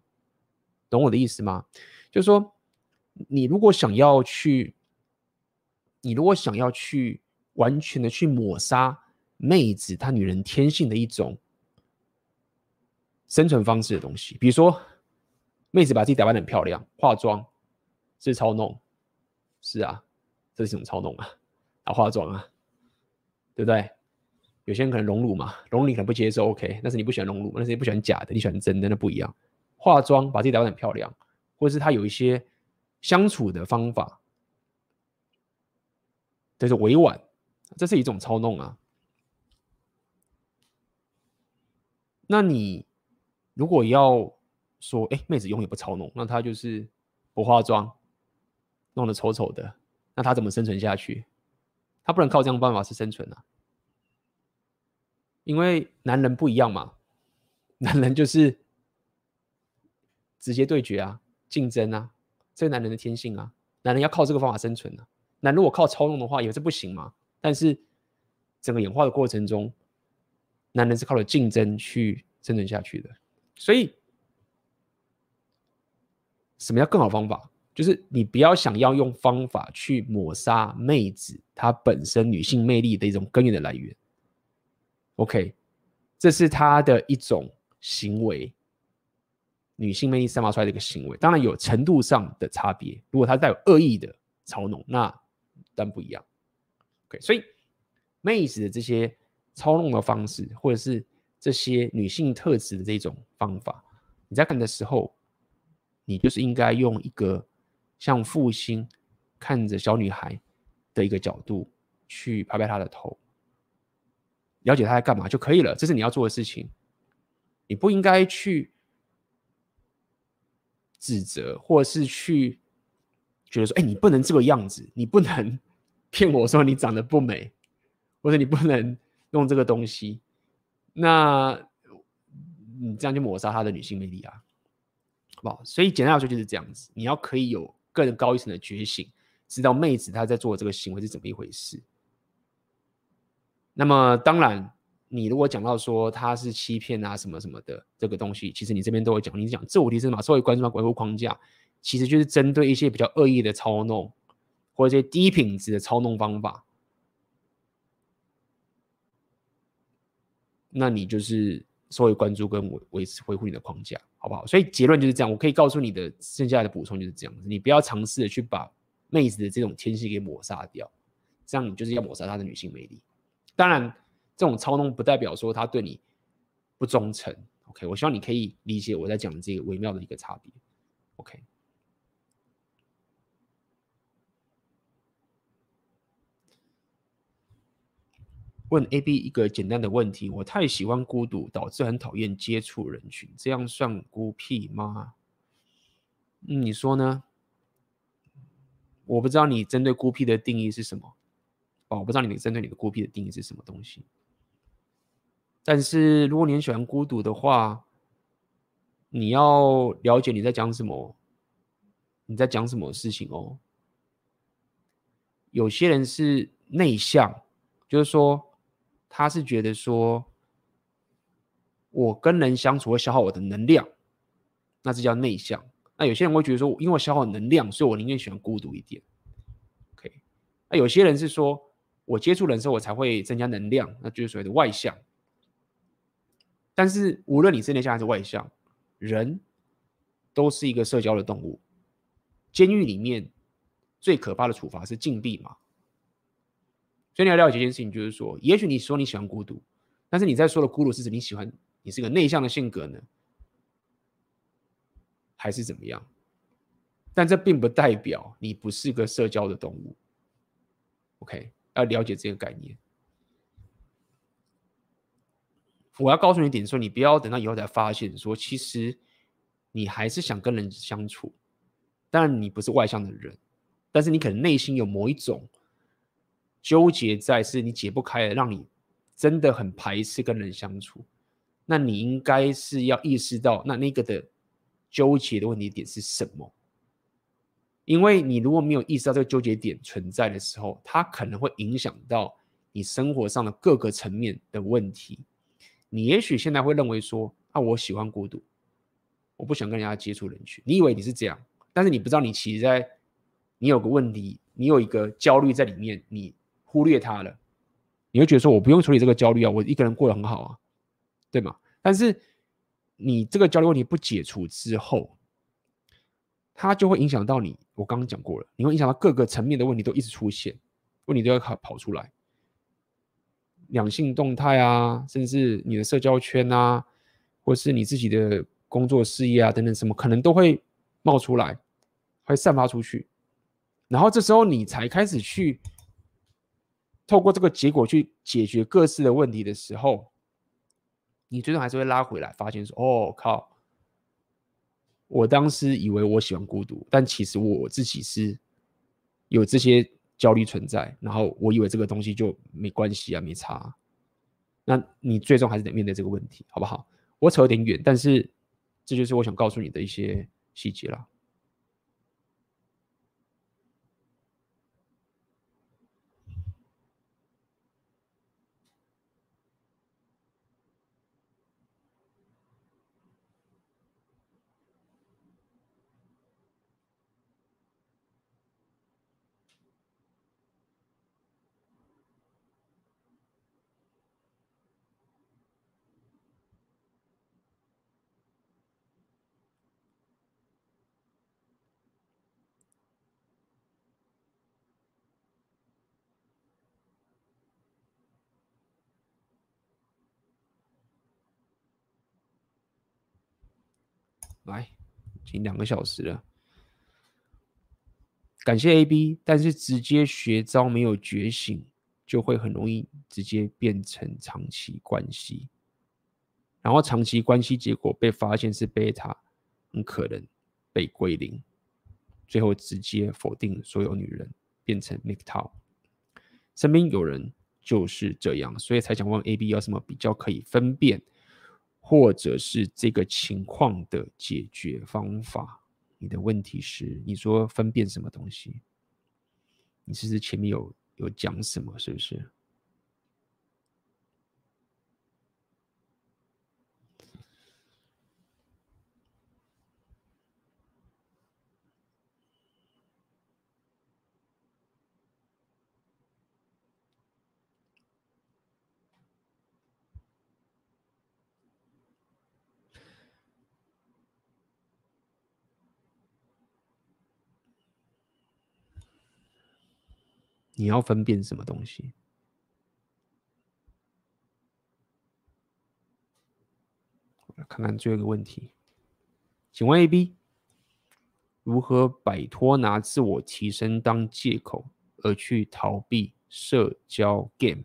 懂我的意思吗？就是说。你如果想要去，你如果想要去完全的去抹杀妹子她女人天性的一种生存方式的东西，比如说妹子把自己打扮得很漂亮，化妆是操弄，是啊，这是一种操弄啊，啊化妆啊，对不对？有些人可能隆乳嘛，隆乳你可能不接受，OK，但是你不喜欢隆乳，但是你不喜欢假的，你喜欢真的，那不一样。化妆把自己打扮很漂亮，或者是他有一些。相处的方法，就是委婉，这是一种操弄啊。那你如果要说，哎，妹子永远不操弄，那她就是不化妆，弄得丑丑的，那她怎么生存下去？她不能靠这样办法是生存啊。因为男人不一样嘛，男人就是直接对决啊，竞争啊。这个男人的天性啊，男人要靠这个方法生存啊。男如果靠操弄的话，也是不行嘛。但是整个演化的过程中，男人是靠着竞争去生存下去的。所以，什么叫更好方法？就是你不要想要用方法去抹杀妹子她本身女性魅力的一种根源的来源。OK，这是她的一种行为。女性魅力散发出来的一个行为，当然有程度上的差别。如果她带有恶意的操弄，那但不一样。OK，所以妹子的这些操弄的方式，或者是这些女性特质的这种方法，你在看的时候，你就是应该用一个像父亲看着小女孩的一个角度去拍拍她的头，了解她在干嘛就可以了。这是你要做的事情，你不应该去指责，或是去觉得说：“哎，你不能这个样子，你不能 骗我说你长得不美，或者你不能用这个东西。”那你这样就抹杀她的女性魅力啊！好不好？所以简单来说就是这样子，你要可以有更高一层的觉醒，知道妹子她在做这个行为是怎么一回事。那么当然，你如果讲到说他是欺骗啊什么什么的这个东西，其实你这边都会讲。你讲自我提升嘛，社会关注嘛，维护框架，其实就是针对一些比较恶意的操弄，或者一些低品质的操弄方法。那你就是。稍微关注跟维维持维护你的框架，好不好？所以结论就是这样。我可以告诉你的剩下的补充就是这样子。你不要尝试的去把妹子的这种天性给抹杀掉，这样你就是要抹杀她的女性魅力。当然，这种操弄不代表说他对你不忠诚。OK，我希望你可以理解我在讲这个微妙的一个差别。OK。问 A、B 一个简单的问题：我太喜欢孤独，导致很讨厌接触人群，这样算孤僻吗？嗯，你说呢？我不知道你针对孤僻的定义是什么。哦，我不知道你针对你的孤僻的定义是什么东西。但是如果你很喜欢孤独的话，你要了解你在讲什么，你在讲什么事情哦。有些人是内向，就是说。他是觉得说，我跟人相处会消耗我的能量，那这叫内向。那有些人会觉得说，因为我消耗能量，所以我宁愿喜欢孤独一点。OK，那有些人是说我接触人的时候，我才会增加能量，那就是所谓的外向。但是无论你是内向还是外向，人都是一个社交的动物。监狱里面最可怕的处罚是禁闭嘛。所以你要了解一件事情，就是说，也许你说你喜欢孤独，但是你在说的孤独是指你喜欢你是个内向的性格呢，还是怎么样？但这并不代表你不是个社交的动物。OK，要了解这个概念。我要告诉你一点，说你不要等到以后才发现，说其实你还是想跟人相处，但你不是外向的人，但是你可能内心有某一种。纠结在是你解不开的，让你真的很排斥跟人相处。那你应该是要意识到，那那个的纠结的问题点是什么？因为你如果没有意识到这个纠结点存在的时候，它可能会影响到你生活上的各个层面的问题。你也许现在会认为说，啊，我喜欢孤独，我不想跟人家接触人群。你以为你是这样，但是你不知道，你其实在你有个问题，你有一个焦虑在里面，你。忽略他了，你会觉得说，我不用处理这个焦虑啊，我一个人过得很好啊，对吗？但是你这个焦虑问题不解除之后，它就会影响到你。我刚刚讲过了，你会影响到各个层面的问题都一直出现，问题都要跑跑出来，两性动态啊，甚至你的社交圈啊，或是你自己的工作事业啊等等，什么可能都会冒出来，会散发出去，然后这时候你才开始去。透过这个结果去解决各自的问题的时候，你最终还是会拉回来，发现说：“哦靠，我当时以为我喜欢孤独，但其实我自己是有这些焦虑存在。然后我以为这个东西就没关系啊，没差。那你最终还是得面对这个问题，好不好？我扯有点远，但是这就是我想告诉你的一些细节了。已经两个小时了。感谢 A B，但是直接学招没有觉醒，就会很容易直接变成长期关系，然后长期关系结果被发现是贝塔，很可能被归零，最后直接否定所有女人，变成 MGTOW。身边有人就是这样，所以才想问 A B 有什么比较可以分辨，或者是这个情况的解决方法。你的问题是，你说分辨什么东西？你是不是前面有有讲什么？是不是？你要分辨什么东西？来看看最后一个问题，请问 AB 如何摆脱拿自我提升当借口而去逃避社交 game？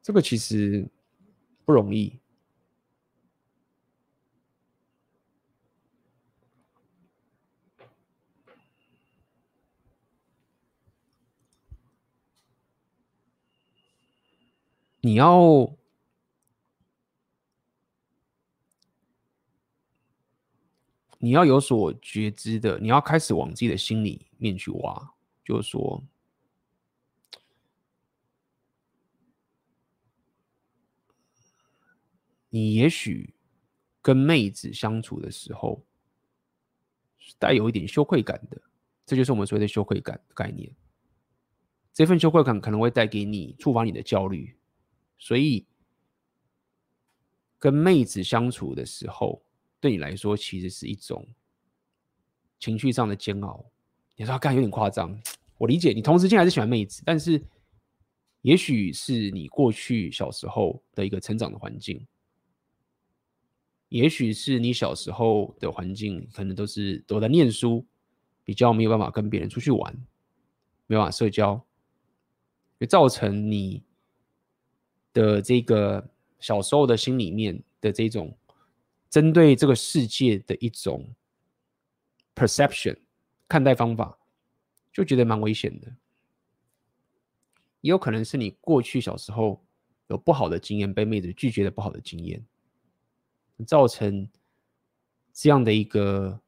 这个其实。不容易。你要，你要有所觉知的，你要开始往自己的心里面去挖，就是说。你也许跟妹子相处的时候，带有一点羞愧感的，这就是我们所谓的羞愧感概念。这份羞愧感可能会带给你触发你的焦虑，所以跟妹子相处的时候，对你来说其实是一种情绪上的煎熬。你说干有点夸张，我理解你同时间还是喜欢妹子，但是也许是你过去小时候的一个成长的环境。也许是你小时候的环境，可能都是都在念书，比较没有办法跟别人出去玩，没办法社交，就造成你的这个小时候的心里面的这种针对这个世界的一种 perception 看待方法，就觉得蛮危险的。也有可能是你过去小时候有不好的经验，被妹子拒绝的不好的经验。造成这样的一个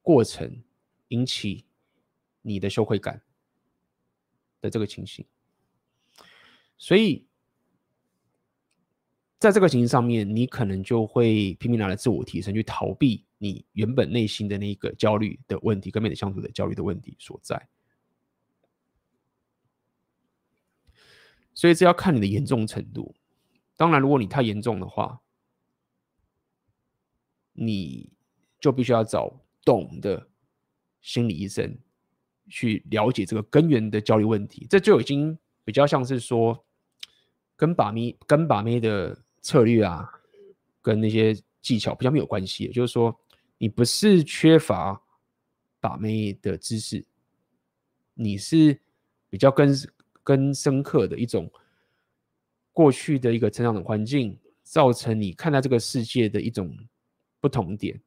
过程，引起你的羞愧感的这个情形，所以在这个情形上面，你可能就会拼命拿来自我提升，去逃避你原本内心的那个焦虑的问题，跟面对相处的焦虑的问题所在。所以这要看你的严重程度。当然，如果你太严重的话，你就必须要找懂的心理医生去了解这个根源的焦虑问题，这就已经比较像是说跟把妹、跟把妹的策略啊，跟那些技巧比较没有关系。也就是说，你不是缺乏把妹的知识，你是比较跟跟深刻的一种过去的一个成长的环境，造成你看待这个世界的一种。不同点，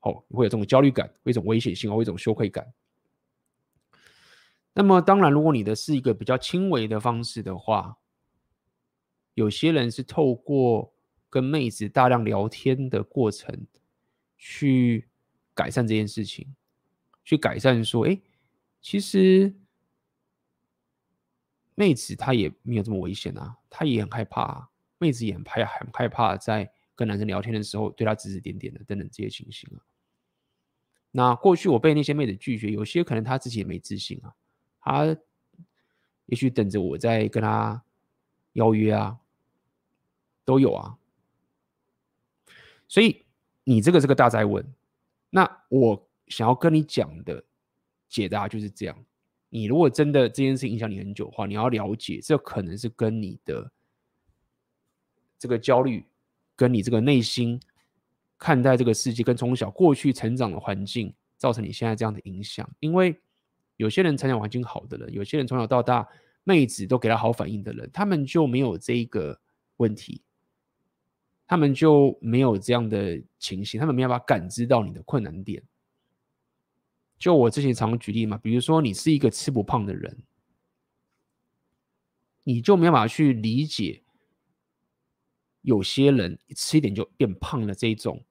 哦，会有这种焦虑感，会一种危险性，或有一种羞愧感。那么，当然，如果你的是一个比较轻微的方式的话，有些人是透过跟妹子大量聊天的过程，去改善这件事情，去改善说，哎，其实妹子她也没有这么危险啊，她也很害怕，妹子也很害很害怕在。跟男生聊天的时候，对他指指点点的等等这些情形啊。那过去我被那些妹子拒绝，有些可能他自己也没自信啊，他也许等着我在跟他邀约啊，都有啊。所以你这个是个大哉问。那我想要跟你讲的解答就是这样：你如果真的这件事影响你很久的话，你要了解，这可能是跟你的这个焦虑，跟你这个内心看待这个世界，跟从小过去成长的环境，造成你现在这样的影响。因为有些人成长环境好的人，有些人从小到大妹子都给他好反应的人，他们就没有这一个问题。他们就没有这样的情形，他们没有办法感知到你的困难点。就我之前常举例嘛，比如说你是一个吃不胖的人，你就没有办法去理解有些人吃一点就变胖了这一种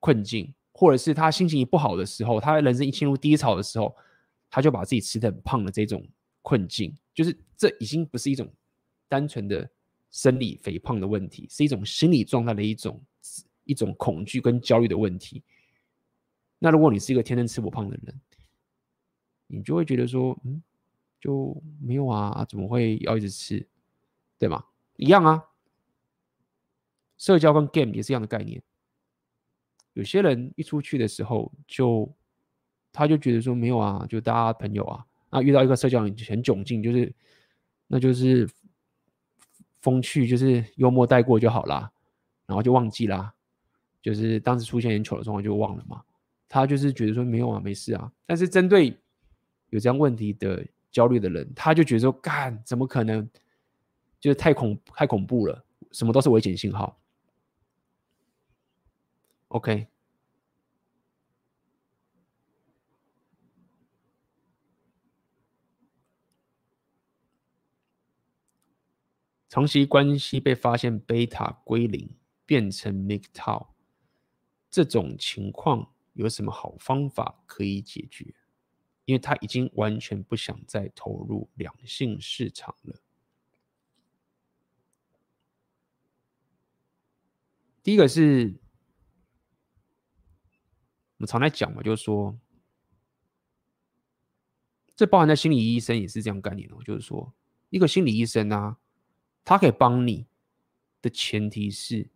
困境，或者是他心情一不好的时候，他人生一进入低潮的时候，他就把自己吃得很胖的这种困境，就是这已经不是一种单纯的。生理肥胖的问题是一种心理状态的一种一种恐惧跟焦虑的问题。那如果你是一个天生吃不胖的人，你就会觉得说，嗯，就没有啊，怎么会要一直吃，对吗？一样啊，社交跟 game 也是一样的概念。有些人一出去的时候就，他就觉得说没有啊，就大家朋友啊，啊遇到一个社交很很窘境，就是那就是。风趣就是幽默带过就好啦，然后就忘记啦，就是当时出现很糗的状况就忘了嘛。他就是觉得说没有啊，没事啊。但是针对有这样问题的焦虑的人，他就觉得说干怎么可能？就是太恐太恐怖了，什么都是危险信号。OK。长期关系被发现贝塔归零，变成 MGTOW，这种情况有什么好方法可以解决？因为他已经完全不想再投入两性市场了。第一个是，我们常来讲嘛，就是说，这包含在心理医生也是这样概念哦，就是说，一个心理医生啊。他可以帮你的前提是，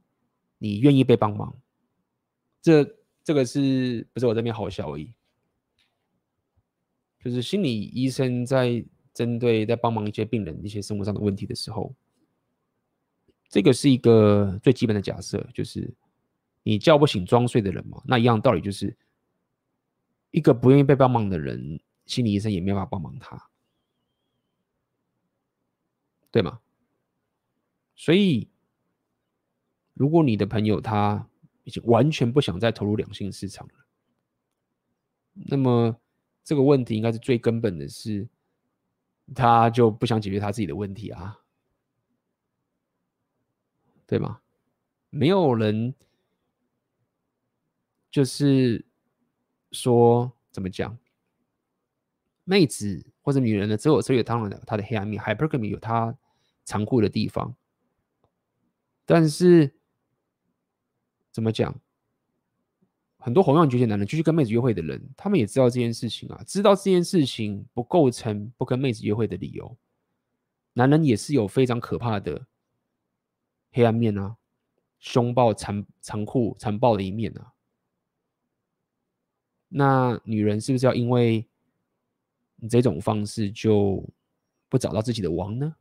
你愿意被帮忙。这这个是不是我这边好笑而已？就是心理医生在针对在帮忙一些病人一些生活上的问题的时候，这个是一个最基本的假设，就是你叫不醒装睡的人嘛。那一样道理就是，一个不愿意被帮忙的人，心理医生也没办法帮忙他，对吗？所以，如果你的朋友他已经完全不想再投入两性市场了，那么这个问题应该是最根本的是，他就不想解决他自己的问题啊，对吗？没有人就是说怎么讲，妹子或者女人的择偶策略，当然了，她的黑暗面，hypergamy 有他残酷的地方。但是怎么讲？很多红样绝情男人，继续跟妹子约会的人，他们也知道这件事情啊，知道这件事情不构成不跟妹子约会的理由。男人也是有非常可怕的黑暗面啊，凶暴、残残酷、残暴的一面啊。那女人是不是要因为你这种方式就不找到自己的王呢？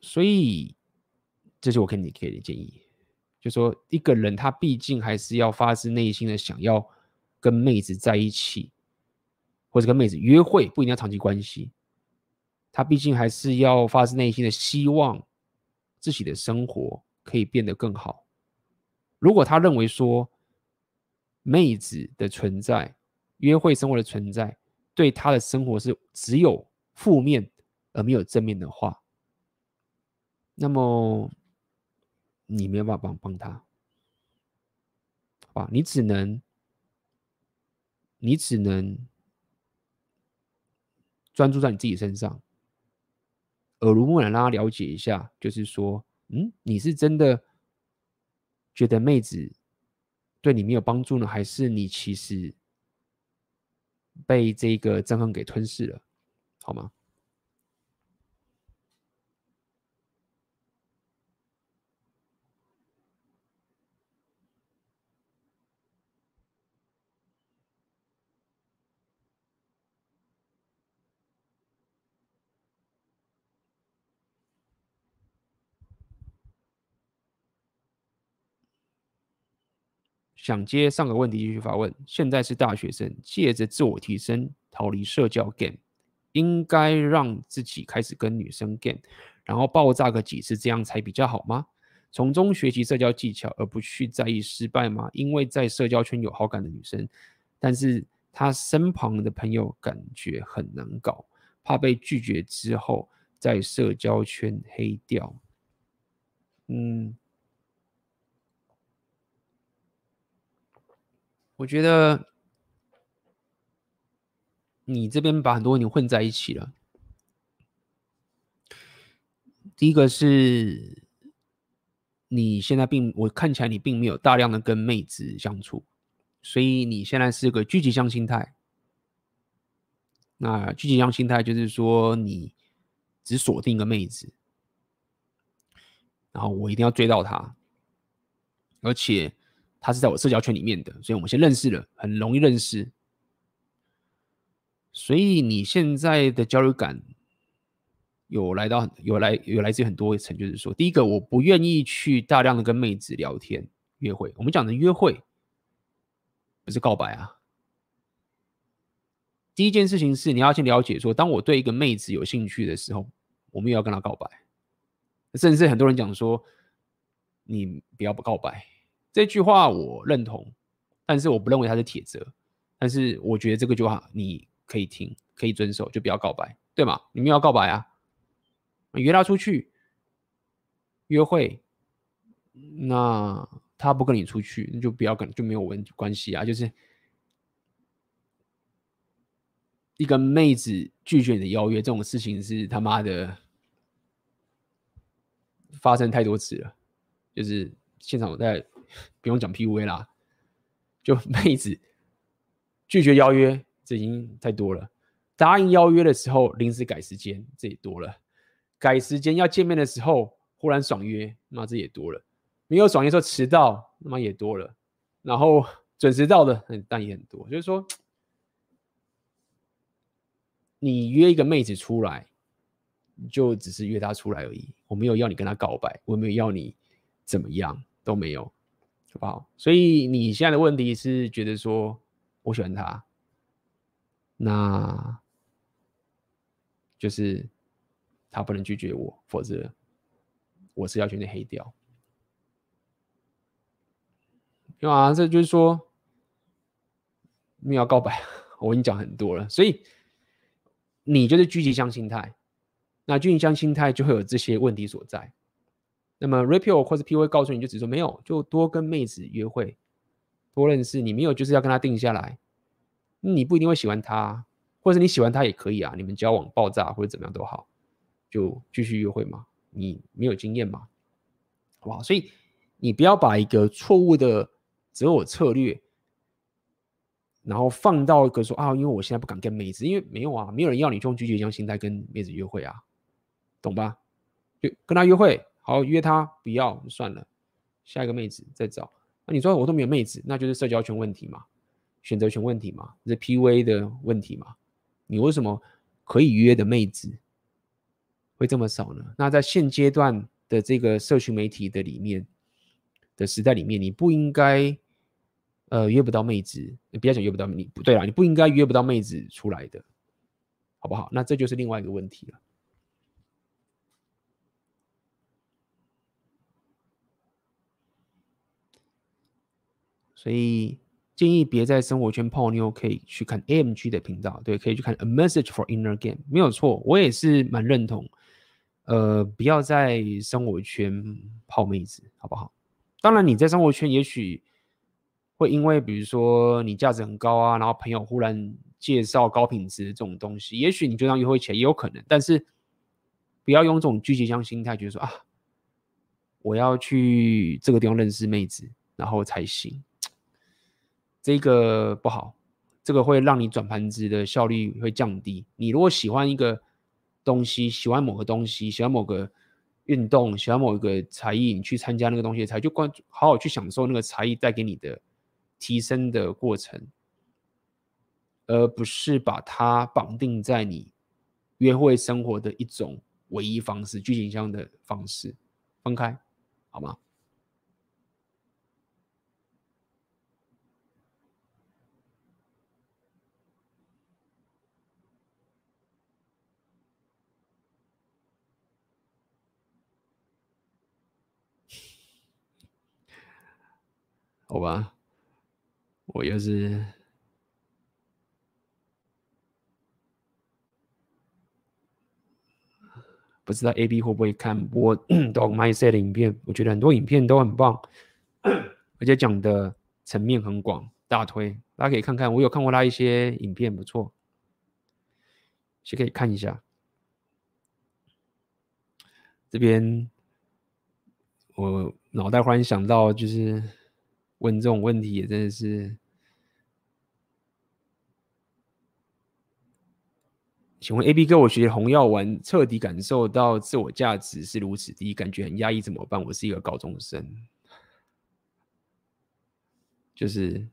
所以，这是我给你给的建议，就说一个人他毕竟还是要发自内心的想要跟妹子在一起，或者跟妹子约会，不一定要长期关系。他毕竟还是要发自内心的希望自己的生活可以变得更好。如果他认为说妹子的存在、约会生活的存在对他的生活是只有负面而没有正面的话，那么你没有办法帮帮他，啊？你只能，你只能专注在你自己身上，耳濡目染，让他了解一下，就是说，嗯，你是真的觉得妹子对你没有帮助呢，还是你其实被这个憎恨给吞噬了，好吗？想接上个问题继续发问。现在是大学生，借着自我提升，逃离社交 game，应该让自己开始跟女生 game，然后爆炸个几次，这样才比较好吗？从中学习社交技巧，而不去在意失败吗？因为在社交圈有好感的女生，但是她身旁的朋友感觉很难搞，怕被拒绝之后在社交圈黑掉。嗯。我觉得你这边把很多问题混在一起了。第一个是，你现在并我看起来你并没有大量的跟妹子相处，所以你现在是个聚集向心态。那聚集向心态就是说，你只锁定一个妹子，然后我一定要追到她，而且。他是在我社交圈里面的，所以我们先认识了，很容易认识。所以你现在的焦虑感有来到，有来有来自于很多层，就是说，第一个，我不愿意去大量的跟妹子聊天约会。我们讲的约会不是告白啊。第一件事情是你要先了解说，当我对一个妹子有兴趣的时候，我们也要跟她告白。甚至很多人讲说，你不要不告白。这句话我认同，但是我不认为它是铁则。但是我觉得这个句话你可以听，可以遵守，就不要告白，对吗？你们要告白啊，约他出去约会，那他不跟你出去，那就不要跟，就没有问关系啊。就是一个妹子拒绝你的邀约，这种事情是他妈的发生太多次了。就是现场我在。不用讲 PUA 啦，就妹子拒绝邀约，这已经太多了。答应邀约的时候临时改时间，这也多了。改时间要见面的时候忽然爽约，那这也多了。没有爽约时候迟到，那么也多了。然后准时到的，但也很多。就是说，你约一个妹子出来，就只是约她出来而已。我没有要你跟她告白，我没有要你怎么样，都没有。好不好？所以你现在的问题是觉得说我喜欢他，那就是他不能拒绝我，否则我是要全面黑掉。因为啊，这就是说你要告白，我已经讲很多了，所以你就是狙击枪心态，那狙击枪心态就会有这些问题所在。那么 Rapio 或者 PUA 告诉你就只说没有，就多跟妹子约会，多认识。你没有就是要跟她定下来，你不一定会喜欢她，或者你喜欢她也可以啊。你们交往爆炸或者怎么样都好，就继续约会嘛。你没有经验嘛，好不好？所以你不要把一个错误的择偶策略，然后放到一个说啊，因为我现在不敢跟妹子，因为没有啊，没有人要你用拒绝一样心态跟妹子约会啊，懂吧？就跟她约会。好，约他不要算了，下一个妹子再找。那你说我都没有妹子，那就是社交圈问题嘛，选择权问题嘛，是 PUA 的问题嘛？你为什么可以约的妹子会这么少呢？那在现阶段的这个社群媒体的里面的时代里面，你不应该呃约不到妹子，你不要讲约不到，你不对啦，你不应该约不到妹子出来的，好不好？那这就是另外一个问题了。所以建议别在生活圈泡妞，可以去看 AMG 的频道，对，可以去看 A Message for Inner Game，没有错，我也是蛮认同。呃，不要在生活圈泡妹子，好不好？当然，你在生活圈也许会因为，比如说你价值很高啊，然后朋友忽然介绍高品质的这种东西，也许你就当约会起来也有可能。但是不要用这种狙击枪心态，就是说啊，我要去这个地方认识妹子，然后才行。这个不好，这个会让你转盘子的效率会降低。你如果喜欢一个东西，喜欢某个东西，喜欢某个运动，喜欢某一个才艺，你去参加那个东西的才就关好好去享受那个才艺带给你的提升的过程，而不是把它绑定在你约会生活的一种唯一方式、剧情上的方式，分开，好吗？好吧，我又是不知道 A B 会不会看我 Dog Mindset 的影片，我觉得很多影片都很棒，而且讲的层面很广，大推，大家可以看看。我有看过他一些影片，不错，先可以看一下。这边我脑袋忽然想到，就是。问这种问题也真的是，请问 A B 哥，我学红药丸，彻底感受到自我价值是如此低，感觉很压抑，怎么办？我是一个高中生，就是，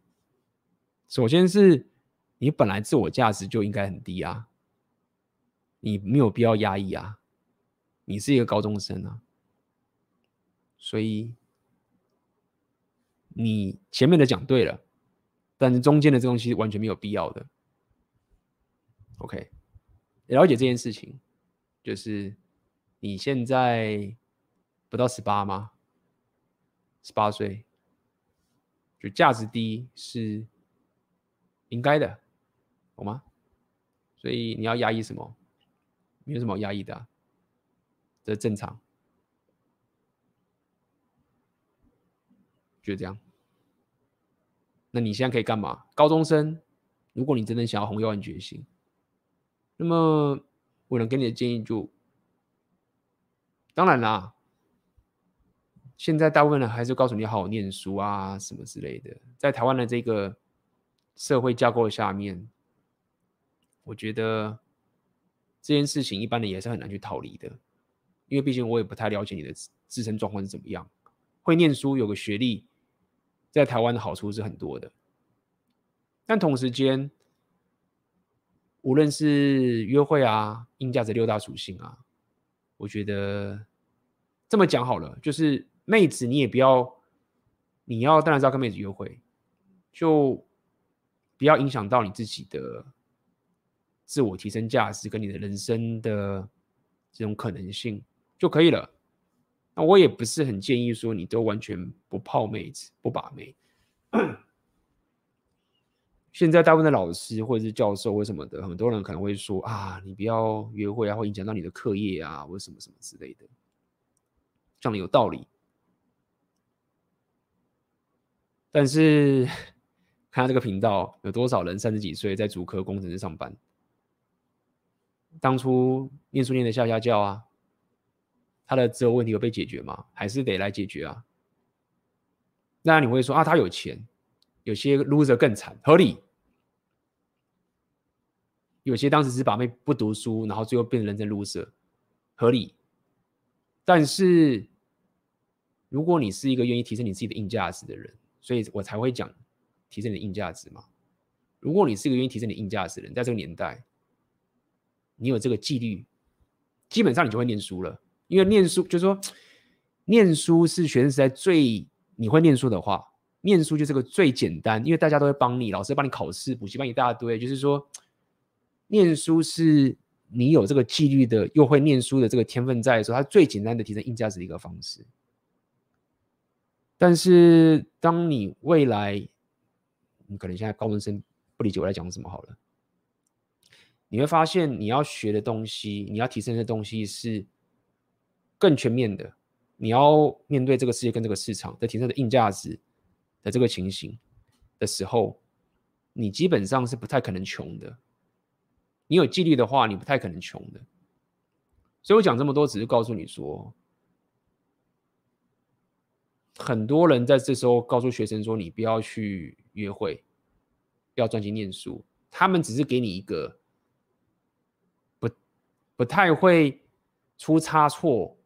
首先是你本来自我价值就应该很低啊，你没有必要压抑啊，你是一个高中生啊，所以。你前面的讲对了，但是中间的这东西完全没有必要的。OK，了解这件事情，就是你现在不到十八吗？十八岁，就价值低是应该的，懂吗？所以你要压抑什么？没有什么压抑的啊，这正常。就这样。那你现在可以干嘛？高中生，如果你真的想要红药丸觉醒，那么我能给你的建议就，当然啦，现在大部分人还是告诉你好好念书啊，什么之类的。在台湾的这个社会架构下面，我觉得这件事情一般人也是很难去逃离的，因为毕竟我也不太了解你的自身状况是怎么样。会念书，有个学历。在台湾的好处是很多的，但同时间，无论是约会啊、硬价值六大属性啊，我觉得这么讲好了，就是妹子你也不要，你要当然是要跟妹子约会，就不要影响到你自己的自我提升价值跟你的人生的这种可能性就可以了。那我也不是很建议说你都完全不泡妹子、不把妹。现在大部分的老师或者是教授或什么的，很多人可能会说啊，你不要约会啊，会影响到你的课业啊，或什么什么之类的，这样有道理。但是看看这个频道有多少人三十几岁在主科工程师上班，当初念书念的吓吓叫啊。他的择偶问题有被解决吗？还是得来解决啊？那你会说啊，他有钱，有些 loser 更惨，合理。有些当时是把妹不读书，然后最后变成人生 loser，合理。但是如果你是一个愿意提升你自己的硬价值的人，所以我才会讲提升你的硬价值嘛。如果你是一个愿意提升你硬价值的人，在这个年代，你有这个纪律，基本上你就会念书了。因为念书就是说，念书是学生时代最你会念书的话，念书就是个最简单，因为大家都会帮你，老师帮你考试，补习班一大堆，就是说，念书是你有这个纪律的，又会念书的这个天分在的时候，它最简单的提升硬价值的一个方式。但是，当你未来，你可能现在高中生不理解我在讲什么好了，你会发现你要学的东西，你要提升的东西是。更全面的，你要面对这个世界跟这个市场的提升的硬价值的这个情形的时候，你基本上是不太可能穷的。你有纪律的话，你不太可能穷的。所以我讲这么多，只是告诉你说，很多人在这时候告诉学生说，你不要去约会，要专心念书，他们只是给你一个不不太会出差错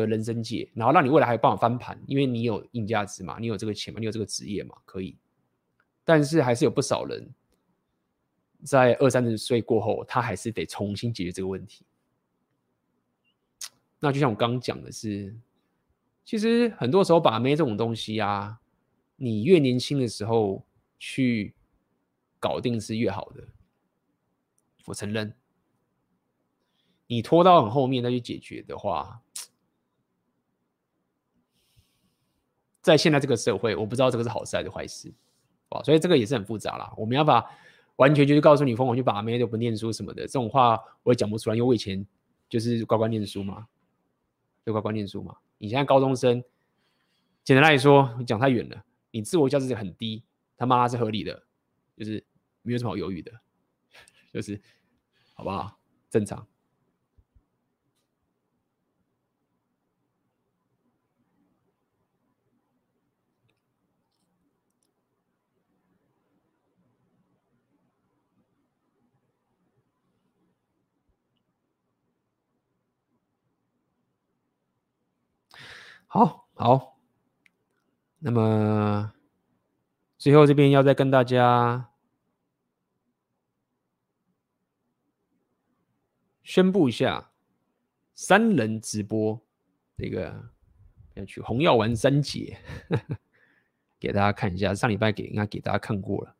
的人生界，然后让你未来还有办法翻盘，因为你有硬价值嘛，你有这个钱嘛，你有这个职业嘛，可以。但是还是有不少人在二三十岁过后，他还是得重新解决这个问题。那就像我刚刚讲的是，其实很多时候把妹这种东西啊，你越年轻的时候去搞定是越好的。我承认，你拖到很后面再去解决的话。在现在这个社会，我不知道这个是好事还是坏事，哇，所以这个也是很复杂啦。我们要把完全就是告诉你疯狂去把妹都不念书什么的这种话，我也讲不出来，因为我以前就是乖乖念书嘛，就乖乖念书嘛。你现在高中生，简单来说，你讲太远了，你自我价值很低，他妈是合理的，就是没有什么好犹豫的，就是好不好？正常。好好，那么最后这边要再跟大家宣布一下，三人直播这个要去红药丸三姐，给大家看一下。上礼拜给应该给大家看过了，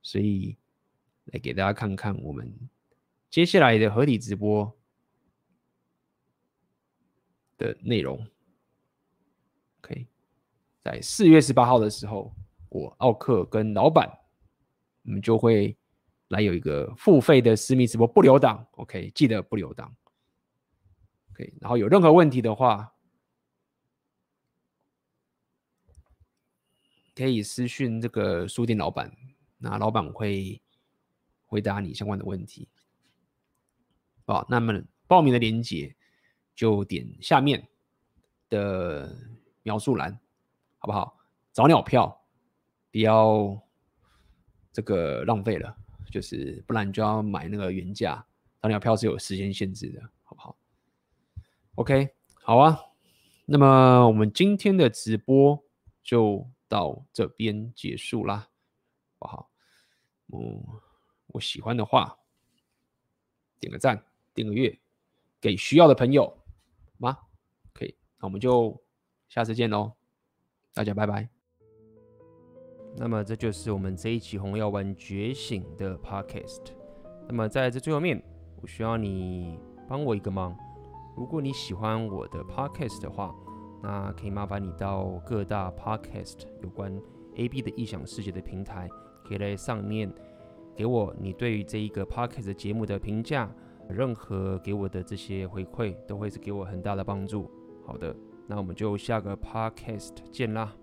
所以来给大家看看我们接下来的合体直播的内容。在四月十八号的时候，我奥克跟老板，我们就会来有一个付费的私密直播，不留档。OK，记得不留档。OK，然后有任何问题的话，可以私讯这个书店老板，那老板会回答你相关的问题。好，那么报名的链接就点下面的。描述栏，好不好？早鸟票，不要这个浪费了，就是不然你就要买那个原价。早鸟票是有时间限制的，好不好？OK，好啊。那么我们今天的直播就到这边结束啦，好不好？嗯，我喜欢的话，点个赞，订个阅，给需要的朋友，吗？可以，那我们就。下次见喽，大家拜拜。那么这就是我们这一期《红药丸觉醒》的 Podcast。那么在这最后面，我需要你帮我一个忙。如果你喜欢我的 Podcast 的话，那可以麻烦你到各大 Podcast 有关 AB 的异想世界的平台，可以在上面给我你对于这一个 Podcast 节目的评价。任何给我的这些回馈，都会是给我很大的帮助。好的。那我们就下个 podcast 见啦。